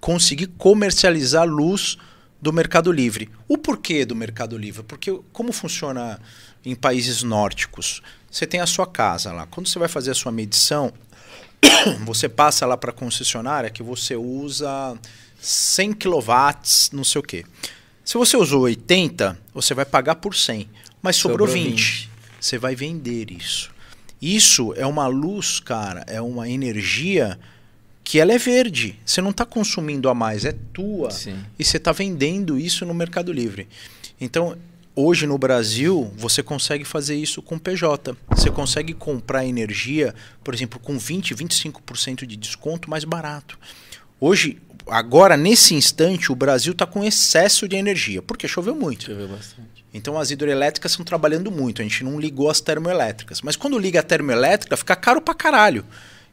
conseguir comercializar luz do Mercado Livre. O porquê do Mercado Livre? Porque como funciona em países nórdicos? Você tem a sua casa lá. Quando você vai fazer a sua medição, você passa lá para a concessionária que você usa 100 kW, não sei o quê. Se você usou 80, você vai pagar por 100, mas sobrou, Sobrou 20. 20. Você vai vender isso. Isso é uma luz, cara, é uma energia que ela é verde. Você não está consumindo a mais, é tua. Sim. E você está vendendo isso no Mercado Livre. Então, hoje no Brasil, você consegue fazer isso com PJ. Você consegue comprar energia, por exemplo, com 20, 25% de desconto mais barato. Hoje, agora, nesse instante, o Brasil está com excesso de energia, porque choveu muito. Choveu bastante. Então as hidroelétricas estão trabalhando muito. A gente não ligou as termoelétricas. Mas quando liga a termoelétrica, fica caro pra caralho.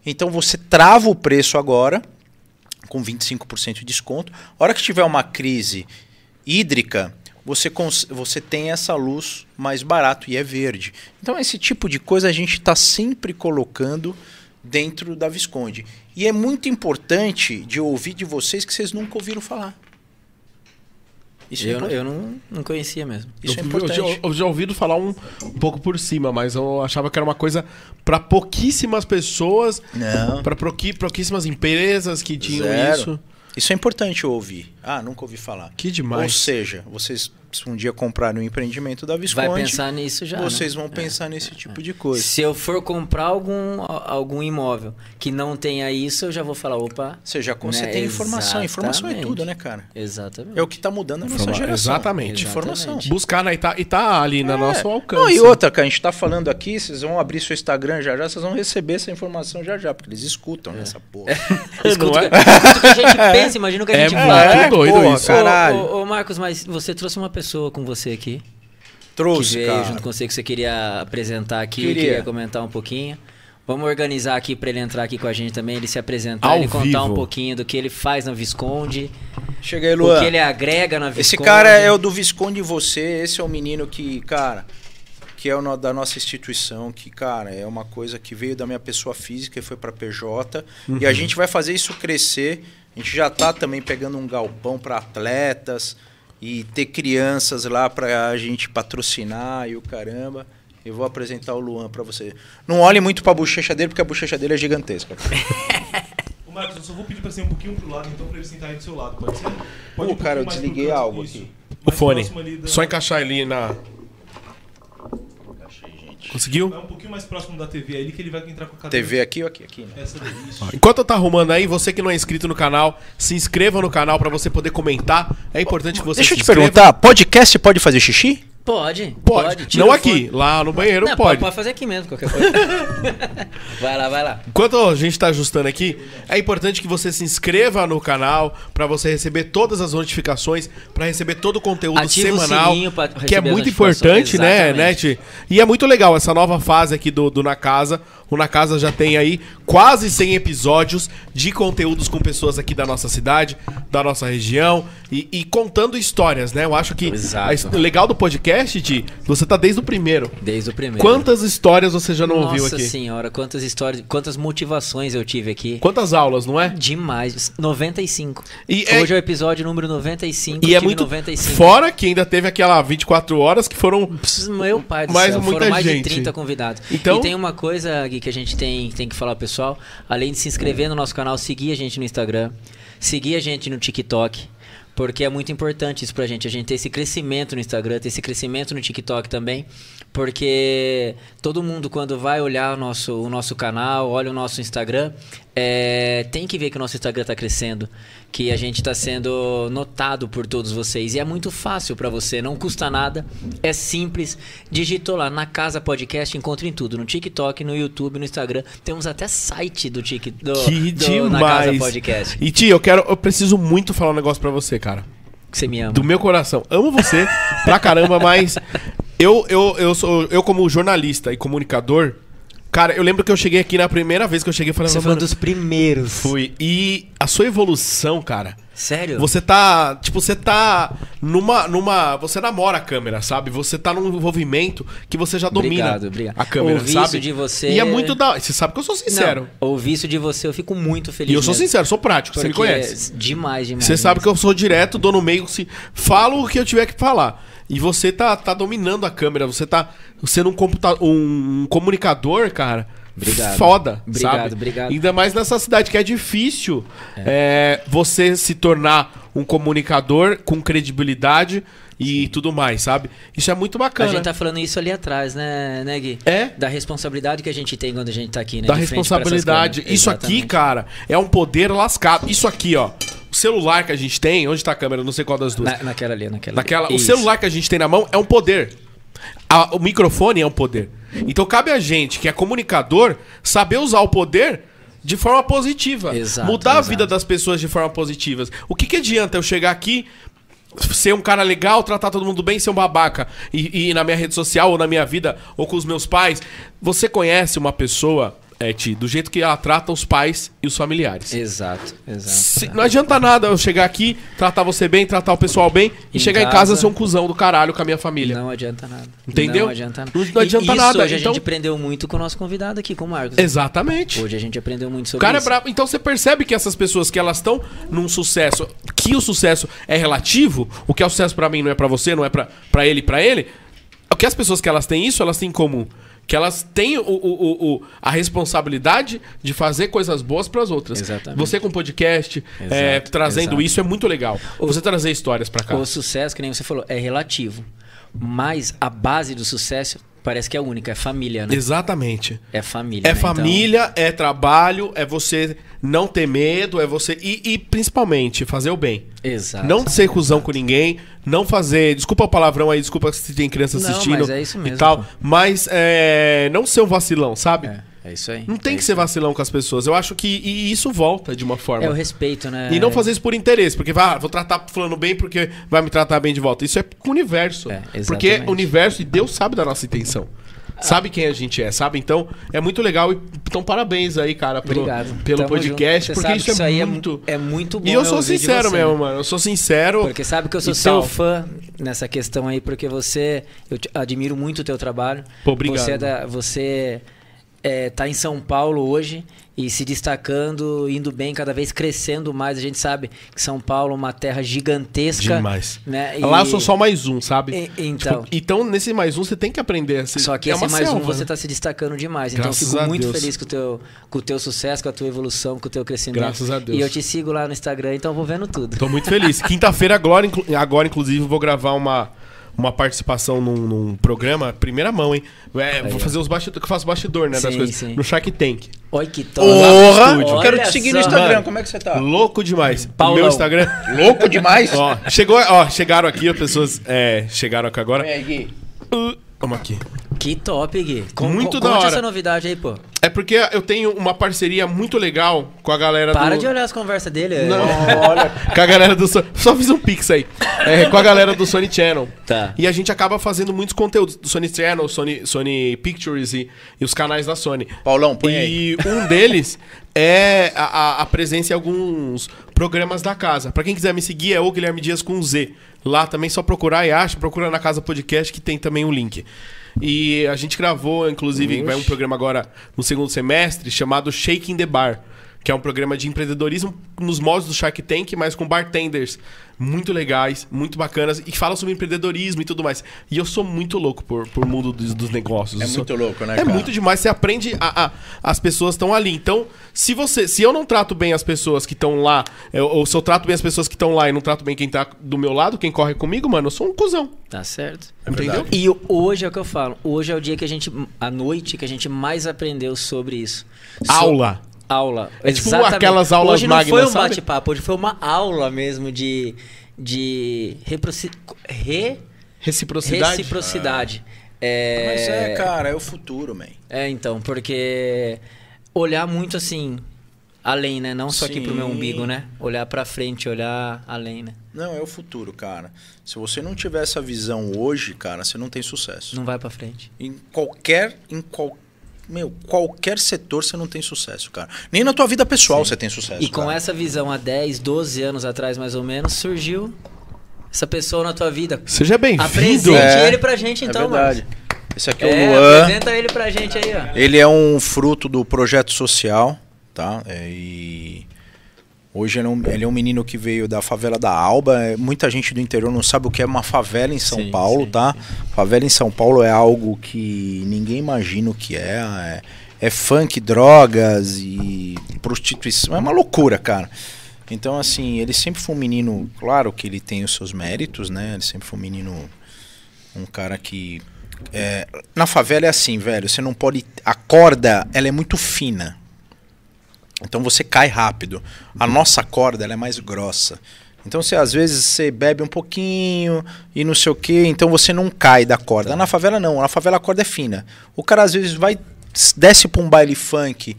Então você trava o preço agora, com 25% de desconto. A hora que tiver uma crise hídrica, você, você tem essa luz mais barato e é verde. Então, esse tipo de coisa a gente está sempre colocando dentro da Visconde. E é muito importante de ouvir de vocês que vocês nunca ouviram falar. Isso é Eu, importante. eu não, não conhecia mesmo. Isso é eu, importante. eu, eu já ouvido falar um, um pouco por cima, mas eu achava que era uma coisa para pouquíssimas pessoas, Não. para pouquíssimas empresas que tinham Zero. isso. Isso é importante ouvir. Ah, nunca ouvi falar. Que Ou demais. seja, vocês se um dia comprarem um empreendimento da Visconde, Vai pensar nisso já. vocês né? vão pensar nesse tipo de coisa. Se eu for comprar algum, algum imóvel que não tenha isso, eu já vou falar, opa. Você já você Né, tem informação. Informação é tudo, né, cara? Exatamente. É o que está mudando a nossa Informa- geração. Exatamente. Informação. Buscar, né? E tá, e tá ali no nosso alcance. Não, e outra, cara, a gente tá falando aqui, vocês vão abrir seu Instagram já já, vocês vão receber essa informação já já, porque eles escutam essa porra. Escuta, Não é? escuta o que a gente pensa, imagina o que a É gente muito fala. doido porra, isso. Caralho. Ô, ô, ô, Marcos, mas você trouxe uma pessoa com você aqui. que Trouxe, veio cara. junto com você que você queria apresentar aqui, Queria. queria comentar um pouquinho. Vamos organizar aqui para ele entrar aqui com a gente também, ele se apresentar, Ao ele contar vivo. um pouquinho do que ele faz na Visconde, Chega aí, o Luan. que ele agrega na Visconde. Esse cara é o do Visconde e você, esse é o menino que, cara, que é o da nossa instituição, que, cara, é uma coisa que veio da minha pessoa física e foi pra PJ. E a gente vai fazer isso crescer. A gente já tá também pegando um galpão para atletas e ter crianças lá pra gente patrocinar e o caramba. Eu vou apresentar o Luan pra você. Não olhe muito pra bochecha dele, porque a bochecha dele é gigantesca. Ô Marcos, eu só vou pedir pra ser um pouquinho pro lado, então, pra ele sentar aí do seu lado, pode ser? Pode ir um Pô, cara, eu desliguei algo aqui. O fone. Só encaixar ali na. Conseguiu? Vai um pouquinho mais próximo da TV aí, que ele vai entrar com a cadeira. TV aqui ou aqui? Aqui, né? Essa daí, isso. Enquanto eu tá arrumando aí, você que não é inscrito no canal, se inscreva no canal pra você poder comentar. É importante que você Deixa eu te inscreva. perguntar, podcast pode fazer xixi? Pode, Pode. tira Não o aqui, lá no banheiro Não, pode. Pode fazer aqui mesmo, qualquer coisa. vai lá, vai lá. Enquanto a gente tá ajustando aqui, é importante que você se inscreva no canal pra você receber todas as notificações, pra receber todo o conteúdo Ativa o semanal, pra que é muito importante, né, exatamente. né, Ti? E é muito legal essa nova fase aqui do, do Na Casa. O Na Casa já tem aí quase 100 episódios de conteúdos com pessoas aqui da nossa cidade, da nossa região e, e contando histórias, né? Eu acho que o legal do podcast, Ti, você tá desde o primeiro. Desde o primeiro. Quantas histórias você já não Nossa ouviu aqui? senhora, quantas histórias, quantas motivações eu tive aqui. Quantas aulas, não é? Demais. 95. E é- Hoje é o episódio número 95. E é muito 95. fora que ainda teve aquela 24 horas que foram Meu pai do Mais céu, muita foram mais gente. de 30 convidados. Então- E tem uma coisa Gui, que a gente tem, tem que falar, pessoal. Além de se inscrever no nosso canal, seguir a gente no Instagram, seguir a gente no TikTok. Porque é muito importante isso pra gente, a gente ter esse crescimento no Instagram, ter esse crescimento no TikTok também. Porque todo mundo, quando vai olhar o nosso, o nosso canal, olha o nosso Instagram, é, tem que ver que o nosso Instagram tá crescendo. Que a gente tá sendo notado por todos vocês. E é muito fácil pra você, não custa nada, é simples. Digitou lá na Casa Podcast, encontra em tudo. No TikTok, no YouTube, no Instagram. Temos até site do, Tik, do, que do Na Casa. Podcast. E Ti, eu quero, eu preciso muito falar um negócio pra você, cara. Que você me ama. Do meu coração. Amo você pra caramba, mas eu, eu, eu sou eu como jornalista e comunicador, cara, eu lembro que eu cheguei aqui na primeira vez que eu cheguei falando, Você foi um dos primeiros. fui e a sua evolução, cara. Sério? Você tá, tipo, você tá numa numa, você namora a câmera, sabe? Você tá num envolvimento que você já domina Obrigado, obrigado. a câmera, Ouvi sabe? isso de você- E é muito da, você sabe que eu sou sincero. Não, ouvir isso de você, eu fico muito feliz. E eu sou mesmo. sincero, sou prático, você me Porque conhece. Demais, demais. Você sabe demais. que eu sou direto, dou no meio, se falo o que eu tiver que falar. E você tá, tá dominando a câmera, você tá sendo um, computa um comunicador, cara. Obrigado. Foda, Obrigado, sabe? obrigado. Ainda mais nessa cidade que é difícil é, você se tornar um comunicador com credibilidade e tudo mais, sabe? Isso é muito A bacana. gente tá falando isso ali atrás, né, né, Gui? É. Da responsabilidade que a gente tem quando a gente tá aqui, né? da responsabilidade. Isso aqui, cara, é um poder lascado. Isso aqui, ó. O celular que a gente tem, onde tá a câmera? Não sei qual das duas. Na- naquela ali, naquela Naquela, ali. o celular que a gente tem na mão é um poder. A- o microfone é um poder. Então cabe a gente, que é comunicador, saber usar o poder de forma positiva. Exato, mudar a exato. vida das pessoas de forma positiva. O que, que adianta eu chegar aqui, ser um cara legal, tratar todo mundo bem, ser um babaca, e, e na minha rede social, ou na minha vida, ou com os meus pais? Você conhece uma pessoa é, Ti, do jeito que ela trata os pais e os familiares. Exato, exato. Se- não adianta nada eu chegar aqui, tratar você bem, tratar o pessoal bem e Em chegar em casa casa- ser um cuzão do caralho com a minha família. Não adianta nada. Entendeu? Não adianta nada. Não- não E adianta isso nada, Hoje então- a gente aprendeu muito com o nosso convidado aqui, com o Marcos. Exatamente. Hoje a gente aprendeu muito O sobre cara é isso. brabo. Então você percebe que essas pessoas que elas estão num sucesso, que o sucesso é relativo, o que é o sucesso pra mim não é pra você, não é pra pra ele e pra ele. O que as pessoas que elas têm isso, elas têm em comum. Que elas têm o, o- o- a responsabilidade de fazer coisas boas pras outras. Exatamente. Você com podcast, é, Exato, trazendo exato. isso é muito legal. Você trazer histórias pra cá. O sucesso, que nem você falou, é relativo. Mas a base do sucesso parece que é única, é família, né? Exatamente. É família. É né? Então, família, é trabalho, é você não ter medo, é você. E, e principalmente fazer o bem. exato. Não ser cuzão com ninguém, não fazer. Desculpa o palavrão aí, desculpa se tem criança Não, assistindo. mas é isso mesmo, E tal, pô. mas é, não ser um vacilão, sabe? É, é isso aí. Não tem é que isso ser vacilão com as pessoas. Eu acho que e isso volta de uma forma. É o respeito, né? E não fazer isso por interesse, porque vai, ah, vou tratar fulano bem porque vai me tratar bem de volta. Isso é com o universo. É, porque exatamente. o universo e Deus sabe da nossa intenção. Sabe quem a gente é, sabe? Então, é muito legal. E, então, parabéns aí, cara, pelo, Obrigado. pelo Tamo podcast, porque isso, é aí muito. É, muito bom. E eu sou sincero mesmo, mano. Eu sou sincero. Porque sabe que eu sou seu tal. fã nessa questão aí, porque você. Eu admiro muito o teu trabalho. Pô, obrigado. Você, é da- você é, tá em São Paulo hoje e se destacando, indo bem, cada vez crescendo mais. A gente sabe que São Paulo é uma terra gigantesca. Demais. Né? Lá eu E- sou só mais um, sabe? E- então. Tipo, então, nesse mais um, você tem que aprender. a se- Só que é esse mais um selva, você né? está se destacando demais. Então eu fico muito Deus. feliz com o, teu, com o teu sucesso, com a tua evolução, com o teu crescimento. Graças a Deus. E eu te sigo lá no Instagram, então eu vou vendo tudo. Tô muito feliz. Quinta-feira, agora, inclu- agora, inclusive, vou gravar uma, uma participação num, num programa, primeira mão, hein? É, vou ó. fazer os bastidores, que eu faço bastidor, né, das Sim, coisas. sim. No Shark Tank. Olha que top. Porra! Eu quero Olha te seguir no. Instagram, Mano. como é que você tá? Louco demais. Paulão. Meu Instagram. Louco demais? ó, chegou, ó, chegaram aqui, as pessoas é, chegaram aqui agora. Vem aí, Gui. Uh, Vamos aqui. Que top, Gui. Com, Muito com, da hora. essa novidade aí, pô. É porque eu tenho uma parceria muito legal com a galera Para do... de olhar as conversas dele. é. Não, olha. Com a galera do Sony. Só fiz um pix aí. É, com a galera do Sony Channel. Tá. E a gente acaba fazendo muitos conteúdos do Sony Channel, Sony, Sony Pictures e, e os canais da Sony. Paulão, põe aí. E um deles é a, a- a presença em alguns programas da casa. Pra quem quiser me seguir, é o Guilherme Dias com Z. Lá também só procurar e acha. Procura na Casa Podcast que tem também um link. E a gente gravou, inclusive, vai um programa agora no segundo semestre chamado Shaking the Bar. Que é um programa de empreendedorismo nos moldes do Shark Tank, mas com bartenders muito legais, muito bacanas, e que falam sobre empreendedorismo e tudo mais. E eu sou muito louco por, por mundo dos, dos negócios. É sou- muito louco, né, É cara? muito demais. Você aprende a, a- as pessoas estão ali. Então, se você, se eu não trato bem as pessoas que estão lá, eu- ou se eu trato bem as pessoas que estão lá e não trato bem quem tá do meu lado, quem corre comigo, mano, eu sou um cuzão. Tá certo. entendeu? E hoje é o que eu falo. Hoje é o dia que a gente. A noite que a gente mais aprendeu sobre isso. So- Aula. Aula. É tipo Exatamente. aquelas aulas Hoje não foi magnas, um bate-papo, hoje foi uma aula mesmo de. De reproci- re- Reciprocidade. reciprocidade. É, Mas é, cara, é o futuro, man. É, então, porque olhar muito assim, além, né? Não só aqui pro meu Sim. umbigo, né? Olhar pra frente, olhar além, né? Não, é o futuro, cara. Se você não tiver essa visão hoje, cara, você não tem sucesso. Não vai pra frente. Em qualquer. Em qual, meu, qualquer setor você não tem sucesso, cara. Nem na tua vida pessoal você tem sucesso. E com cara. essa visão há 10, 12 anos atrás, mais ou menos, surgiu essa pessoa na tua vida. Seja bem-vindo. Apresente É, ele pra gente, então, é verdade. mano. Esse aqui é, É, o Luan. apresenta ele pra gente aí, ó. Ele é um fruto do projeto social, tá? É, e hoje ele é, um, ele é um menino que veio da favela da Alba. É, Muita gente do interior não sabe o que é uma favela em São Sim, Paulo, sim, tá? Favela em São Paulo é algo que ninguém imagina o que é. É, é funk, drogas e prostituição. É uma loucura, cara. Então, assim, ele sempre foi um menino, claro que ele tem os seus méritos, né? Ele sempre foi um menino, um cara que é, na favela é assim, velho. Você não pode. A corda, ela é muito fina. Então você cai rápido. A nossa corda, é mais grossa. Então você às vezes você bebe um pouquinho e não sei o que, então você não cai da corda. Na favela não, na favela a corda é fina. O cara às vezes vai desce pra um baile funk,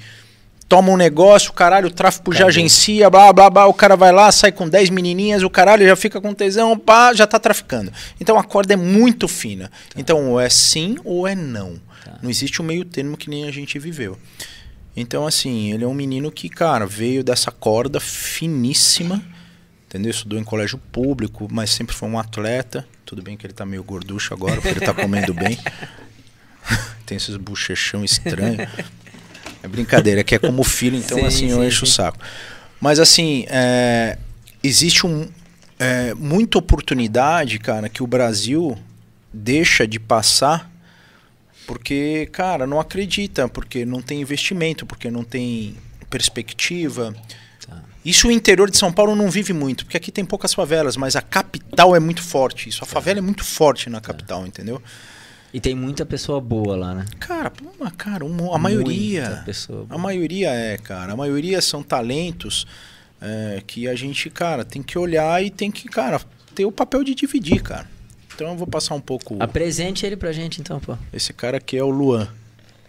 toma um negócio, caralho, o tráfico já agencia, blá blá blá, o cara vai lá, sai com 10 menininhas, o caralho já fica com tesão, pá, já tá traficando. Então a corda é muito fina. Então ou é sim ou é não. Não existe um meio termo que nem a gente viveu. Então, assim, ele é um menino que, cara, veio dessa corda finíssima, entendeu? Estudou em colégio público, mas sempre foi um atleta. Tudo bem que ele tá meio gorducho agora, porque ele tá comendo bem. Tem esses bochechão estranho. É brincadeira, é que é como filho, então Sim, assim eu sim, encho o sim. saco. Mas assim, é, existe um, é, muita oportunidade, cara, que o Brasil deixa de passar porque, cara, não acredita, porque não tem investimento, porque não tem perspectiva. Tá. Isso o interior de São Paulo não vive muito, porque aqui tem poucas favelas, mas a capital é muito forte. Isso, a favela é muito forte na capital, entendeu? E tem muita pessoa boa lá, né? Cara, mas, cara, uma- a maioria. A maioria é, cara. A maioria são talentos é, que a gente, cara, tem que olhar e tem que, cara, ter o papel de dividir, cara. Então eu vou passar um pouco. Apresente ele pra gente então, pô. Esse cara aqui é o Luan.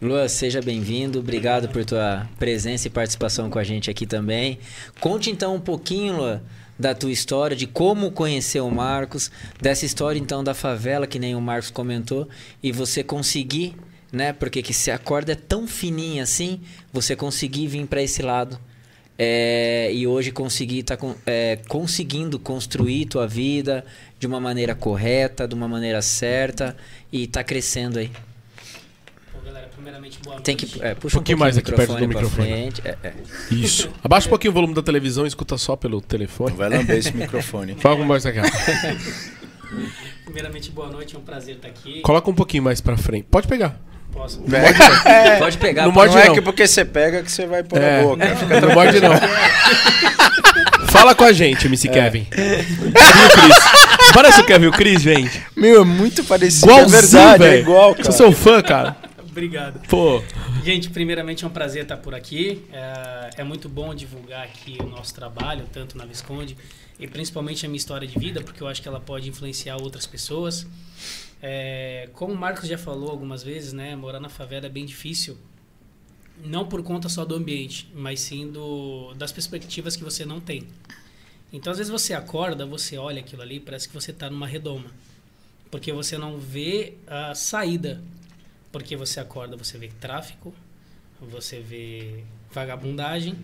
Lua, seja bem-vindo. Obrigado por tua presença e participação com a gente aqui também. Conte então um pouquinho, Lua, da tua história, de como conheceu o Marcos, dessa história então da favela que nem o Marcos comentou e você conseguir, né? Porque que se a corda é tão fininha assim, você conseguir vir para esse lado. É, e hoje conseguir tá com- é, conseguindo construir tua vida de uma maneira correta, de uma maneira certa e tá crescendo aí. Pô, galera, primeiramente, boa noite. Tem que é, puxa Um pouquinho mais o aqui perto do microfone. É, é. Isso. Abaixa um pouquinho o volume da televisão e escuta só pelo telefone. Vai lamber esse microfone. Fala com mais aqui. Primeiramente, boa noite, é um prazer estar aqui. Coloca um pouquinho mais pra frente. Pode pegar. Posso? Pode pegar. Não morde não é não. que porque você pega que você vai pôr É, na boca. não, não morde não. Fala com a gente, MC Kevin. Viu, Cris? Parece o Kevin e o Cris, gente. Meu, é muito parecido. Igualzinho, é verdade, velho. é igual, cara. Sou seu fã, cara. Obrigado. Pô, Gente, primeiramente é um prazer estar por aqui. É, é muito bom divulgar aqui o nosso trabalho, tanto na Visconde e principalmente a minha história de vida, porque eu acho que ela pode influenciar outras pessoas. É, como o Marcos já falou algumas vezes, né, morar na favela é bem difícil. Não por conta só do ambiente, mas sim do, das perspectivas que você não tem. Então, às vezes você acorda, você olha aquilo ali, parece que você está numa redoma. Porque você não vê a saída porque você acorda, você vê tráfico, você vê vagabundagem,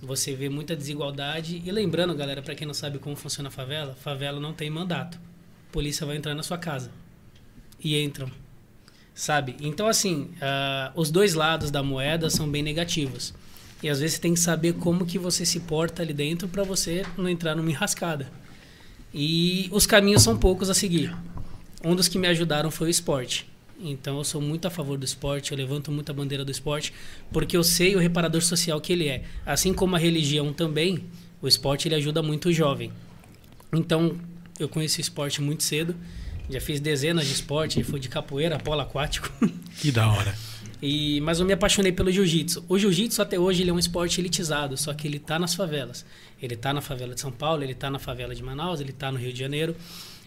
você vê muita desigualdade. E lembrando, galera, para quem não sabe como funciona a favela, favela não tem mandato. A polícia vai entrar na sua casa. E entram. Sabe? Então, assim, ah, os dois lados da moeda são bem negativos. E às vezes você tem que saber como que você se porta ali dentro para você não entrar numa enrascada. E os caminhos são poucos a seguir. Um dos que me ajudaram foi o esporte. Então eu sou muito a favor do esporte, eu levanto muito a bandeira do esporte, porque eu sei o reparador social que ele é. Assim como a religião também, o esporte ele ajuda muito o jovem. Então eu conheci o esporte muito cedo, já fiz dezenas de esporte, fui de capoeira, polo aquático. que da hora. E, mas eu me apaixonei pelo jiu-jitsu. O jiu-jitsu até hoje ele é um esporte elitizado, só que ele está nas favelas. Ele está na favela de São Paulo, ele está na favela de Manaus, ele está no Rio de Janeiro.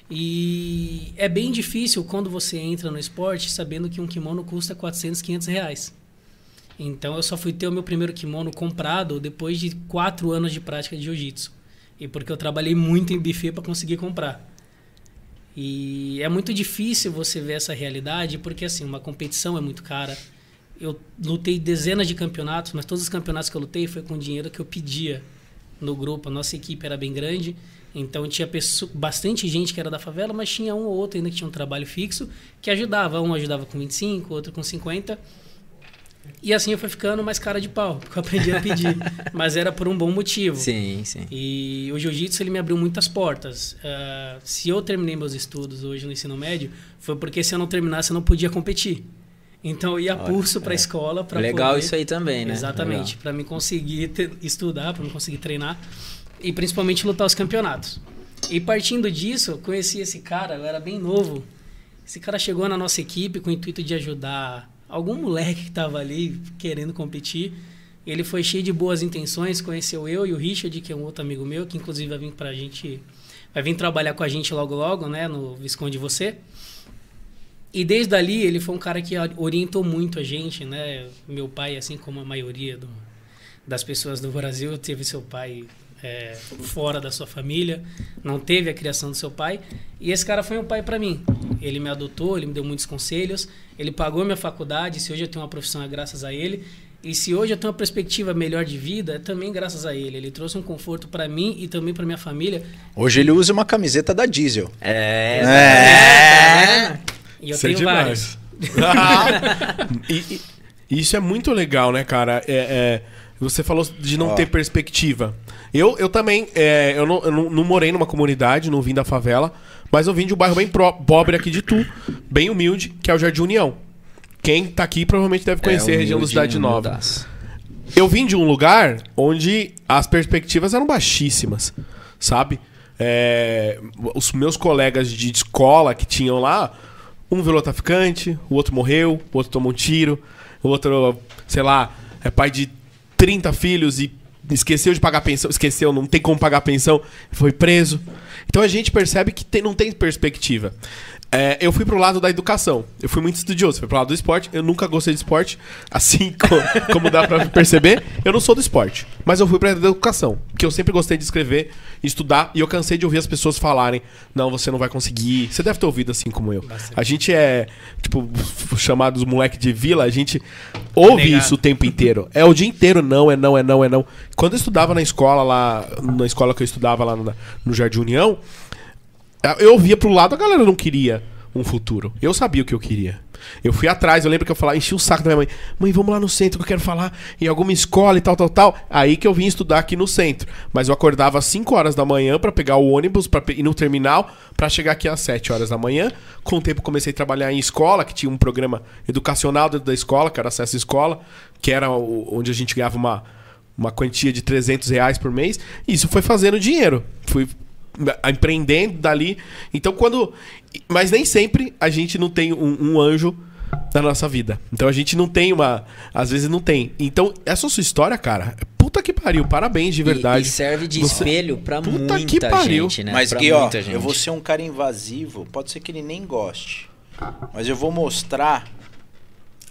E é bem difícil quando você entra no esporte sabendo que um kimono custa 400, 500 reais. Então eu só fui ter o meu primeiro kimono comprado depois de quatro anos de prática de jiu-jitsu. E porque eu trabalhei muito em buffet para conseguir comprar. E é muito difícil você ver essa realidade, porque assim, uma competição é muito cara. Eu lutei dezenas de campeonatos, mas todos os campeonatos que eu lutei foi com dinheiro que eu pedia no grupo. A nossa equipe era bem grande, então tinha pessoa, bastante gente que era da favela, mas tinha um ou outro ainda que tinha um trabalho fixo que ajudava. Um ajudava com 25, outro com 50. E assim eu fui ficando mais cara de pau, porque eu aprendi a pedir. mas era por um bom motivo. Sim, sim. E o jiu-jitsu ele me abriu muitas portas. Ah, se eu terminei meus estudos hoje no ensino médio, foi porque se eu não terminasse eu não podia competir. Então eu ia Olha, pulso para a é. escola para Legal poder... isso aí também, né? Exatamente, para me conseguir te- estudar, para me conseguir treinar e principalmente lutar os campeonatos. E partindo disso, eu conheci esse cara, eu era bem novo. Esse cara chegou na nossa equipe com o intuito de ajudar algum moleque que estava ali querendo competir. Ele foi cheio de boas intenções, conheceu eu e o Richard, que é um outro amigo meu, que inclusive vai vir pra gente, vai vir trabalhar com a gente logo logo, né, no Visconde Você. E desde ali ele foi um cara que orientou muito a gente, né? Meu pai, assim como a maioria do, das pessoas do Brasil, teve seu pai é, fora da sua família, não teve a criação do seu pai. E esse cara foi um pai para mim. Ele me adotou, ele me deu muitos conselhos, ele pagou minha faculdade. Se hoje eu tenho uma profissão é graças a ele. E se hoje eu tenho uma perspectiva melhor de vida, é também graças a ele. Ele trouxe um conforto para mim e também para minha família. Hoje ele usa uma camiseta da Diesel. É. É. E eu Isso é tenho vários. e, e isso é muito legal, né, cara? É, é, você falou de não Ó. ter perspectiva. Eu, eu também, é, eu, não, eu não, não morei numa comunidade, não vim da favela, mas eu vim de um bairro bem pró- pobre aqui de Tu, bem humilde, que é o Jardim União. Quem tá aqui provavelmente deve conhecer É, a região da Cidade Nova. Eu vim de um lugar onde as perspectivas eram baixíssimas, sabe? É, os meus colegas de escola que tinham lá, um virou traficante, o outro morreu, o outro tomou um tiro, o outro, sei lá, é pai de 30 filhos e esqueceu de pagar pensão, esqueceu, não tem como pagar pensão, foi preso. Então a gente percebe que tem- não tem perspectiva. É, eu fui pro lado da educação. Eu fui muito estudioso. Fui pro lado do esporte. Eu nunca gostei de esporte. Assim co- como dá pra perceber, eu não sou do esporte. Mas eu fui pra educação. Porque eu sempre gostei de escrever, estudar. E eu cansei de ouvir as pessoas falarem: Não, você não vai conseguir. Você deve ter ouvido assim como eu. A gente é, tipo, chamados moleque de vila. A gente ouve Negado. isso o tempo inteiro. É o dia inteiro: não, é não, é não, é não. Quando eu estudava na escola lá, na escola que eu estudava lá no, no Jardim União, eu via pro lado, a galera não queria um futuro. Eu sabia o que eu queria. Eu fui atrás, eu lembro que eu falava, enchi o saco da minha mãe. Mãe, vamos lá no centro que eu quero falar em alguma escola e tal, tal, tal. Aí que eu vim estudar aqui no centro. Mas eu acordava às 5 horas da manhã pra pegar o ônibus, pe- ir no terminal, pra chegar aqui às 7 horas da manhã. Com o tempo comecei a trabalhar em escola, que tinha um programa educacional dentro da escola, que era acesso à escola, que era onde a gente ganhava uma, uma quantia de 300 reais por mês. E isso foi fazendo dinheiro. Fui empreendendo dali. Então, quando. Mas nem sempre a gente não tem um, um anjo na nossa vida. Então a gente não tem uma. Às vezes não tem. Então, essa sua história, cara, puta que pariu. Parabéns, de E- verdade. E, serve de Você- espelho pra Puta muita que pariu. gente, né? Mas pra Gui, ó, muita gente. eu vou ser um cara invasivo, pode ser que ele nem goste. Mas eu vou mostrar.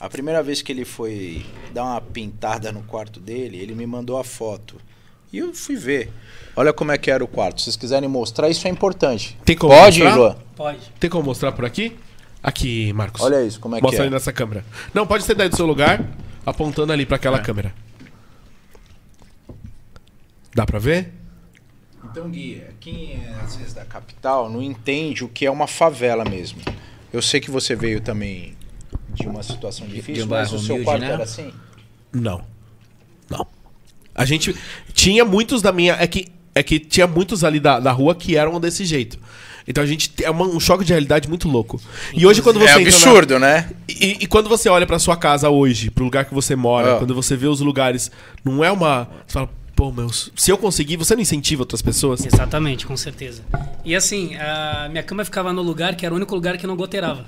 A primeira vez que ele foi dar uma pintada no quarto dele, ele me mandou a foto. E eu fui ver. Olha como é que era o quarto. Se vocês quiserem mostrar, isso é importante. Tem como Pode, mostrar? Luan? Pode. Tem como mostrar por aqui? Aqui, Marcos. Olha isso, como é Mostra que ali é. nessa câmera. Não, pode ser daí do seu lugar, apontando ali pra aquela câmera. Dá pra ver? Então, Gui, quem é às vezes da capital não entende o que é uma favela mesmo. Eu sei que você veio também de uma situação difícil, um mas o seu humilde, quarto né? era assim? Não. A gente tinha muitos da minha. É que, é que tinha muitos ali da, da rua que eram desse jeito. Então a gente. É uma- um choque de realidade muito louco. E hoje, quando você. é entra na- absurdo, né? E, e quando você olha pra sua casa hoje, pro lugar que você mora, Ah. quando você vê os lugares, não é uma. Você fala, pô, meu, se eu conseguir, você não incentiva outras pessoas? Exatamente, com certeza. E assim, a minha cama ficava no lugar que era o único lugar que não goteirava.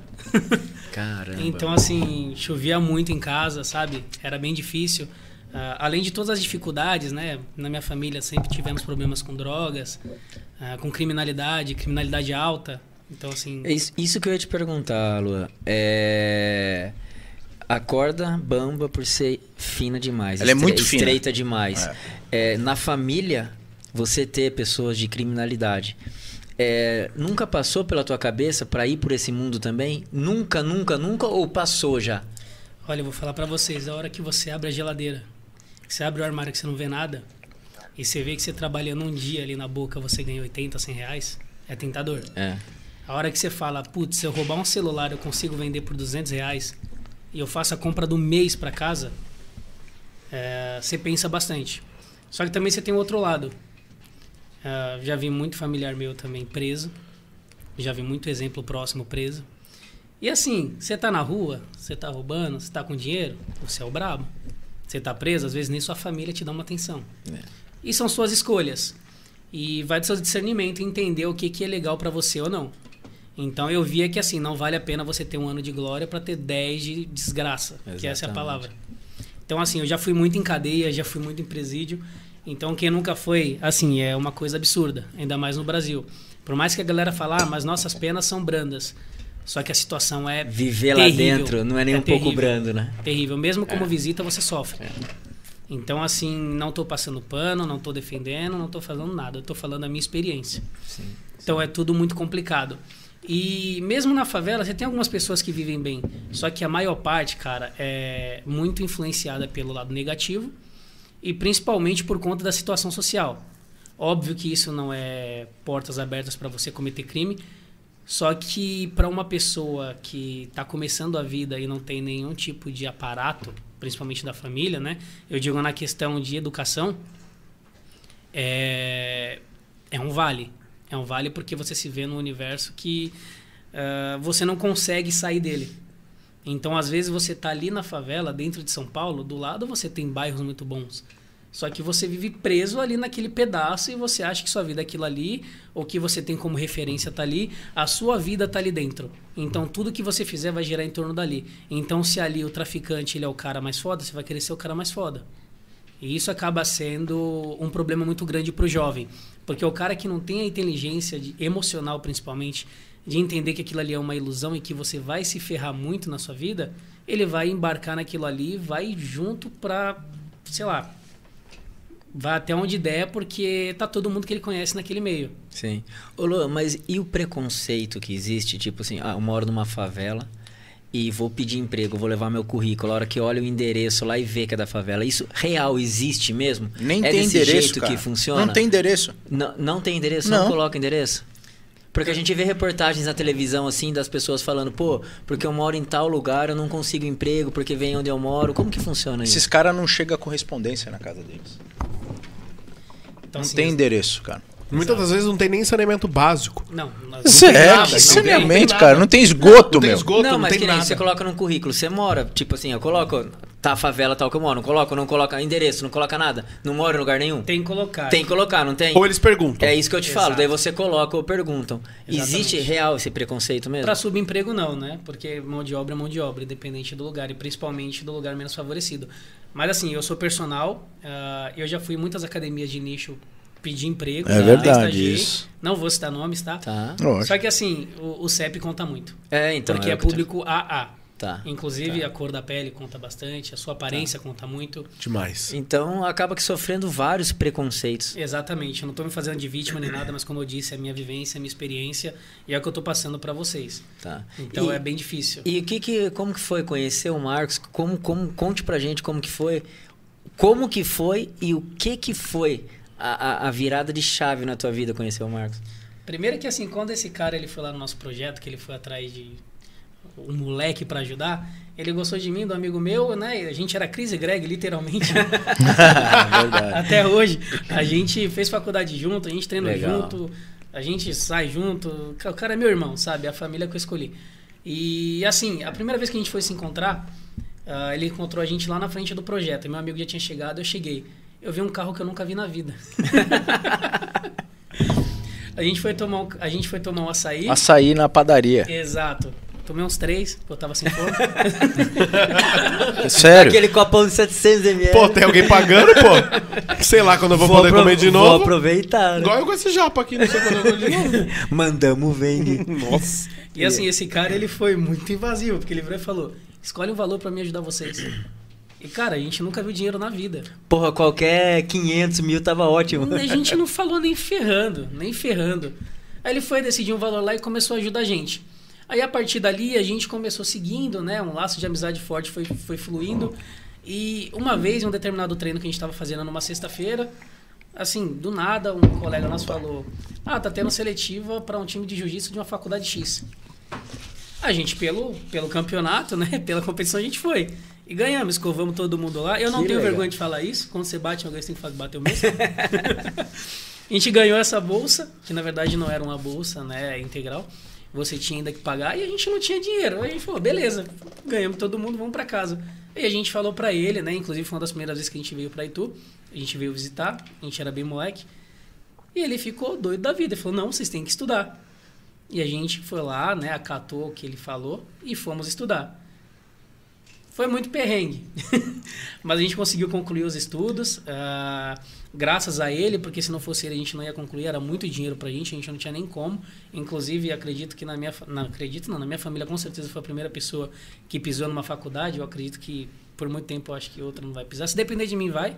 Caramba. Então, assim, chovia muito em casa, sabe? Era bem difícil. Ah, além de todas as dificuldades, né? Na minha família sempre tivemos problemas com drogas, ah, com criminalidade, criminalidade alta. Então, assim, É Isso, isso que eu ia te perguntar, Lua. É... A corda bamba por ser fina demais. Ela é muito fina. Estreita demais. É, na família, você ter pessoas de criminalidade. é, nunca passou pela tua cabeça pra ir por esse mundo também? Nunca, nunca, nunca? Ou passou já? olha, eu vou falar pra vocês, a hora que você abre a geladeira, que você abre o armário que você não vê nada, e você vê que você trabalhando um dia ali na boca, você ganha 80, 100 reais, é tentador. É. A hora que você fala, putz, se eu roubar um celular eu consigo vender por 200 reais e eu faço a compra do mês para casa, é, você pensa bastante. Só que também você tem o outro lado. É, já vi muito familiar meu também preso. Já vi muito exemplo próximo preso. E assim, você tá na rua, você tá roubando, você tá com dinheiro, você é o brabo. Você tá preso, às vezes nem sua família te dá uma atenção. E são suas escolhas. E vai do seu discernimento entender o que, que é legal para você ou não. Então eu via que assim, não vale a pena você ter um ano de glória para ter 10 de desgraça, que essa é a Exatamente. palavra. Então assim, eu já fui muito em cadeia, já fui muito em presídio. Então quem nunca foi, assim, é uma coisa absurda, ainda mais no Brasil. Por mais que a galera fale, ah, mas nossas penas são brandas. Só que a situação é Viver lá terrível. dentro não é nem um pouco terrível. brando, né? Terrível. Mesmo como visita, você sofre. Então, assim, não tô passando pano, não tô defendendo, não tô falando nada. Eu tô falando a minha experiência. Então, é tudo muito complicado. E mesmo na favela, você tem algumas pessoas que vivem bem. Só que a maior parte, cara, é muito influenciada pelo lado negativo e principalmente por conta da situação social. Óbvio que isso não é portas abertas para você cometer crime, só que para uma pessoa que está começando a vida e não tem nenhum tipo de aparato, principalmente da família, né? Eu digo na questão de educação, é, é um vale. É um vale porque você se vê num universo que uh, você não consegue sair dele. Então, às vezes, você está ali na favela, dentro de São Paulo, do lado você tem bairros muito bons. Só que você vive preso ali naquele pedaço e você acha que sua vida é aquilo ali, ou que você tem como referência tá ali, a sua vida tá ali dentro. Então tudo que você fizer vai girar em torno dali. Então se ali o traficante ele é o cara mais foda, você vai querer ser o cara mais foda. E isso acaba sendo um problema muito grande para o jovem, porque o cara que não tem a inteligência de, emocional principalmente de entender que aquilo ali é uma ilusão e que você vai se ferrar muito na sua vida, ele vai embarcar naquilo ali, vai junto para, sei lá, vai até onde der, porque tá todo mundo que ele conhece naquele meio. Sim. Ô Lu, mas e o preconceito que existe? Tipo assim, ah, eu moro numa favela e vou pedir emprego, vou levar meu currículo, a hora que olha o endereço lá e vê que é da favela. Isso real existe mesmo? Nem é tem desse endereço, jeito cara. que funciona? Não tem endereço. Não, não tem endereço? Não. Não. coloca endereço? Porque a gente vê reportagens na televisão assim das pessoas falando, pô, porque eu moro em tal lugar, eu não consigo emprego, porque vem onde eu moro. Como que funciona isso? Esses caras não chegam a correspondência na casa deles. Então, não assim, tem endereço, cara. Muitas das vezes não tem nem saneamento básico. Não, não tem é, nada, que não tem. saneamento, cara. Não tem esgoto, não tem meu. esgoto, não, não, mas tem que nem nada. você coloca no currículo, você mora, tipo assim, eu coloco, tá a favela tal que eu moro, não coloco, não coloca endereço, não coloca nada, não moro em lugar nenhum. Tem que colocar. Tem que colocar, não tem? Ou eles perguntam. É isso que eu te falo, Exato. daí você coloca ou perguntam. Exatamente. Existe real esse preconceito mesmo? Para subemprego não, né? Porque mão de obra é mão de obra, independente do lugar e principalmente do lugar menos favorecido. Mas assim, eu sou personal, ah, eu já fui em muitas academias de nicho pedir emprego. É já verdade estagiei. isso. Não vou citar nomes, tá? Tá. Lógico. Só que assim, o, o CEP conta muito. É, então. porque é é público AA. Tá. Inclusive a cor da pele conta bastante, a sua aparência conta muito. Demais. Então acaba que sofrendo vários preconceitos. Exatamente, eu não tô me fazendo de vítima nem nada, mas como eu disse, é a minha vivência, a minha experiência e é o que eu tô passando para vocês. Tá. Então E- é bem difícil. E o que que, como que foi conhecer o Marcos? Como, como, conte pra gente como que foi, como que foi e o que que foi a, a, a virada de chave na tua vida conhecer o Marcos? Primeiro que assim, quando esse cara ele foi lá no nosso projeto, que ele foi atrás de um moleque para ajudar, ele gostou de mim, do amigo meu, né? A gente era Cris e Greg, literalmente. Até hoje. A gente fez faculdade junto, a gente treinou Legal. junto, a gente sai junto. O cara é meu irmão, sabe? A família que eu escolhi. E assim, a primeira vez que a gente foi se encontrar, ah, ele encontrou a gente lá na frente do projeto. Meu amigo já tinha chegado, eu cheguei. Eu vi um carro que eu nunca vi na vida. a gente foi tomar um, a gente foi tomar um açaí. Açaí na padaria. Exato. Tomei uns três, eu tava sem fome. Sério. Aquele copão de 700ml. Pô, tem alguém pagando, pô? Sei lá quando eu vou, poder apro- comer de Vou novo. aproveitar. né? Igual eu com esse japa aqui, não sei quando eu vou de novo. Mandamos vende. Nossa. E assim, esse cara ele foi muito invasivo, porque ele virou e falou: escolhe um valor pra me ajudar vocês. E cara, a gente nunca viu dinheiro na vida. Porra, qualquer 500 mil tava ótimo. A gente não falou nem ferrando, nem ferrando. Aí ele foi decidir um valor lá e começou a ajudar a gente. Aí a partir dali a gente começou seguindo, né? Um laço de amizade forte foi, foi fluindo. E uma vez, em um determinado treino que a gente estava fazendo numa sexta-feira, assim, do nada, um colega nosso falou: Ah, tá tendo seletiva para um time de jiu-jitsu de uma faculdade X. A gente, pelo, pelo campeonato, né? Pela competição, a gente foi. E ganhamos, escovamos todo mundo lá. Eu não Que tenho legal. vergonha de falar isso. Quando você bate alguém, você tem que bater o mesmo. a gente ganhou essa bolsa, que na verdade não era uma bolsa né, integral. Você tinha ainda que pagar e a gente não tinha dinheiro. Aí a gente falou, beleza, ganhamos todo mundo, vamos pra casa. E a gente falou pra ele, né? Inclusive foi uma das primeiras vezes que a gente veio pra Itu. A gente veio visitar, a gente era bem moleque. E ele ficou doido da vida. Ele falou, não, vocês têm que estudar. E a gente foi lá, né? Acatou o que ele falou e fomos estudar. Foi muito perrengue. Mas a gente conseguiu concluir os estudos. ah, graças a ele, porque se não fosse ele a gente não ia concluir. Era muito dinheiro pra gente, a gente não tinha nem como. Inclusive, acredito que na minha... Não, acredito não, na minha família com certeza foi a primeira pessoa que pisou numa faculdade. Eu acredito que por muito tempo eu acho que outra não vai pisar. Se depender de mim, vai.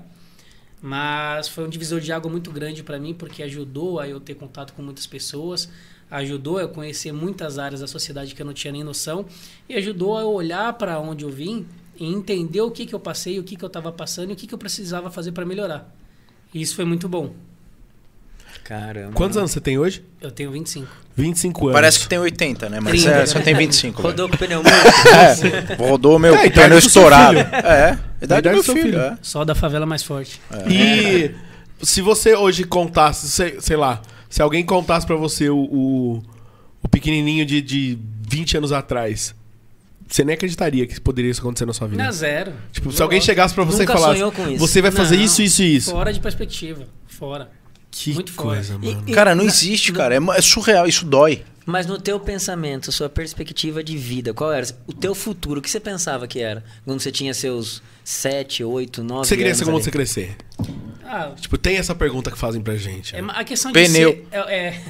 Mas foi um divisor de água muito grande para mim, porque ajudou a eu ter contato com muitas pessoas, ajudou a conhecer muitas áreas da sociedade que eu não tinha nem noção e ajudou a olhar para onde eu vim e entender o que, que eu passei, o que, que eu estava passando e o que, que eu precisava fazer para melhorar. E isso foi muito bom. Caramba. Quantos anos você tem hoje? Eu tenho 25. 25 anos. Parece que tem 80, né? Mas 30. é, só tem 25. velho. Rodou com o pneu muito. É, rodou meu É, idade pneu estourado. É, idade do meu filho. filho. é. Só da favela mais forte. E se você hoje contasse, sei, sei lá, se alguém contasse pra você o, o, o pequenininho de, de 20 anos atrás, você nem acreditaria que poderia isso acontecer na sua vida. Não, é zero. Tipo, se alguém chegasse pra você e falasse, sonhou com isso. você vai fazer Não, isso, isso e isso. Fora de perspectiva. Fora. Que Muito fora. coisa, E- mano. e- Cara, não na- existe, no- cara. É, é surreal, isso dói. Mas no teu pensamento, sua perspectiva de vida, qual era? O teu futuro, o que você pensava que era? Quando você tinha seus 7, 8, 9 Você queria anos ser como você crescer? Ah, Tipo, tem essa pergunta que fazem pra gente. é, né? a questão Pneu. de ser. É, é-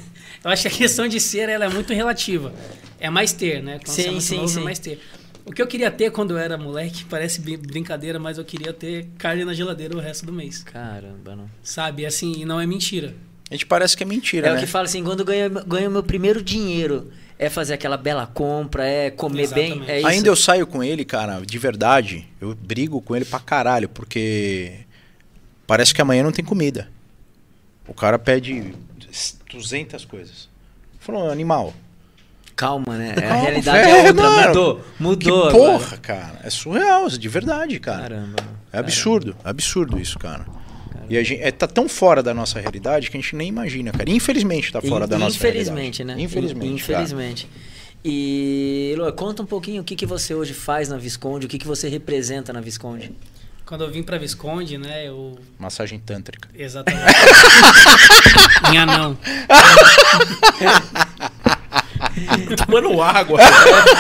eu acho que a questão de ser ela é muito relativa. É mais ter, né? Quando você Sim, é sim, novo, sim. é mais ter. O que eu queria ter quando eu era moleque, parece brin- brincadeira, mas eu queria ter carne na geladeira o resto do mês. Caramba, não. Sabe? Assim, e não é mentira. A gente parece que é mentira, É o né? que fala assim, quando ganho, ganho meu primeiro dinheiro, é fazer aquela bela compra, é comer Exatamente. bem, é isso. Ainda eu saio com ele, cara, de verdade. Eu brigo com ele pra caralho, porque parece que amanhã não tem comida. O cara pede 200 coisas. Falou, animal. Calma, né? É, a Calma, realidade velho, é outra, mano. mudou. Que Mudou porra, agora. cara. É surreal, de verdade, cara. Caramba. É absurdo, absurdo isso, cara. E a gente, é, tá tão fora da nossa realidade que a gente nem imagina, cara. Infelizmente tá fora In- da nossa Infelizmente, realidade. né? Infelizmente. Cara. Infelizmente. E, Lua, conta um pouquinho o que, que você hoje faz na Visconde, o que, que você representa na Visconde. Quando eu vim pra Visconde, né? Eu. Massagem tântrica. Exatamente. Minha não. Tomando água.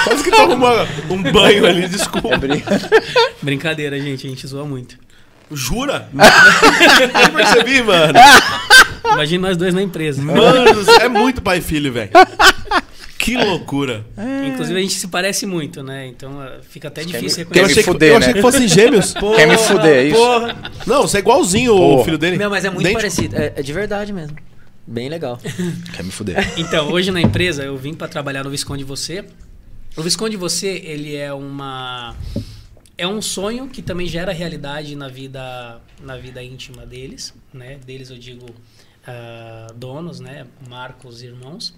Quase que toma um banho ali, desculpa. Brincadeira, gente. A gente zoa muito. Jura? Eu percebi, mano. Imagina nós dois na empresa. Mano, é muito pai e filho, velho. Que loucura. Inclusive, a gente se parece muito, né? Então eh, fica até Quer difícil me- Eu Quer me achei, que, fuder, eu né? achei que fossem gêmeos. Quer me fuder, é isso? Porra. Não, você é igualzinho o Porra. filho dele. Meu, mas é muito Idêntico. parecido. É, é de verdade mesmo. Bem legal. Quer me fuder. Então, hoje na empresa, eu vim para trabalhar no Visconde Você. O Visconde Você, ele é uma é um sonho que também gera realidade na vida na vida íntima deles, né? Deles eu digo ah, donos, né? Marcos e irmãos,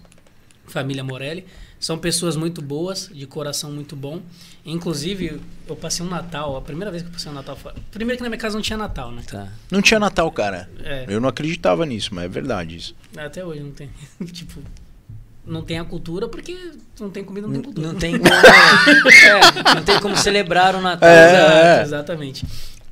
família Morelli. São pessoas muito boas, de coração muito bom. Inclusive, eu passei um Natal, a primeira vez que eu passei um Natal, foi- primeiro que na minha casa não tinha Natal, né? Tá. Não tinha Natal, cara. É. Eu não acreditava nisso, mas é verdade isso. Até hoje não tem. tipo, não tem a cultura porque não tem comida, não tem cultura. Não tem como. é, não tem como celebrar o Natal. É, é. exatamente.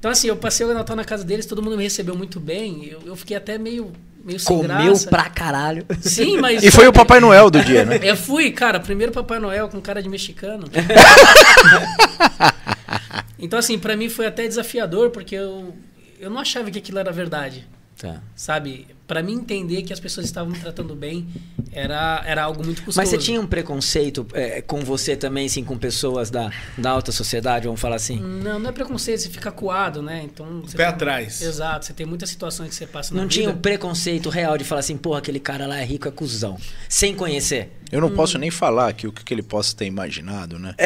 Então, assim, eu passei o Natal na casa deles, todo mundo me recebeu muito bem. Eu, eu fiquei até meio, meio sem Comeu graça. pra caralho. Sim, mas. E foi o Papai Noel do dia, né? Eu fui, cara, primeiro Papai Noel com cara de mexicano. então, assim, pra mim foi até desafiador, porque eu, eu não achava que aquilo era verdade. Tá. Sabe? Pra mim entender que as pessoas estavam me tratando bem era, era algo muito custoso. Mas você tinha um preconceito é, com você também, assim, com pessoas da, da alta sociedade, vamos falar assim? Não, não é preconceito, você fica coado, né? Então. Você Pé tem- atrás. Exato, você tem muitas situações que você passa na Não vida. tinha um preconceito real de falar assim, porra, aquele cara lá é rico, é cuzão. Sem conhecer. Eu não posso nem falar aqui o que, que ele possa ter imaginado, né?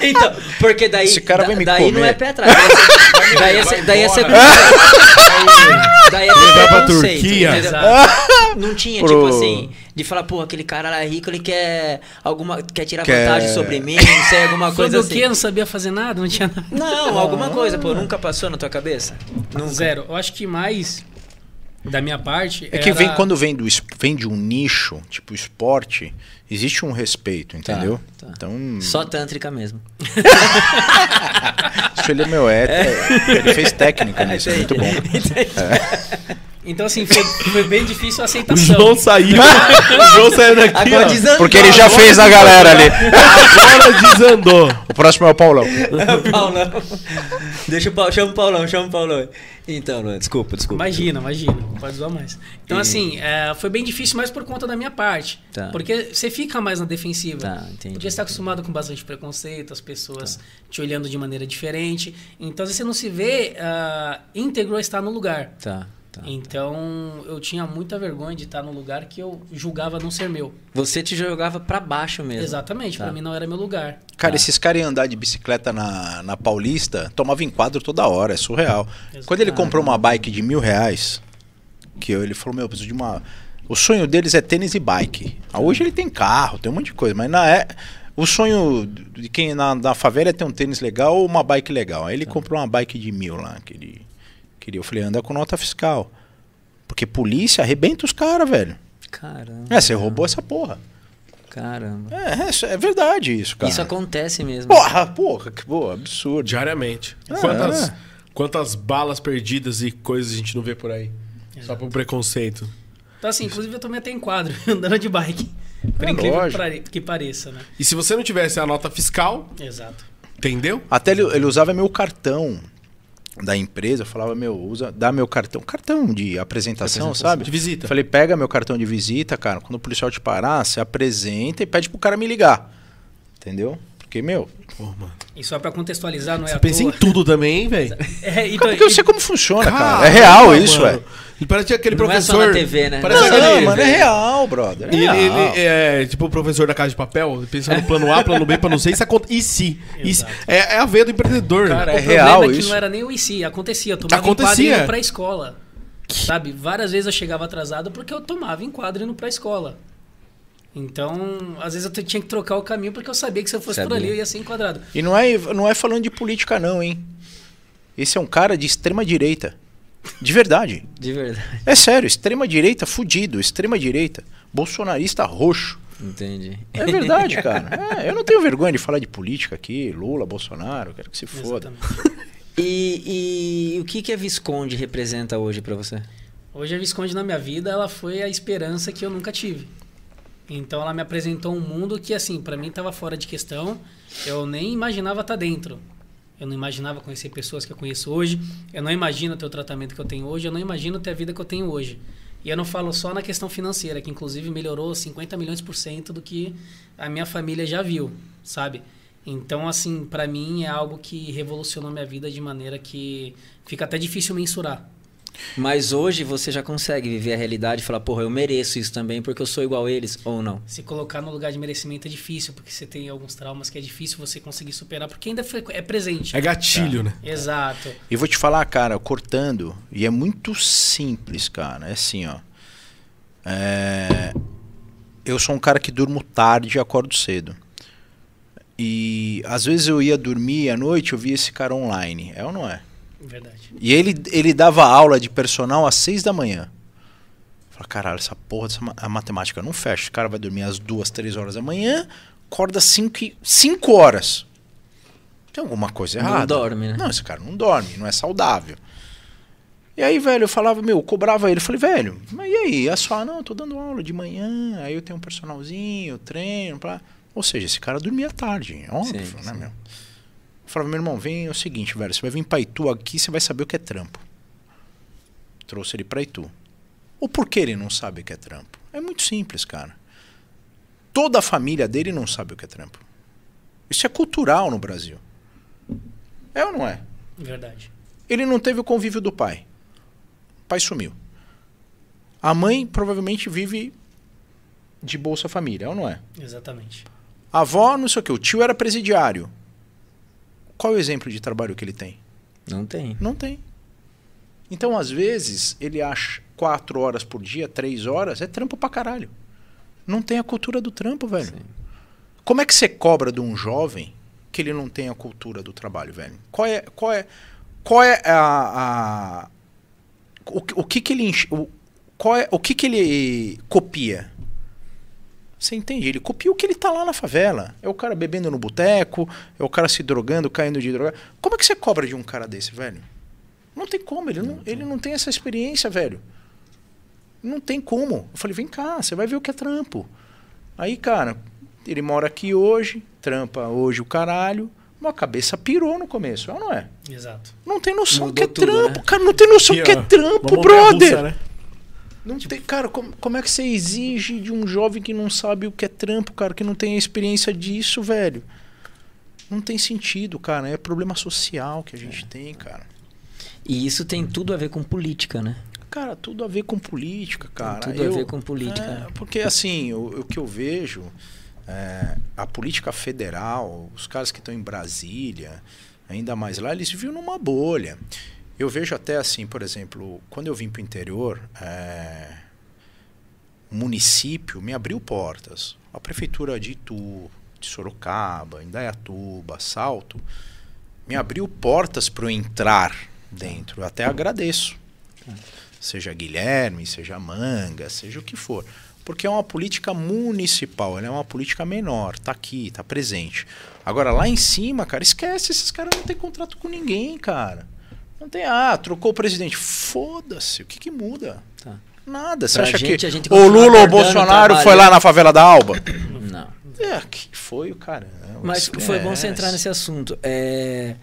Então, porque daí. Esse cara vai me daí não comer. é pé atrás. Daí é ser- daí é ser. Daí, daí é ter Levar pra Turquia. Não tinha, Pro- tipo assim, de falar, porra, aquele cara lá é rico, ele quer alguma. quer tirar Quer- vantagem sobre mim, não sei, alguma coisa Sobre o assim. quê? Eu não sabia fazer nada, não tinha nada. Não, alguma coisa, pô, nunca passou na tua cabeça? Nunca. Zero. Eu acho que mais da minha parte. É que era- vem quando vem, do, vem de um nicho, tipo esporte, existe um respeito, entendeu? tá. Então, Só tântrica mesmo. isso ele é meu é, Ele fez técnica nisso, é muito bom. Então, assim, foi, foi bem difícil a O aceitação. João saiu. o João saiu daqui. Agora ó. desandou. Porque ele já fez na galera ali. Agora desandou. O próximo é o Paulão. Paulão. Deixa o Paulão, chama o Paulão, chama o Paulão. Então, Luan, desculpa, desculpa. Imagina, imagina. Pode zoar mais. Então, E- assim, é, foi bem difícil, mas por conta da minha parte. Tá. Porque você fica mais na defensiva. Tá, entendi. Podia estar acostumado com bastante preconceito, as pessoas te olhando de maneira diferente. Então, às vezes, você não se vê ah, íntegro a estar no lugar. Tá. Tá. Então eu tinha muita vergonha de estar num lugar que eu julgava não ser meu. Você te jogava pra baixo mesmo. Exatamente, Tá. pra mim não era meu lugar. Cara, Tá. esses caras iam andar de bicicleta na, na Paulista, tomava enquadro toda hora, é surreal. Exato. Quando ele comprou uma bike de mil reais, que eu- ele falou, meu, eu preciso de uma. O sonho deles é tênis e bike. Ah, Hoje ele tem carro, tem um monte de coisa, mas na é. O sonho de quem na, na favela é ter um tênis legal ou uma bike legal. Aí ele comprou uma bike de mil lá, que ele queria. Eu falei, anda com nota fiscal. Porque polícia arrebenta os caras, velho. Caramba. É, você roubou essa porra. Caramba. É, é, é verdade isso, cara. Isso acontece mesmo. Porra, porra, que boa, absurdo. Diariamente. Ah, quantas, é. quantas balas perdidas e coisas a gente não vê por aí? Só por preconceito. Então assim, inclusive eu tomei até enquadro andando de bike. Por É incrível que lógico. que pareça, né? E se você não tivesse a nota fiscal, Exato. entendeu? Até ele, ele usava meu cartão da empresa, eu falava, meu, usa, dá meu cartão, cartão de apresentação, Apresentação, sabe? de visita. Falei, pega meu cartão de visita, cara, quando o policial te parar, você apresenta e pede pro cara me ligar. Entendeu? Porque, meu, Pô, mano. E só pra contextualizar, não é Você à pensa em toa. tudo também, hein, velho? É, então, porque eu e- sei como funciona, cara. Caramba, É real isso, mano. é. Ele parece aquele Não é só professor. na TV, né? Parece Não, aquele. mano, é real, brother. É Ele, real. ele é tipo o professor da casa de papel, pensando no plano A, plano B, plano C, isso aconte- e se? E se? Exato. É, é a veia do empreendedor. Cara, o é problema real é que isso. não era nem o IC, acontecia. Eu tomava Acontecia. enquadro indo pra escola. Sabe? Várias vezes eu chegava atrasado porque eu tomava enquadro indo pra escola. Então, às vezes eu tinha que trocar o caminho porque eu sabia que se eu fosse por Sabia. ali eu ia ser enquadrado. E não é, não é falando de política, não, hein? Esse é um cara de extrema direita. De verdade. De verdade. É sério, extrema direita fudido, extrema direita, bolsonarista roxo. Entendi. É verdade, cara. É, eu não tenho vergonha de falar de política aqui, Lula, Bolsonaro, quero que se foda. E, e o que, que a Visconde representa hoje pra você? Hoje a Visconde na minha vida, ela foi a esperança que eu nunca tive. Então ela me apresentou um mundo que assim, pra mim tava fora de questão. Eu nem imaginava estar dentro. Eu não imaginava conhecer pessoas que eu conheço hoje. Eu não imagino ter o tratamento que eu tenho hoje. Eu não imagino ter a vida que eu tenho hoje. E eu não falo só na questão financeira, que inclusive melhorou 50 milhões por cento do que a minha família já viu, sabe? Então, assim, pra mim é algo que revolucionou minha vida de maneira que fica até difícil mensurar. Mas hoje você já consegue viver a realidade e falar, porra, eu mereço isso também porque eu sou igual a eles, ou não? Se colocar no lugar de merecimento é difícil, porque você tem alguns traumas que é difícil você conseguir superar, porque ainda foi- é presente. É gatilho, né? Exato. E vou te falar, cara, cortando, e é muito simples, cara. É assim, ó. É, Eu sou um cara que durmo tarde e acordo cedo. E às vezes eu ia dormir à noite, eu via esse cara online. É ou não é? Verdade. E ele, ele dava aula de personal às seis da manhã. Fala, caralho, essa porra dessa ma- a matemática não fecha. O cara vai dormir às duas, três horas da manhã, acorda às cinco, e- cinco horas. Tem alguma coisa Não errada. dorme, né? Não, esse cara não dorme, não é saudável. E aí, velho, eu falava, meu, eu cobrava ele. Eu falei, velho, mas e aí? É só, não, eu tô dando aula de manhã, aí eu tenho um personalzinho, eu treino, pra... Ou seja, esse cara dormia tarde, é óbvio, Sim, né, sim. meu? Falava, meu irmão, vem é o seguinte, velho, você vai vir pra Itu aqui, você vai saber o que é trampo. Trouxe ele pra Itu. O porquê ele não sabe o que é trampo? É muito simples, cara. Toda a família dele não sabe o que é trampo. Isso é cultural no Brasil. É ou não é? Verdade. Ele não teve o convívio do pai. O pai sumiu. A mãe provavelmente vive de Bolsa Família, é ou não é? Exatamente. A avó, não sei o que, o tio era presidiário. Qual é o exemplo de trabalho que ele tem? Não tem. Não tem. Então, às vezes, ele acha quatro horas por dia, três horas, é trampo pra caralho. Não tem a cultura do trampo, velho. Sim. Como é que você cobra de um jovem que ele não tem a cultura do trabalho, velho? Qual é, qual é, qual é a, a o, que- o que que ele o, qual é, o que que ele copia? Você entende? Ele copia o que ele tá lá na favela. É o cara bebendo no boteco, é o cara se drogando, caindo de droga. Como é que você cobra de um cara desse, velho? Não tem como, ele não, ele não tem essa experiência, velho. Não tem como. Eu falei, vem cá, você vai ver o que é trampo. Aí, cara, ele mora aqui hoje, trampa hoje o caralho. Uma cabeça pirou no começo, é ou não é? Exato. Não tem noção do Mudou que é tudo, trampo, né? cara. Não tem noção do Aqui, que é trampo, brother. russa, né? Não tem, cara, como, como é que você exige de um jovem que não sabe o que é trampo, cara, que não tem a experiência disso, velho? Não tem sentido, cara. É problema social que a gente tem, cara. E isso tem tudo a ver com política, né? Cara, tudo a ver com política, cara. Tem tudo a ver com política. É, porque assim, o, o que eu vejo, é, a política federal, os caras que estão em Brasília, ainda mais lá, eles vivem numa bolha. Eu vejo até assim, por exemplo, quando eu vim para o interior, é, o município me abriu portas. A prefeitura de Itu, de Sorocaba, Indaiatuba, Salto, me abriu portas para eu entrar dentro. Eu até agradeço. Seja Guilherme, seja Manga, seja o que for. Porque é uma política municipal, ela é uma política menor, tá aqui, tá presente. Agora lá em cima, cara, esquece, esses caras não têm contrato com ninguém, cara. Não tem, ah, trocou o presidente. Foda-se, o que que muda? Tá. Nada. Você Pra acha gente, que o Lula ou o Bolsonaro foi lá na favela da Alba? Não. É, que foi o cara. Mas foi bom você entrar nesse assunto. É,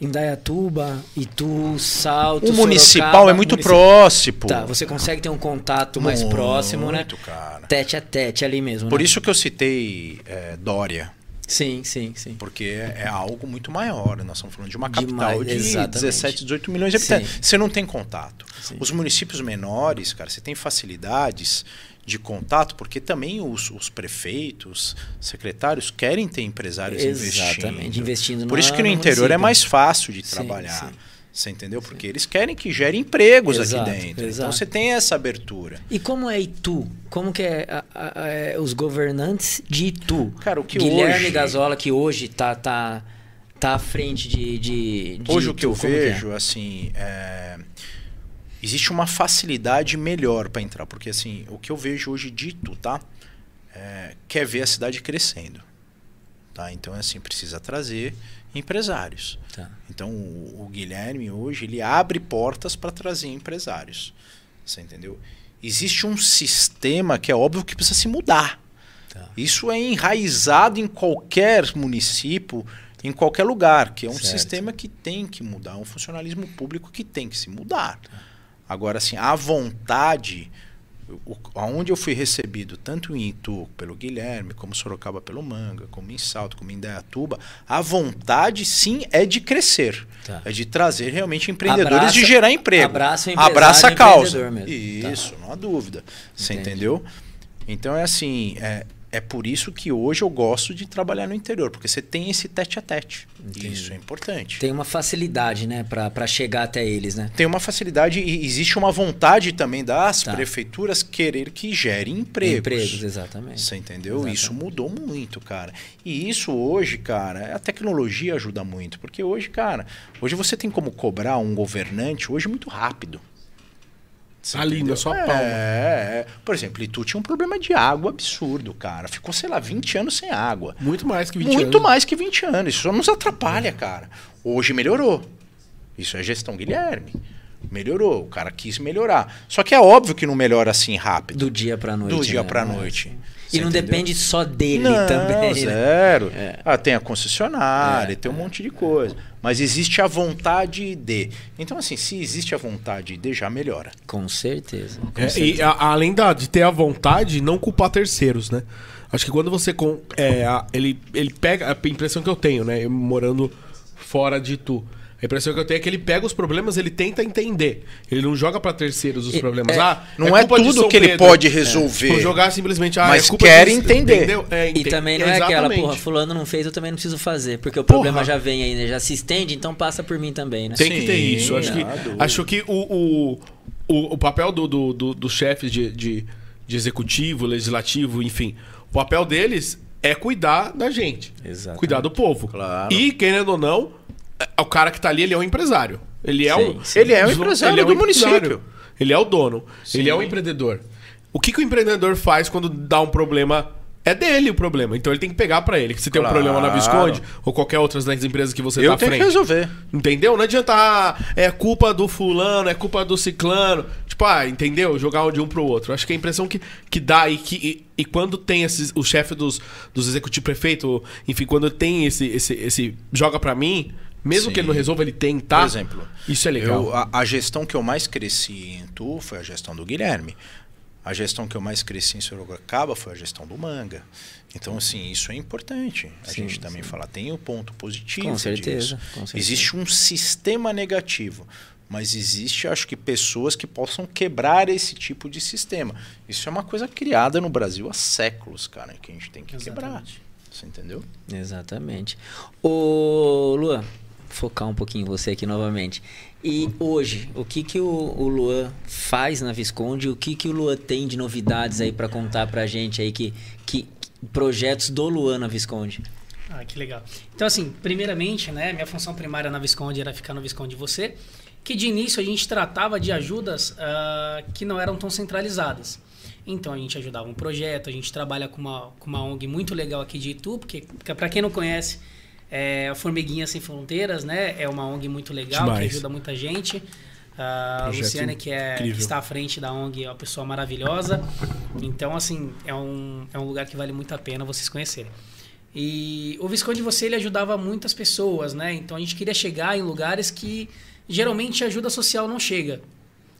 Indaiatuba, Itu, Salto, O municipal Sorocaba, é muito munici- próximo. Tá, você consegue ter um contato mais Muito, próximo, né? cara. Tete a tete ali mesmo. Por né? isso que eu citei é, Dória. Sim, sim, sim. Porque é, é algo muito maior. Nós estamos falando de uma Demais, capital de exatamente. 17, 18 milhões de habitantes. Sim. Você não tem contato. Sim. Os municípios menores, cara, você tem facilidades de contato, porque também os, os prefeitos, secretários querem ter empresários Exatamente, investindo. investindo Por isso que no interior é município. mais fácil de Sim, trabalhar. sim. Você entendeu? Porque eles querem que gere empregos Exato, aqui dentro. exato. Então você tem essa abertura. E como é Itu? Como que é, a- a- a- é os governantes de Itu? Cara, o que Guilherme hoje- Gazola, que hoje tá, tá, tá à frente de, de, de Hoje o que Itu, eu como é? vejo, assim, é, existe uma facilidade melhor para entrar, porque assim, o que eu vejo hoje dito, tá? É, quer ver a cidade crescendo, tá? Então assim precisa trazer empresários. Tá. Então o, o Guilherme hoje ele abre portas para trazer empresários, você entendeu? Existe um sistema que é óbvio que precisa se mudar. Tá. Isso é enraizado em qualquer município, em qualquer lugar, que é um Certo. sistema que tem que mudar, um funcionalismo público que tem que se mudar. Agora, assim, a vontade, o, aonde eu fui recebido, tanto em Itu pelo Guilherme, como Sorocaba pelo Manga, como em Salto, como em Indaiatuba, a vontade sim é de crescer. Tá. É de trazer realmente empreendedores Abraça- de gerar emprego. abraça Abraça a e causa. mesmo. Tá. Isso, não há dúvida. Você Entendi. entendeu? Então é assim, é, é por isso que hoje eu gosto de trabalhar no interior, porque você tem esse tete a tete. Entendi. Isso é importante. Tem uma facilidade, né, pra chegar até eles, né? Tem uma facilidade e existe uma vontade também das Tá. prefeituras querer que gere empregos. Empregos, exatamente. Você entendeu? Exatamente. Isso mudou muito, cara. E isso hoje, cara, a tecnologia ajuda muito. Porque hoje, cara, hoje você tem como cobrar um governante hoje muito rápido. Você Ali, entendeu? na sua é, palma. É, Por exemplo, Itu tinha um problema de água absurdo, cara. Ficou, sei lá, 20 anos sem água. Muito mais que 20 Muito anos. mais que 20 anos. Isso só nos atrapalha, cara. Hoje melhorou. Isso é gestão Guilherme. Melhorou. O cara quis melhorar. Só que é óbvio que não melhora assim rápido. Do dia pra noite. Do dia né? pra é noite. Você E não entendeu? depende só dele não, também. né? zero. É. Ah, tem a concessionária, É, tem um monte de coisa. Mas existe a vontade de. Então, assim, se existe a vontade de, já melhora. Com certeza. com É, certeza. e a- além da, de ter a vontade, não culpar terceiros, né? Acho que quando você. com- é, a- ele, ele pega. A impressão que eu tenho, né? Eu morando fora de tu. A impressão que eu tenho é que ele pega os problemas, ele tenta entender. Ele não joga pra terceiros os problemas. é, ah, não é culpa de tudo São que ele Pedro. pode resolver. Tipo, jogar simplesmente. Ah, Mas é culpa quer disso, entender. É, E também não é aquela, Exatamente. porra, fulano não fez, eu também não preciso fazer. Porque o Porra. problema já vem aí, né? Já se estende, então passa por mim também, né? Tem que ter Sim, isso. Acho que, dúvida. acho que o, o, o, o papel do, do, do, dos chefes de, de, de executivo, legislativo, enfim, o papel deles é cuidar da gente. Exatamente. Cuidar do povo. Claro. E, querendo ou não, é- o cara que tá ali, ele é um empresário. Ele é Sim, o, sim. Ele é o empresário do município. Ele é o dono. Sim. Ele é o empreendedor. O que, que o empreendedor faz quando dá um problema? É dele o problema. Então ele tem que pegar pra ele. Se tem um Claro. problema na Visconde ou qualquer outra das empresas que você eu tá à tenho frente. que resolver. Entendeu? Não adianta, ah, é culpa do fulano, é culpa do ciclano. Tipo, ah, entendeu? Jogar um de um pro outro. Acho que a impressão que, que dá e que e, e quando tem esses, o chefe dos, dos executivos prefeito, enfim, quando tem esse, esse, esse joga pra mim, mesmo Sim. que ele não resolva, ele tentar. Por exemplo, Isso é legal. Eu, a, a gestão que eu mais cresci em Tu foi a gestão do Guilherme. A gestão que eu mais cresci em Sorocaba foi a gestão do Manga. Então, assim, isso é importante. A Sim, gente também falar, tem o ponto positivo. Com certeza, com certeza. Existe um sistema negativo. Mas existe, acho que, pessoas que possam quebrar esse tipo de sistema. Isso é uma coisa criada no Brasil há séculos, cara, que a gente tem que quebrar. Exatamente. Você entendeu? Exatamente. Ô, Luan, focar um pouquinho você aqui novamente. E hoje, o que que o, o Luan faz na Visconde? O que que o Luan tem de novidades aí pra contar pra gente aí que, que projetos do Luan na Visconde? Ah, que legal. Então, assim, primeiramente, né, minha função primária na Visconde era ficar no Visconde Você, que de início a gente tratava de ajudas ah, que não eram tão centralizadas. Então, a gente ajudava um projeto, a gente trabalha com uma, com uma ONG muito legal aqui de Itu, porque, para quem não conhece, é a Formiguinha Sem Fronteiras, né, é uma ONG muito legal, Demais. que ajuda muita gente. A Projeto Luciana, que, é, que está à frente da ONG, é uma pessoa maravilhosa. Então, assim, é um, é um lugar que vale muito a pena vocês conhecerem. E o Visconde Você ele ajudava muitas pessoas, né? Então a gente queria chegar em lugares que geralmente a ajuda social não chega.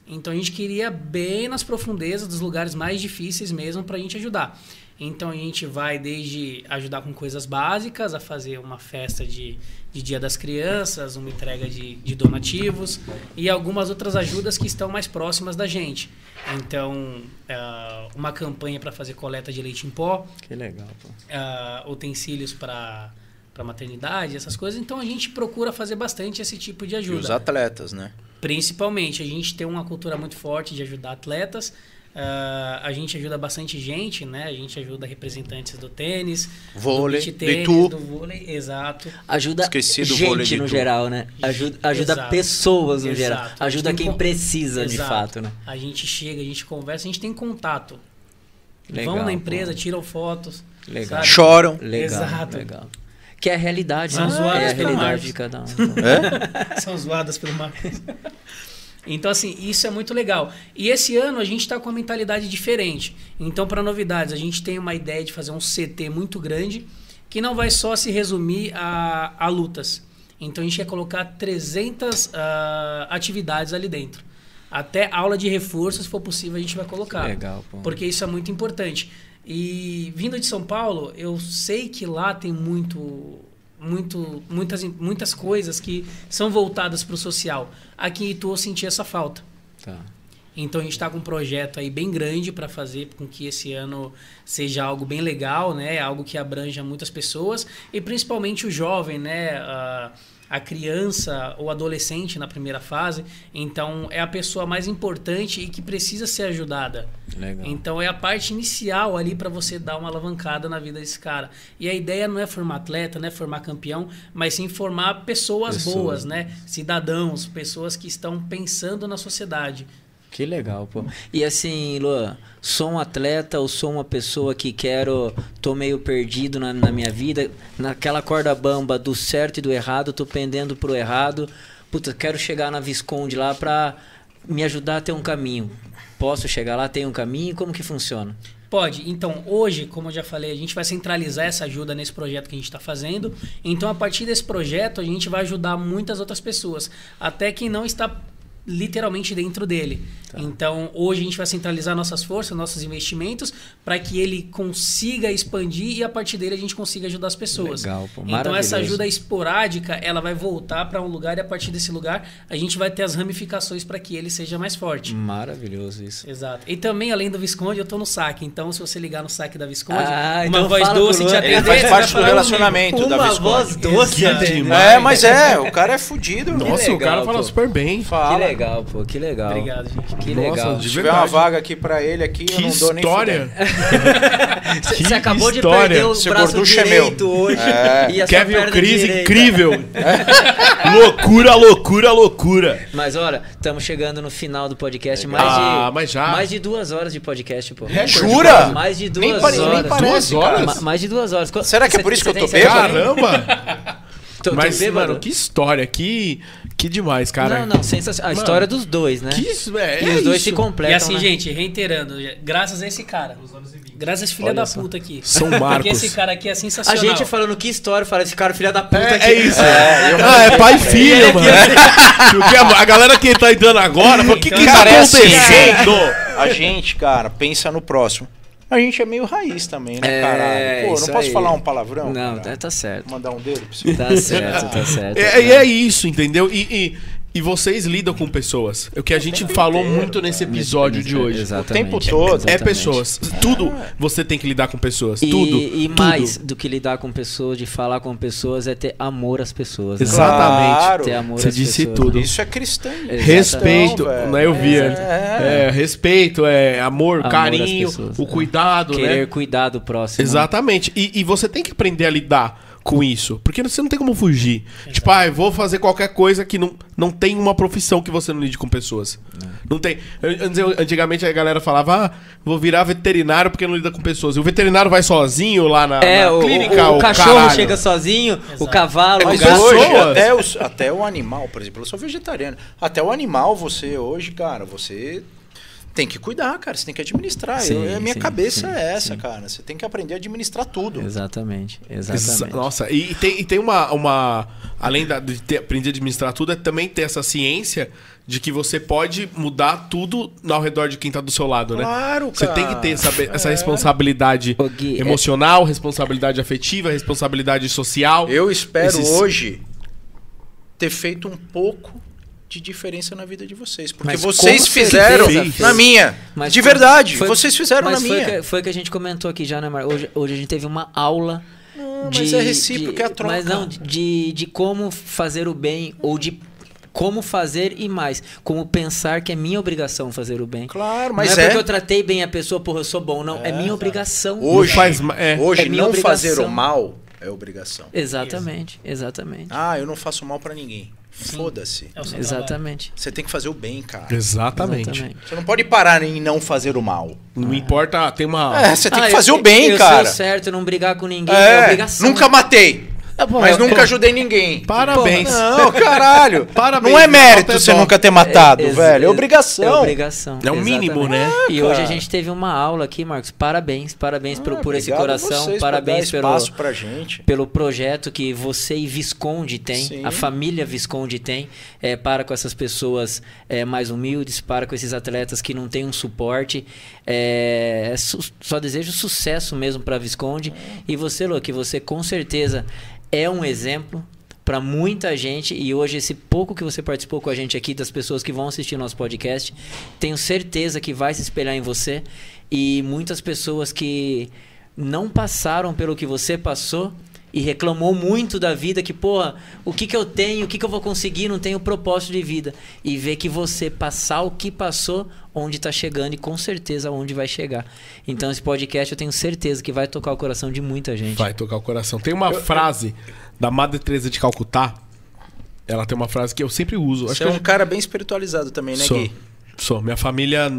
Então a gente queria bem nas profundezas dos lugares mais difíceis mesmo para a gente ajudar. Então a gente vai desde ajudar com coisas básicas, a fazer uma festa de, de Dia das Crianças, uma entrega de, de donativos e algumas outras ajudas que estão mais próximas da gente. Então, ah, uma campanha para fazer coleta de leite em pó, Que legal, pô. ah, utensílios para para maternidade, essas coisas. Então a gente procura fazer bastante esse tipo de E ajuda. os atletas, né? Principalmente, a gente tem uma cultura muito forte de ajudar atletas. Ah, a gente ajuda bastante gente, né? A gente ajuda representantes do tênis, Vôlei, do tênis, do vôlei, exato. Ajuda Esqueci do gente de no geral, né? Ajuda, ajuda Exato. pessoas no Exato. geral. Ajuda quem con- precisa de Exato. fato, né? A gente chega, a gente conversa, a gente tem contato. Legal, Vão na pô. empresa, tiram fotos. Legal. sabe? Choram. Legal, Exato. legal. Que é a realidade, São né? zoadas É a pelo realidade Marcos. de cada um. É? são zoadas pelo Marcos. Então, assim, isso é muito legal. E esse ano a gente está com uma mentalidade diferente. Então, para novidades, a gente tem uma ideia de fazer um CT muito grande, que não vai só se resumir a, a lutas. Então, a gente quer colocar 300 ah, atividades ali dentro. Até aula de reforço, se for possível, a gente vai colocar. Legal, pô. Porque isso é muito importante. E vindo de São Paulo, eu sei que lá tem muito, muito, muitas, muitas coisas que são voltadas para o social. Aqui em Itu eu senti essa falta. Tá. Então a gente está com um projeto aí bem grande para fazer com que esse ano seja algo bem legal, né? Algo que abranja muitas pessoas e principalmente o jovem, né? A, a criança ou adolescente na primeira fase. Então é a pessoa mais importante e que precisa ser ajudada. Legal. Então é a parte inicial ali para você dar uma alavancada na vida desse cara. E a ideia não é formar atleta, não é formar campeão, mas sim formar pessoas, Pessoas. boas, né? Cidadãos, pessoas que estão pensando na sociedade. Que legal, pô. E assim, Luan, sou um atleta ou sou uma pessoa que quero. tô meio perdido na, na minha vida, naquela corda bamba do certo e do errado, tô pendendo pro errado. Puta, quero chegar na Visconde lá pra me ajudar a ter um caminho. Posso chegar lá, tem um caminho? Como que funciona? Pode. Então, hoje, como eu já falei, a gente vai centralizar essa ajuda nesse projeto que a gente está fazendo. Então, a partir desse projeto, a gente vai ajudar muitas outras pessoas, até quem não está literalmente dentro dele. Então, hoje a gente vai centralizar nossas forças, nossos investimentos, para que ele consiga expandir e a partir dele a gente consiga ajudar as pessoas. Legal, pô, então, essa ajuda esporádica, ela vai voltar para um lugar e a partir desse lugar a gente vai ter as ramificações para que ele seja mais forte. Maravilhoso isso. Exato. E também, além do Visconde, eu tô no saque. Então, se você ligar no saque da Visconde, Ah, uma então voz doce te atender, Ele faz você parte do relacionamento da Uma Visconde. voz doce. É, mas é, o cara é fudido. Nossa, o legal, cara fala pô. super bem. Que Fala. Legal, pô, que legal. Obrigado, gente. Que Nossa, legal. de Se tiver uma vaga aqui pra ele aqui, eu Que não dou nem história. Você acabou de história. perder o Seu braço é direito meu. hoje. É. E a sua Kevin perna Cris, direita. incrível. loucura, loucura, loucura. Mas olha, estamos chegando no final do podcast. Mais Ah, de, mas já. Mais de duas horas de podcast, pô. Jura? Mais de duas Nem, pare- nem horas. parece, Duas horas? mais de duas horas. Será que é por isso que eu tô bêbado? Caramba! Tô, Mas, mano, que história, que, que demais, cara. Não, não, sensacional. A Mano, história dos dois, né? Que isso, é, e é os dois isso. se completam. E assim, né? gente, reiterando, graças a esse cara. Graças a esse filho Olha da só. puta aqui. São Porque Marcos. esse cara aqui é A sensacional. gente falando que história, fala esse cara filha da puta É, aqui. é isso. É, eu- ah, é pai e filho, mano. Porque a, a galera que tá entrando agora, o que, que tá é assim, acontecendo? A gente, cara, pensa no próximo. A gente é meio raiz também, né, É, caralho? Pô, não posso aí. falar um palavrão? Não, cara? tá, tá certo. Mandar um dedo pra você? Tá certo, tá certo. É, e é isso, entendeu? E, e, E vocês lidam com pessoas. É o que a gente falou muito nesse episódio de hoje. Exatamente. O tempo todo. É pessoas. Tudo você tem que lidar com pessoas. E, tudo. e tudo. mais do que lidar com pessoas, de falar com pessoas, é ter amor às pessoas. né? Exatamente. Claro. Ter amor Você às disse pessoas. tudo. Isso é cristão. Exatamente. Respeito, velho. né? Eu vi. É, É, é. respeito, é amor, Amor carinho, pessoas, o é. cuidado, Querer né? cuidar do próximo. Exatamente. E, e você tem que aprender a lidar com isso. Porque você não tem como fugir. Tipo, ah, eu vou fazer qualquer coisa que não, não tem uma profissão que você não lide com pessoas. Não tem. Antes- Antigamente a galera falava, ah, vou virar veterinário porque não lida com pessoas. E o veterinário vai sozinho lá na, É, na o, clínica, o, o cachorro caralho. chega sozinho, o Exato. cavalo, o Mas gato. pessoas. hoje, até, os- até o animal, por exemplo, eu sou vegetariano. Até o animal, você hoje, cara, você tem que cuidar, cara. Você tem que administrar. Sim, Eu- a minha sim, cabeça sim, é essa, sim. cara. Você tem que aprender a administrar tudo. Exatamente, Exa- exatamente. Nossa, e, e tem, e tem uma, uma. Além da- de ter, aprender a administrar tudo, é também ter essa ciência de que você pode mudar tudo ao redor de quem tá do seu lado, né? Claro, Você cara. tem que ter essa, essa É. responsabilidade Gui, é- emocional, responsabilidade afetiva, responsabilidade social. Eu espero Esses- hoje ter feito um pouco de diferença na vida de vocês. Porque Mas vocês fizeram fez. na minha. Mas de verdade. foi- vocês fizeram mas na foi minha. Que, foi que a gente comentou aqui já, né, Mar? Hoje, hoje a gente teve uma aula. Não, de, mas é recíproco, de- é a troca. Mas não, de, de como fazer o bem ou de como fazer e mais. Como pensar que é minha obrigação fazer o bem. Claro, mas não é, é. porque eu tratei bem a pessoa, porra, eu sou bom. Não, é, minha obrigação. Hoje, Não faz é. hoje É minha não obrigação. fazer o mal é obrigação. Exatamente, exatamente. Ah, eu não faço mal pra ninguém. Foda-se. É. Exatamente. Você tem que fazer o bem, cara. Exatamente. Exatamente. Você não pode parar em não fazer o mal. Não importa, tem uma. É, você tem Ah, que fazer eu- o bem, eu cara. O certo, não brigar com ninguém, é, É, obrigação. nunca matei. Ah, pô, Mas nunca ajudei ninguém. Parabéns. Não, caralho. Parabéns, Não é não mérito você nunca ter matado, ex- velho. É obrigação. É obrigação. É o mínimo, exatamente. né? E hoje a gente teve uma aula aqui, Marcos. Parabéns, parabéns por, Ah, por esse obrigado a coração, vocês por parabéns pelo, espaço pra gente. pelo projeto que você e Visconde tem, Sim. a família Visconde tem, é, para com essas pessoas é, mais humildes, para com esses atletas que não têm um suporte. É, su- só desejo sucesso mesmo para Visconde. E você, Lô, que você com certeza é um exemplo para muita gente e hoje esse pouco que você participou com a gente aqui das pessoas que vão assistir nosso podcast, tenho certeza que vai se espelhar em você. E muitas pessoas que não passaram pelo que você passou e reclamou muito da vida que, porra, o que que eu tenho, o que que eu vou conseguir, não tenho propósito de vida. E ver que você passar o que passou, onde tá chegando e com certeza onde vai chegar. Então esse podcast eu tenho certeza que vai tocar o coração de muita gente. Vai tocar o coração. Tem uma frase da Madre Teresa de Calcutá. Ela tem uma frase que eu sempre uso. Acho Você que é um eu cara bem espiritualizado também, né, sou. Gui? Sou. Minha família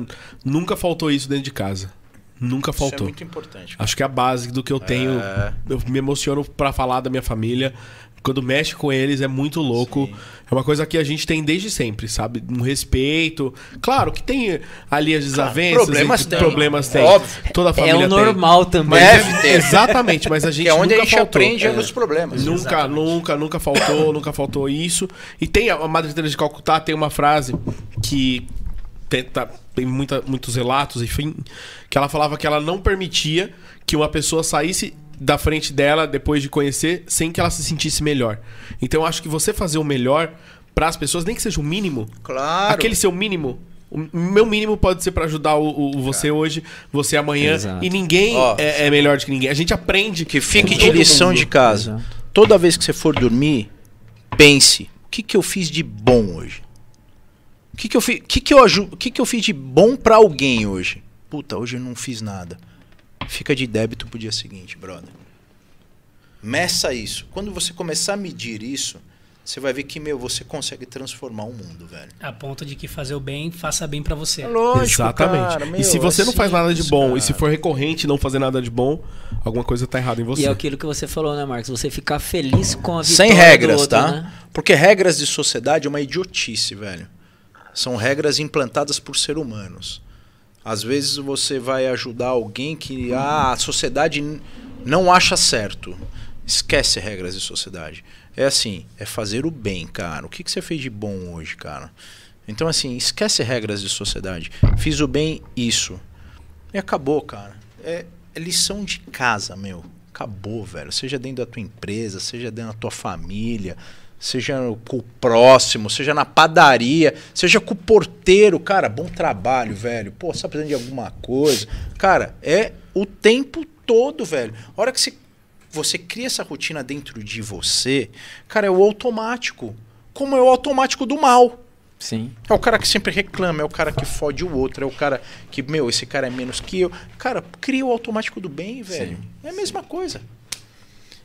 nunca faltou isso dentro de casa. Nunca Isso é faltou. muito importante. Acho que é a base do que eu tenho. É. Eu me emociono pra falar da minha família. Quando mexe com eles é muito louco. Sim. É uma coisa que a gente tem desde sempre, sabe? Um respeito. Claro que tem ali as desavenças. problemas e tem. Problemas tem. Óbvio. Toda a É família o tem. normal também. Mas Deve é- ter. Exatamente, mas a gente Que é onde a gente faltou. aprende é É. nos problemas. Nunca, Exatamente. nunca, nunca faltou, nunca faltou isso. E tem a a Madre Teresa de Calcutá tem uma frase que tem, tá- tem muita, muitos relatos, enfim, que ela falava que ela não permitia que uma pessoa saísse da frente dela depois de conhecer sem que ela se sentisse melhor. Então eu acho que você fazer o melhor para as pessoas, nem que seja o mínimo, Claro. aquele seu mínimo. O meu mínimo pode ser para ajudar o, o- você hoje, você amanhã. Exato. E ninguém Ó. é, é melhor do que ninguém. A gente aprende Que fique de lição mundo. de casa. Exato. Toda vez que você for dormir, pense: o que, que eu fiz de bom hoje? O que, que, eu, fi, que, que, eu, que, que eu fiz de bom pra alguém hoje? Puta, hoje eu não fiz nada. Fica de débito pro dia seguinte, brother. Meça isso. Quando você começar a medir isso, você vai ver que, meu, você consegue transformar o mundo, velho. A ponto de que fazer o bem, faça bem pra você. lógico, Exatamente. cara, meu, e se você é não faz nada de bom, cara. e se for recorrente não fazer nada de bom, alguma coisa tá errada em você. E é aquilo que você falou, né, Marcos? Você ficar feliz com a vitória Sem do regras, outro, tá? né? Porque regras de sociedade é uma idiotice, velho. São regras implantadas por ser humanos. Às vezes você vai ajudar alguém que ah, a sociedade não acha certo. Esquece regras de sociedade. É assim, é fazer o bem, cara. O que, que você fez de bom hoje, cara? Então, assim, esquece regras de sociedade. Fiz o bem, isso. E acabou, cara. É, é lição de casa, meu. Acabou, velho. Seja dentro da tua empresa, seja dentro da tua família. Seja com o próximo, seja na padaria, seja com o porteiro. Cara, bom trabalho, velho. Pô, você tá precisando de alguma coisa? Cara, é o tempo todo, velho. A hora que você, você cria essa rotina dentro de você, cara, é o automático. Como é o automático do mal. Sim. É o cara que sempre reclama, é o cara que fode o outro, é o cara que, meu, esse cara é menos que eu. Cara, cria o automático do bem, velho. É a mesma coisa.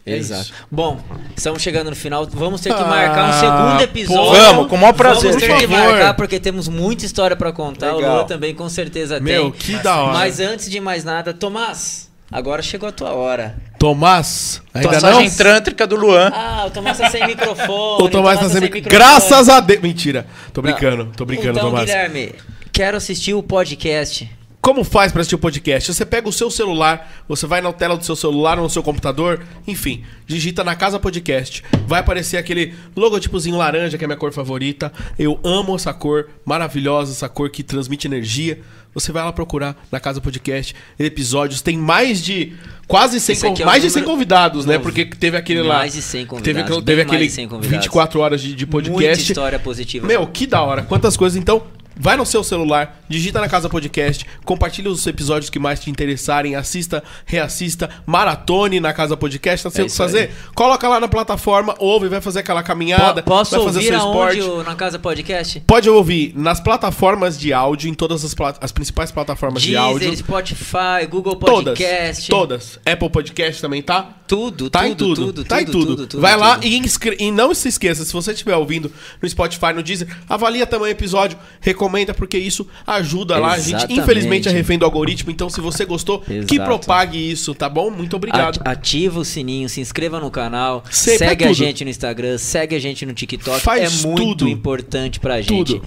É Exato. isso. Bom, estamos chegando no final. Vamos ter que Ah, marcar um segundo episódio. pô. Vamos, com o maior prazer, Vamos ter por que favor. marcar porque temos muita história pra contar. O Legal. Luan também com certeza Meu, tem. que da hora. Mas antes de mais nada, Tomás, agora chegou a tua hora. Tomás, ainda Massagem não? trântrica do Luan. Ah, o Tomás tá sem microfone. O Tomás tá sem sempre... microfone. Graças a Deus. Mentira. Tô brincando, tô brincando, então, Tomás. Guilherme, quero assistir o podcast. Como faz para assistir o podcast? Você pega o seu celular, você vai na tela do seu celular ou no seu computador, enfim, digita na Casa Podcast. Vai aparecer aquele logotipozinho laranja, que é a minha cor favorita. Eu amo essa cor, maravilhosa, essa cor que transmite energia. Você vai lá procurar na Casa Podcast episódios. Tem mais de quase 100, Esse aqui é mais de 100 número- convidados, né? Porque teve aquele lá. mais de 100 Teve, convidados, teve mais aquele de 100 convidados. 24 horas de, de podcast. Muita história positiva. Meu, que da hora. Quantas coisas. Então, vai no seu celular, digita na Casa Podcast, compartilha os episódios que mais te interessarem, assista, reassista, maratone na Casa Podcast, tá sem o que isso aí. fazer? Coloca lá na plataforma, ouve, vai fazer aquela caminhada, Po- Posso vai fazer ouvir seu esporte. o- na casa podcast? Pode ouvir nas plataformas de áudio, em todas as, pla- as principais plataformas de áudio. Deezer, Spotify, Google Todas, Podcast. todas. Apple Podcast também tá? Tudo, Tá tudo, em tudo, tudo, tá em tudo, tudo. tudo, Vai lá e, e não se esqueça, se você estiver ouvindo no Spotify, no Deezer, avalia também o episódio, recomenda, porque isso ajuda lá. A gente, infelizmente, é refém do algoritmo, então se você gostou, que Exato. propague isso, tá bom? Muito obrigado. At- Ativa o sininho, se inscreva no canal, Sempre, segue é a gente no Instagram, segue a gente no TikTok. Faz é muito tudo. importante pra gente. Tudo.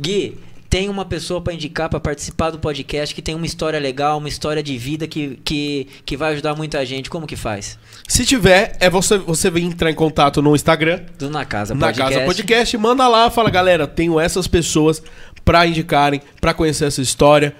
Gui, tem uma pessoa pra indicar pra participar do podcast que tem uma história legal, uma história de vida que, que, que vai ajudar muita gente. Como que faz? Se tiver, é você, você vem entrar em contato no Instagram, Do Na Casa na Podcast. Casa Podcast, manda lá, fala, galera, tenho essas pessoas pra indicarem, pra conhecer essa história.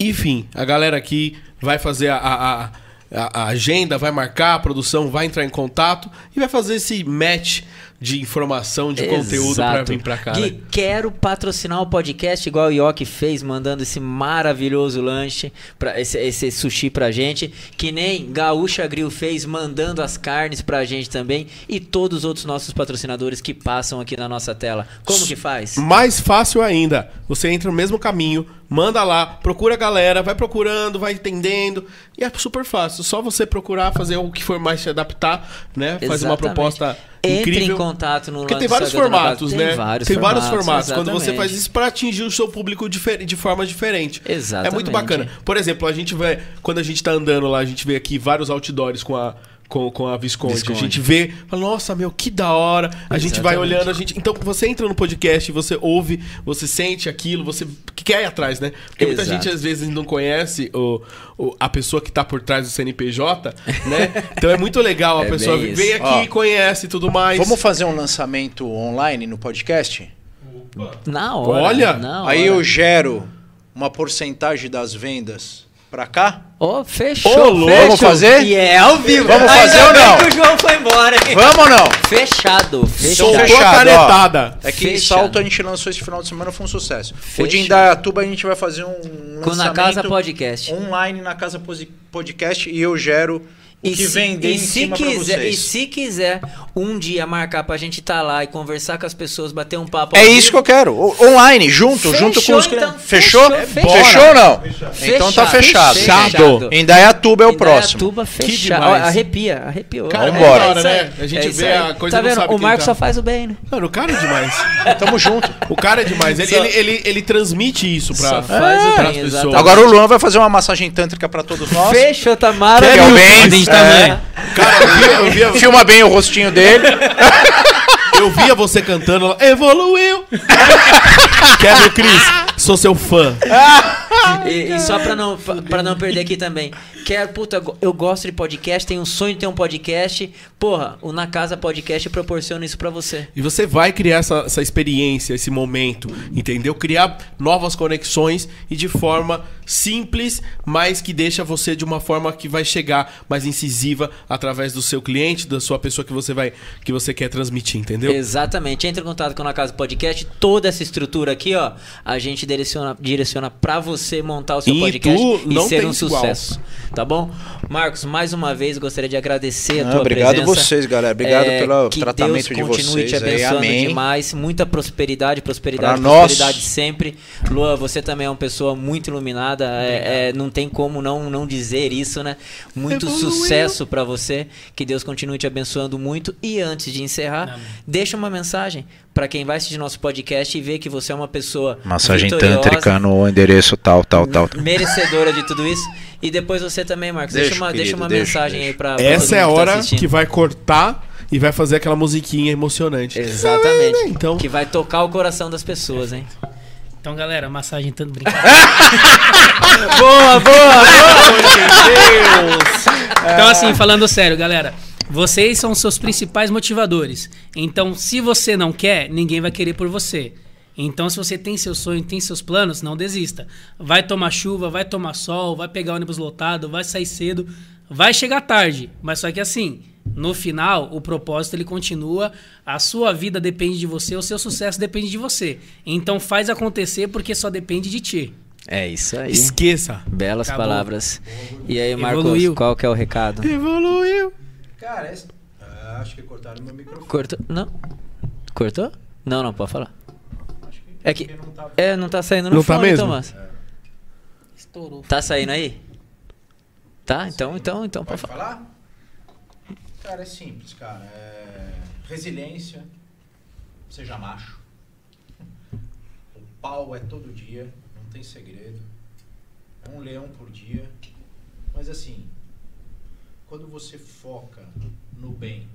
Enfim, a galera aqui vai fazer a, a, a- a agenda, vai marcar, a produção vai entrar em contato e vai fazer esse match de informação, de conteúdo pra Exato. vir pra cá. Gui, né? quero patrocinar o podcast igual o Yoki fez, mandando esse maravilhoso lanche, pra, esse, esse sushi pra gente. Que nem Gaúcha Grill fez, mandando as carnes pra gente também. E todos os outros nossos patrocinadores que passam aqui na nossa tela. Como que faz? Mais fácil ainda, você entra no mesmo caminho, manda lá, procura a galera, vai procurando, vai entendendo, e é super fácil. Só você procurar fazer o que for mais se adaptar, né? Fazer uma Exatamente. proposta Entre incrível. em contato no Porque tem vários formatos, né? Tem vários tem formatos. vários formatos. Quando você faz isso pra atingir o seu público de forma diferente. É Exatamente. muito bacana. Por exemplo, a gente vê, quando a gente tá andando lá, a gente vê aqui vários outdoors com a. Com, com a Visconde. Visconde. A gente vê, fala, nossa, meu, que da hora. A gente vai Exatamente. olhando, a gente. Então, você entra no podcast, você ouve, você sente aquilo, você quer ir atrás, né? Porque muita Exato. gente às vezes não conhece o, o- a pessoa que tá por trás do CNPJ, né? Então é muito legal a É pessoa vem aqui, Ó, conhece e tudo mais. Vamos fazer um lançamento online no podcast? Na hora. Olha, na Aí hora. eu gero uma porcentagem das vendas pra cá? Ó, fechou. Ô, louco. fechou. Vamos fazer? E é ao vivo. Vamos Ainda fazer ou não? que o João foi embora, hein? Vamos ou não? Fechado, fechado. Soltou a canetada. É que em Fechado. Salto a gente lançou esse final de semana, foi um sucesso. O Fechado. de Indaiatuba a gente vai fazer um Com lançamento Na Casa Podcast. online na Casa Podcast e eu gero o que se- vender e em se cima pra quiser, vocês. E se quiser um dia marcar pra gente estar lá e conversar com as pessoas, bater um papo. É isso que eu quero. Online, junto, Fechou, junto com os então. clientes. Fechou? Fechou, Fechou, ou não? Fechado, Então tá fechado. Fechado. Indaiatuba é o próximo. Indaiatuba fechado. Arrepia, arrepiou. Cara, É vambora. isso aí. né? A gente É isso vê a coisa Tá e não vendo? sabe O quem Marcos tá. só faz o bem, né? Mano, o cara é demais. Tamo junto. O cara é demais. Ele, Só- ele, ele, ele transmite isso pra, Só faz o pras bem, pessoas. Agora o Luan vai fazer uma massagem tântrica pra todos nós. Fechou, tá Que é o bem. A gente também. Cara, eu via, eu, via, Filma bem o rostinho dele. eu via você cantando evoluiu. Kevin Cris, sou seu fã. E, e só pra não, pra, não perder aqui também. Quero, puta, eu gosto de podcast, tenho um sonho de ter um podcast. Porra, o Na Casa Podcast proporciona isso pra você. E você vai criar essa, essa experiência, esse momento, entendeu? Criar novas conexões e de forma simples, mas que deixa você de uma forma que vai chegar mais incisiva através do seu cliente, da sua pessoa que você vai que você quer transmitir, entendeu? Exatamente. Entre em contato com a Na Casa Podcast, toda essa estrutura aqui, ó, a gente direciona direciona para você montar o seu E podcast tu e ser um igual. sucesso. Tá bom? Marcos, mais uma vez gostaria de agradecer a Ah, tua obrigado presença. vocês, galera. Obrigado É, pelo que tratamento Deus de continue vocês te aí. abençoando Amém. demais. Muita prosperidade, prosperidade, Pra nós. prosperidade sempre. Lua, você também é uma pessoa muito iluminada. É, é, não tem como não, não dizer isso, né? Muito Evoluiu. sucesso pra você. Que Deus continue te abençoando muito. E antes de encerrar, Amém. deixa uma mensagem pra quem vai assistir nosso podcast e ver que você é uma pessoa Massagem tântrica no endereço tal, tal, tal. merecedora de tudo isso. E depois você também, Marcos. Deixa, Deixa, uma, deixa querido, uma deixa, mensagem deixa. aí todo Essa é a mundo que tá hora que vai cortar e vai fazer aquela musiquinha emocionante. Exatamente. Então, Que vai tocar o coração das pessoas, hein? Então, galera, massagem tanto brincadeira. boa, boa, Então, assim, falando sério, galera, vocês são os seus principais motivadores. Então, se você não quer, ninguém vai querer por você. Então, se você tem seu sonho, tem seus planos, não desista. Vai tomar chuva, vai tomar sol, vai pegar ônibus lotado, vai sair cedo, vai chegar tarde. Mas só que assim, no final, o propósito ele continua. A sua vida depende de você, o seu sucesso depende de você. Então, faz acontecer porque só depende de ti. É isso aí. esqueça. Belas Acabou. palavras. E aí, Marcos, Evoluiu. qual que é o recado? Evoluiu. Cara, esse... acho que cortaram meu microfone. Cortou? Não. Cortou? Não, não, pode falar. É que. É, não tá saindo no Não tá fone, mesmo? Tomás. Estourou. Tá saindo aí? Tá? Então, então, então, pode Pode falar. falar? Cara, é simples, cara. É... Resiliência. Seja macho. O pau é todo dia, não tem segredo. É um leão por dia. Mas assim, quando você foca no bem,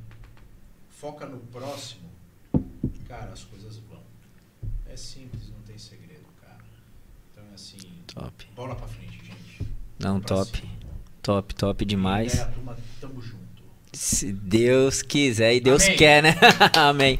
foca no próximo, cara, as coisas vão. É simples, não tem segredo, cara. Então é assim, Top. bola pra frente, gente. Não, Pra top. cima. Top, top demais. Aí, a turma, tamo junto. Se Deus quiser e Deus Amém. quer, né? Amém.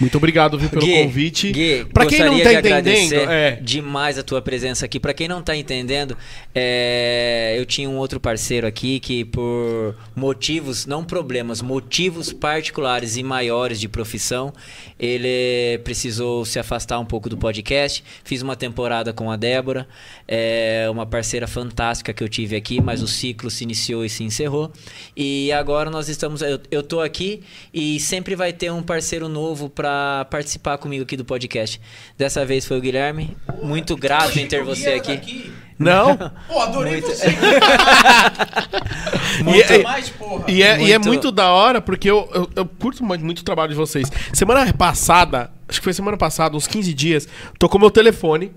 Muito obrigado viu, pelo Gui, convite. Gui, pra quem não gostaria tá de entendendo, agradecer é, demais a tua presença aqui. Pra quem não tá entendendo, é, eu tinha um outro parceiro aqui que por motivos, não problemas, motivos particulares e maiores de profissão, ele precisou se afastar um pouco do podcast. Fiz uma temporada com a Débora, é uma parceira fantástica que eu tive aqui, mas o ciclo se iniciou e se encerrou. E agora nós estamos, eu, eu tô aqui e sempre vai ter um parceiro novo pra participar comigo aqui do podcast. Dessa vez foi o Guilherme. Muito grato em ter você aqui. Não? Pô, adorei Muito- você. E é- mais, porra. E é, e é Muito- muito da hora, porque eu, eu, eu curto muito, muito o trabalho de vocês. Semana passada, acho que foi semana passada, uns 15 dias, tocou meu telefone.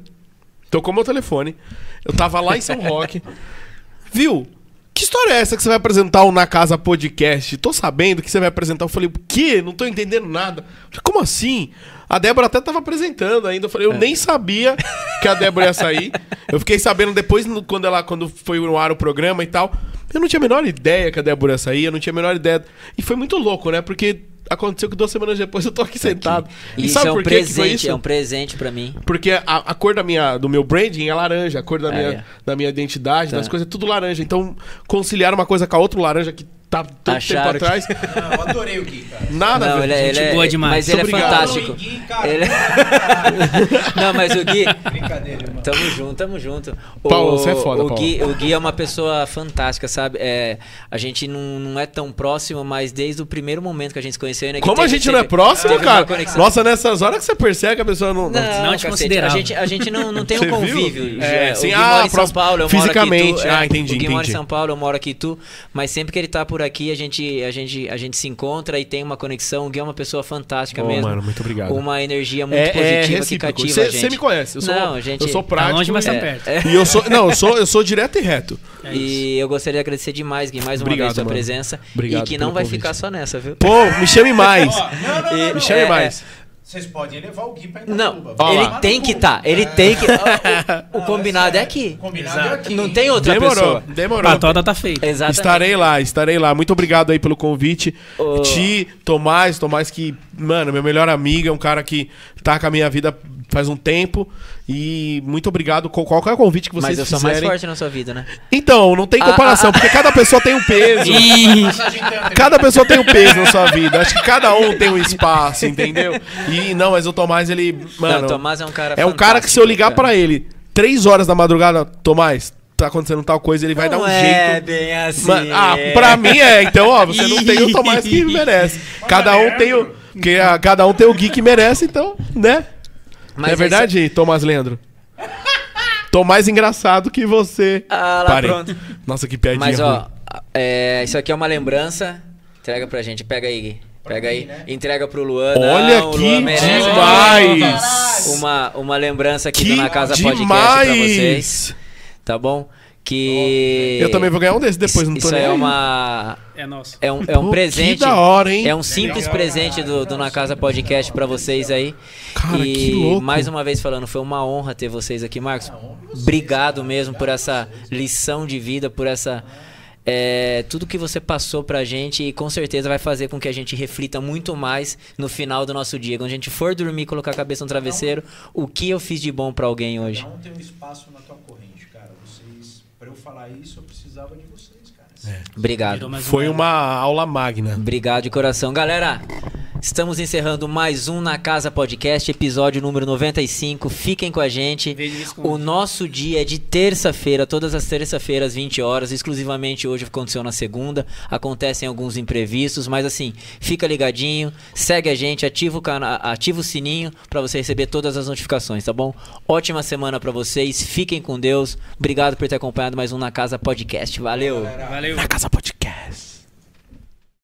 Tocou meu telefone. Eu tava lá em São Roque. Viu? Que história é essa que você vai apresentar o Na Casa Podcast? Tô sabendo que você vai apresentar. Eu falei, o quê? Não tô entendendo nada. Falei, como assim? A Débora até tava apresentando ainda. Eu falei, eu nem sabia que a Débora ia sair. Eu fiquei sabendo depois, quando ela quando foi no ar o programa e tal. Eu não tinha a menor ideia que a Débora ia sair, eu não tinha a menor ideia. E foi muito louco, né? Porque aconteceu que duas semanas depois eu tô aqui sentado. E isso sabe é um por quê que foi presente, isso? é um presente pra mim. Porque a, a cor da minha, do meu branding é laranja, a cor da, É, minha, é. da minha identidade, Tá. das coisas, é tudo laranja. Então, conciliar uma coisa com a outra, o laranja que tá tanto Acharam tempo atrás, Não, eu adorei o Gui, cara. nada a Não, ele, é- gente. ele é, boa demais. Mas ele é obrigado. fantástico. Adorei, Gui, cara. Ele- Não, mas o Gui, Brincadeira, irmão. Tamo junto, tamo junto. Paulo, o, você é foda, o Paulo. Gui, o Gui é uma pessoa fantástica, sabe? É, a gente não, não é tão próximo, mas desde o primeiro momento que a gente se conheceu... Né, Como a teve- gente não é teve- próximo, teve cara? Nossa, nessas horas que você percebe que a pessoa não. Não, Não te cacete, considerava. A gente, a gente não, não tem um convívio. É, sim, o Gui ah, mora em São Paulo, eu fisicamente. moro aqui. Tu, Ah, entendi, O Gui mora em. São Paulo, eu moro aqui tu. Mas sempre que ele tá por aqui, a gente, a gente, a gente se encontra e tem uma conexão. O Gui é uma pessoa fantástica Ô, mesmo. mano, muito obrigado. Uma energia muito É, é positiva que recíproco. cativa Você a gente. você me conhece, eu sou, Não, gente- eu sou Tá prático. longe, mas tá e- perto. É. E eu sou, não, eu sou, eu sou direto e reto. É. E eu gostaria de agradecer demais, Gui, mais uma Obrigado, vez sua mano. presença. Obrigado e que não vai convite. ficar só nessa, viu? Pô, me chame mais. Não, não, não, me chame É, mais. Vocês podem levar o Gui pra Não, Itatuba. Ó ele tem que estar. Ele tem que. O, o combinado é aqui. Combinado é Exato. aqui. Não tem outra Demorou, pessoa. demorou. A toda tá feita. Exatamente. Estarei lá, estarei lá. Muito obrigado aí pelo convite. Ô. Ti, Tomás, Tomás que, mano, meu melhor amigo, é um cara que tá com a minha vida faz um tempo. E muito obrigado. Qual- Qualquer convite que vocês Mas eu sou mais forte na sua vida, né? Então, não tem Ah, comparação, ah, ah. porque cada pessoa tem um peso. Cada pessoa tem um peso na sua vida. Acho que cada um tem um espaço, entendeu? E não, mas o Tomás, ele. Mano, não, o Tomás é um cara é um cara que se eu ligar pra ele três horas da madrugada, Tomás, tá acontecendo tal coisa, ele vai Não dar um é jeito. bem assim. Mano, ah, pra mim é. Então, ó, você não tem o Tomás que merece. Cada um tem o. Que, a- cada um tem o Gui que merece, então, né? Mas é verdade, Tomás Leandro? Tô mais engraçado que você. Ah, lá, Parei. pronto. Nossa, que piadinha Mas, ó, é, isso aqui é uma lembrança. Entrega pra gente. Pega aí, Gui. Pega aí. Entrega pro Luan. Olha Não, o que Luan demais! Uma, uma lembrança aqui Que do Na Casa Podcast demais! pra vocês. Tá bom? Que. Eu também vou ganhar um desses depois, não tô Isso nem é aí. uma. É nosso. É um, é um Pô, presente. Que da hora, hein? É um simples presente do, do Na Casa Podcast pra vocês aí. Cara, e que louco. mais uma vez falando, foi uma honra ter vocês aqui, Marcos. Obrigado mesmo por essa lição de vida, por essa. é, tudo que você passou pra gente e com certeza vai fazer com que a gente reflita muito mais no final do nosso dia. Quando a gente for dormir e colocar a cabeça no travesseiro, o que eu fiz de bom pra alguém hoje? Cada um tem um espaço na tua corrente, cara. Vocês, pra eu falar isso, eu precisava de vocês, cara. Obrigado. Mais um Foi uma aula magna. Obrigado de coração. Galera, estamos encerrando mais um Na Casa Podcast, episódio número 95. Fiquem com a gente. O nosso dia é de terça-feira, todas as terça-feiras, 20 horas. Exclusivamente hoje aconteceu na segunda. Acontecem alguns imprevistos, mas assim, fica ligadinho, segue a gente, ativa o, cana ativa o sininho para você receber todas as notificações, tá bom? Ótima semana para vocês. Fiquem com Deus. Obrigado por ter acompanhado mais um Na Casa Podcast. Valeu. Valeu. Na Casa Podcast.